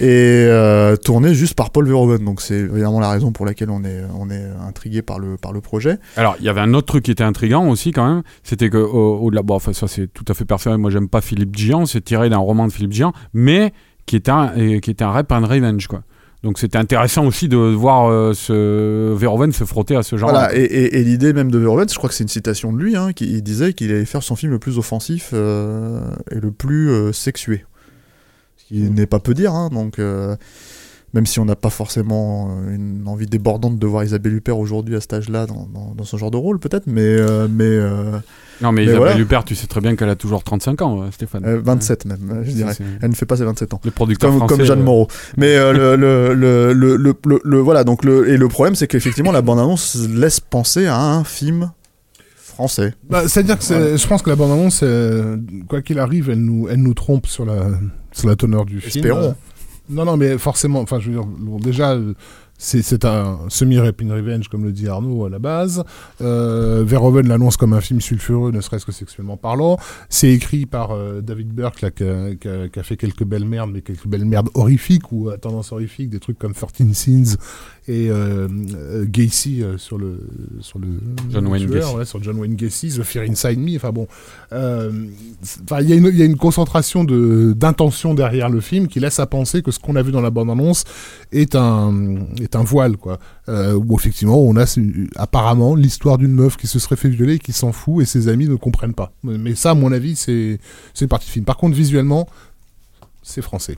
et euh, tourné juste par Paul Verhoeven. Donc c'est évidemment la raison pour laquelle on est on est intrigué par le par le projet. Alors, il y avait un autre truc qui était intriguant aussi quand même, c'était que au- au-delà, bon, enfin ça c'est tout à fait personnel. Moi, j'aime pas Philippe Gian, c'est tiré d'un roman de Philippe Gian, mais qui était un, qui était un rap and revenge quoi. Donc c'était intéressant aussi de voir euh, ce Verhoeven se frotter à ce genre. Voilà, et, et- et l'idée même de Verhoeven, je crois que c'est une citation de lui, hein, qui il disait qu'il allait faire son film le plus offensif euh, et le plus euh, sexué. Ce qui n'est pas peu dire, hein, donc euh, même si on n'a pas forcément euh, une envie débordante de voir Isabelle Huppert aujourd'hui à cet âge-là dans, dans, dans ce genre de rôle, peut-être, mais, euh, mais euh, non mais, mais Isabelle voilà. Huppert, tu sais très bien qu'elle a toujours 35 ans, Stéphane. euh, 27 même, je Ça, dirais. Elle ne fait pas ses 27 ans. Le producteur comme, français. comme Jeanne euh, Moreau. Mais euh, le, le, le, le, le, le- le- voilà donc le et le problème c'est qu'effectivement la bande annonce laisse penser à un film français. Bah, C'est-à-dire que je pense que la bande-annonce, euh, quoi qu'il arrive, elle nous, elle nous trompe sur la, sur la teneur du film. Espérons. Non, non, mais forcément, enfin, je veux dire, bon, déjà, euh, c'est un semi-rap in revenge, comme le dit Arnaud à la base. Euh, Verhoeven l'annonce comme un film sulfureux, ne serait-ce que sexuellement parlant. C'est écrit par euh, David Burke, qui a, qui a- qui a fait quelques belles merdes, mais quelques belles merdes horrifiques ou à tendance horrifique, des trucs comme 13 Sins et euh, euh, Gacy euh, sur le sur le John Wayne tueur, Gacy. ouais, sur John Wayne Gacy, The Fear Inside Me. Enfin bon, il y, a une- il y a une concentration de d'intention derrière le film qui laisse à penser que ce qu'on a vu dans la bande-annonce est un est un voile quoi. Où effectivement on a apparemment l'histoire d'une meuf qui se serait fait violer et qui s'en fout et ses amis ne comprennent pas. Mais ça, à mon avis, c'est c'est une partie du film. Par contre, visuellement. C'est français.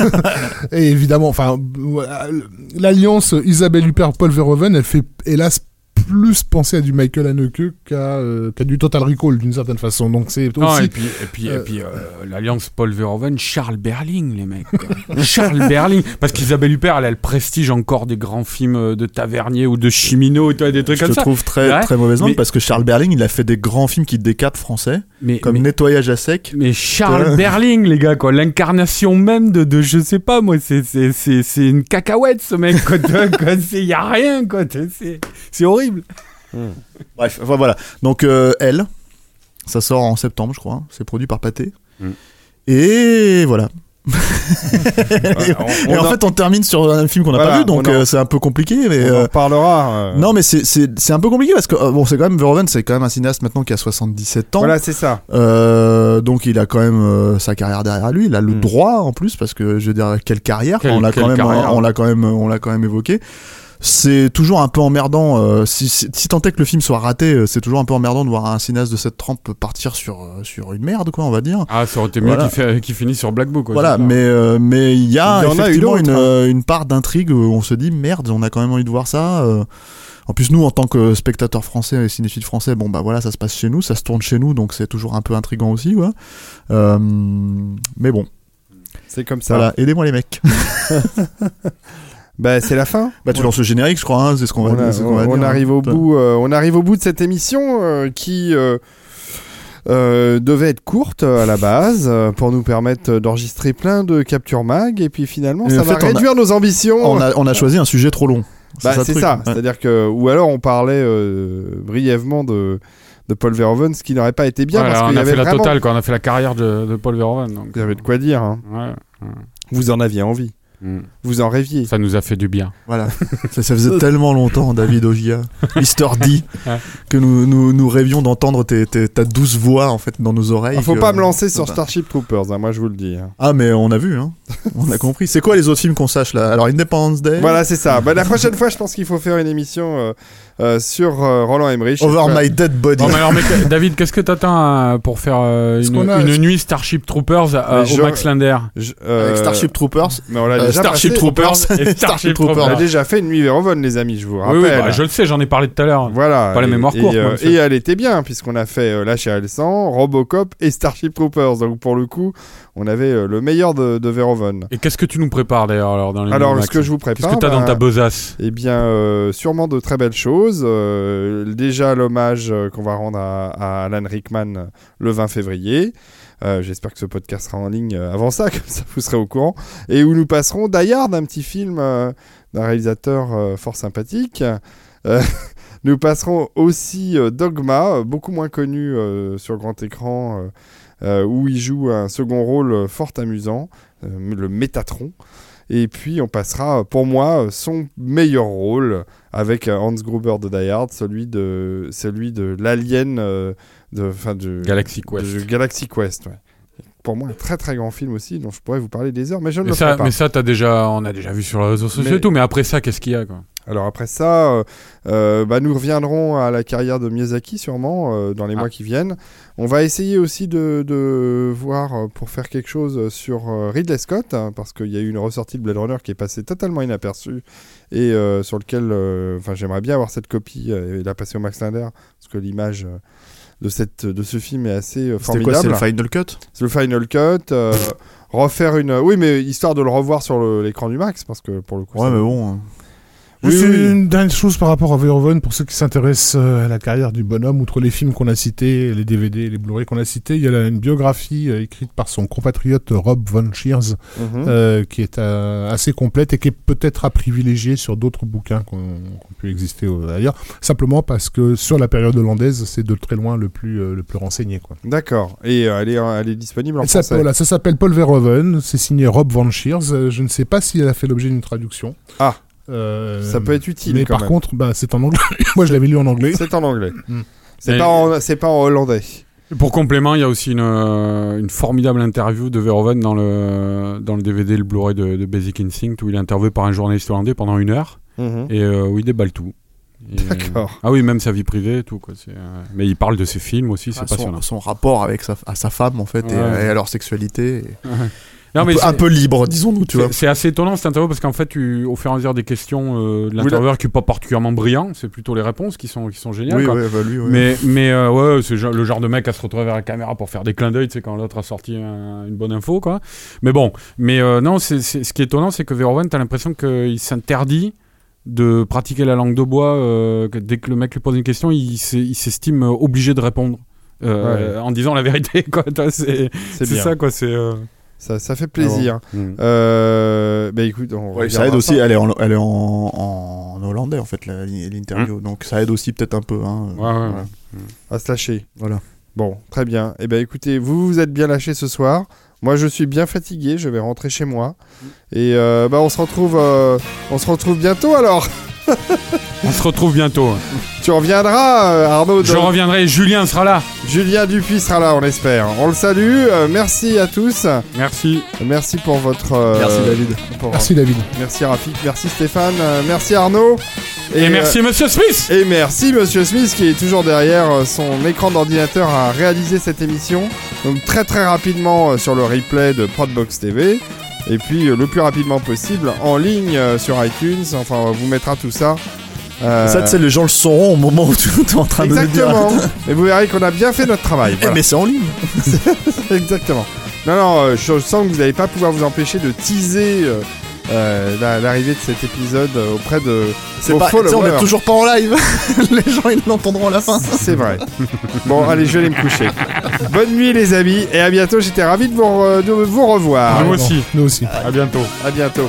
et évidemment, enfin, voilà, l'alliance Isabelle Huppert Paul Verhoeven, elle fait hélas plus penser à du Michael Haneke qu'à euh, qu'à du Total Recall d'une certaine façon. Donc c'est Non, aussi et puis, et puis, euh, et puis euh, l'alliance Paul Verhoeven, Charles Berling, les mecs. quoi. Charles Berling. Parce qu'Isabelle Huppert, elle a le prestige encore des grands films euh, de Tavernier ou de Chimino, vois, des trucs Je comme ça. trouve très Ouais, très mauvaise langue mais- parce que Charles Berling il a fait des grands films qui décapent français Mais, comme mais, Nettoyage à sec. mais Charles. Berling, les gars, quoi. L'incarnation même de, de, je sais pas, moi, c'est, c'est, une cacahuète, ce mec, quoi. Il y a rien, quoi. C'est, c'est horrible. Bref, enfin, voilà. Donc euh, Elle, ça sort en septembre je crois. C'est produit par Pathé. Mm. Et voilà. on- et en fait, on termine sur un film qu'on n'a Voilà, pas vu, donc euh, c'est un peu compliqué. Mais on en euh, parlera. euh. non, mais c'est- un peu compliqué parce que euh, bon, c'est quand même Verhoeven, c'est quand même un cinéaste maintenant qui a 77 ans. Voilà, c'est ça. Euh, donc il a quand même euh, sa carrière derrière lui. Il a le Mm. droit en plus parce que je veux dire quelle carrière. Quelle- on l'a quand même, carrière. on l'a quand même, on l'a quand même évoqué. C'est toujours un peu emmerdant. euh, si, si, si tant est que le film soit raté, euh, c'est toujours un peu emmerdant de voir un cinéaste de cette trempe partir sur euh, sur une merde, quoi, on va dire. Ah, ça aurait été mieux Voilà. qu'il finisse sur Black Book. quoi, Voilà, mais euh, mais il y a Il y a effectivement une, hein. une part d'intrigue où on se dit merde, on a quand même envie de voir ça. En plus, nous, en tant que spectateurs français et cinéphiles français, bon bah voilà, ça se passe chez nous, ça se tourne chez nous, donc c'est toujours un peu intrigant aussi, quoi. Euh, mais bon, C'est comme ça. voilà, aidez-moi les mecs. Bah, c'est la fin. Bah tu lances le générique, je crois, hein, c'est ce qu'on va, on, a- c'est ce qu'on va on dire. hein. arrive au Toi. bout. euh, on arrive au bout de cette émission euh, qui euh, euh, devait être courte à la base euh, pour nous permettre d'enregistrer plein de captures mag et puis finalement Et ça va fait, a- réduire nos ambitions. On a, on a choisi un sujet trop long. Bah, c'est truc. ça. Ouais. C'est-à-dire que ou alors on parlait euh, brièvement de de Paul Verhoeven, ce qui n'aurait pas été bien Voilà, parce qu'il y a avait fait la vraiment totale, quoi. On a fait la carrière de, de Paul Verhoeven. Donc, il y avait de quoi dire. hein. ouais. Vous en aviez envie. Mm. Vous en rêviez. Ça nous a fait du bien. Voilà. ça, ça faisait tellement longtemps, David Ogia, Mister D, que nous, nous, nous rêvions d'entendre tes, tes- ta douce voix en fait dans nos oreilles. Il faut que- pas me lancer sur Bah. Starship Troopers, hein, moi je vous le dis. hein. Ah mais on a vu, hein. on a compris. C'est quoi les autres films qu'on sache là? Alors Independence Day, Voilà, c'est ça. Bah, la prochaine fois, je pense qu'il faut faire une émission euh, euh, sur euh, Roland Emmerich. Over. My Dead Body. Mais alors, David, qu'est-ce que t'attends euh, pour faire euh, une, qu'on a- une nuit Starship Troopers euh, au je- Max Linder? Je- euh, Avec Starship Troopers. Mais on l'a Euh, déjà Starship passé. Troopers et Starship Starship Troopers. On a déjà fait une nuit Verhoeven, les amis, je vous Oui, rappelle. oui, bah, je le sais, j'en ai parlé tout à l'heure. Voilà. Pas la Et- mémoire et, euh, moi, et elle était bien, puisqu'on a fait euh, La Chair sang, Robocop et Starship Troopers. Donc pour le coup, on avait euh, le meilleur de, de Verhoeven. Et qu'est-ce que tu nous prépares d'ailleurs alors dans les Alors, ce que je vous Qu'est-ce prépare. que t'as dans bah, ta besace? Eh bien, euh, sûrement de très belles choses. Euh, déjà, l'hommage euh, qu'on va rendre à, Alan Rickman euh, le 20 février. J'espère que ce podcast sera en ligne avant ça, comme ça vous serez au courant. Et où nous passerons Die Hard, un petit film d'un réalisateur fort sympathique. Nous passerons aussi Dogma, beaucoup moins connu sur grand écran, où il joue un second rôle fort amusant, le Métatron. Et puis on passera, euh, pour moi, euh, son meilleur rôle avec euh, Hans Gruber de Die Hard, celui de, celui de l'Alien euh, de, Galaxy Quest. Galaxy Quest. ouais. Pour moi, un très très grand film aussi, dont je pourrais vous parler des heures, mais je ne Mais le ça, ferai pas. mais ça, t'as déjà, on a déjà vu sur les réseaux sociaux et tout. Mais après ça, qu'est-ce qu'il y a quoi? Alors après ça, euh, euh, bah, nous reviendrons à la carrière de Miyazaki sûrement euh, dans les Ah. mois qui viennent. On va essayer aussi de, de voir pour faire quelque chose sur Ridley Scott, hein, parce qu'il y a eu une ressortie de Blade Runner qui est passée totalement inaperçue et euh, sur lequel j'aimerais bien avoir cette copie et la passer au Max Linder, parce que l'image de, cette, de ce film est assez formidable. C'est le Final Cut? C'est le Final Cut. refaire une. Oui, mais histoire de le revoir sur l'écran du Max, parce que pour le coup. Ouais mais bon. hein. Oui, Juste oui. une dernière chose par rapport à Verhoeven, pour ceux qui s'intéressent euh, à la carrière du bonhomme, outre les films qu'on a cités, les DVD, les Blu-ray qu'on a cités, il y a une biographie euh, écrite par son compatriote Rob Von Shears, Mhm. euh, qui est euh, assez complète et qui est peut-être à privilégier sur d'autres bouquins qui ont pu exister ailleurs, simplement parce que sur la période hollandaise, c'est de très loin le plus, euh, le plus renseigné. D'accord. Et elle, est, elle est disponible en Elle français. voilà, ça s'appelle Paul Verhoeven, c'est signé Rob Von Shears, je ne sais pas si elle a fait l'objet d'une traduction. Ah. Euh, Ça peut être utile Mais quand par même. contre, bah, c'est en anglais. Moi, je l'avais lu en anglais. C'est en anglais. Mm. C'est pas, en- c'est pas en hollandais. Pour complément, il y a aussi une, euh, une formidable interview de Verhoeven dans le, dans le DVD le Blu-ray de, de Basic Instinct où il est interviewé par un journaliste hollandais pendant une heure Mhm. et euh, où il déballe tout. Euh, D'accord. ah oui, même sa vie privée et tout. Quoi. euh, Mais il parle de ses films aussi, c'est Ah, passionnant. son, son rapport avec sa, à sa femme en fait et, Ouais. et à leur sexualité. et- Non, un, mais peu, c'est- un peu libre, disons-nous, tu vois. C'est assez étonnant cette interview parce qu'en fait, tu, au fur et à mesure des questions euh, de l'intervieweur qui n'est pas particulièrement brillant, c'est plutôt les réponses qui sont, qui sont géniales. Oui, quoi. ouais, bah, lui, ouais. Mais, mais euh, ouais, c'est le genre de mec à se retrouver vers la caméra pour faire des clins d'œil, tu sais, quand l'autre a sorti un- une bonne info, quoi. Mais bon, mais euh, non, c'est ce qui est étonnant, c'est que Verhoeven, t'as l'impression qu'il s'interdit de pratiquer la langue de bois. euh, que dès que le mec lui pose une question, il s'est- il s'estime obligé de répondre. En disant la vérité, quoi. C'est ça, quoi. C'est. Ça, ça fait plaisir. mm. Euh, bah écoute, on Ouais, ça aide aussi, elle est en, elle est en, en hollandais en fait, l'interview. Donc ça aide aussi peut-être un peu. Hein. Ouais, ouais. Voilà. à se lâcher. Voilà. Bon, très bien. Eh bien, écoutez, vous vous êtes bien lâché ce soir. Moi, je suis bien fatigué. Je vais rentrer chez moi. Et euh, bah, on se retrouve, euh, on se retrouve bientôt alors. On se retrouve bientôt. Tu reviendras, euh, Arnaud. Je reviendrai, Julien sera là. Julien Dupuis sera là, on l'espère. On le salue. Euh, merci à tous. Merci. Merci pour votre. euh, Merci David. pour- Merci David. Merci Rafik. Merci Stéphane. euh, merci Arnaud. Et, euh, merci, monsieur Smith. Et merci Monsieur Smith qui est toujours derrière euh, son écran d'ordinateur à réaliser cette émission. Donc très très rapidement euh, sur le replay de Prodbox TV. Et puis euh, le plus rapidement possible en ligne euh, sur iTunes. Enfin on vous mettra tout ça. Euh, Ça, tu sais, les gens le sauront au moment où tu es en train de le dire. Exactement. Et vous verrez qu'on a bien fait notre travail. Eh, Voilà. mais c'est en ligne. Exactement. Non, non, euh, je sens que vous n'allez pas pouvoir vous empêcher de teaser euh, euh, la- l'arrivée de cet épisode euh, auprès de C'est pas, on est toujours pas en live. les gens, ils l'entendront à la fin. C'est vrai. Bon, allez, je vais aller me coucher. Bonne nuit, les amis, et à bientôt. J'étais ravi de vous, re- de vous revoir. Nous aussi. Nous aussi. À bientôt. À bientôt.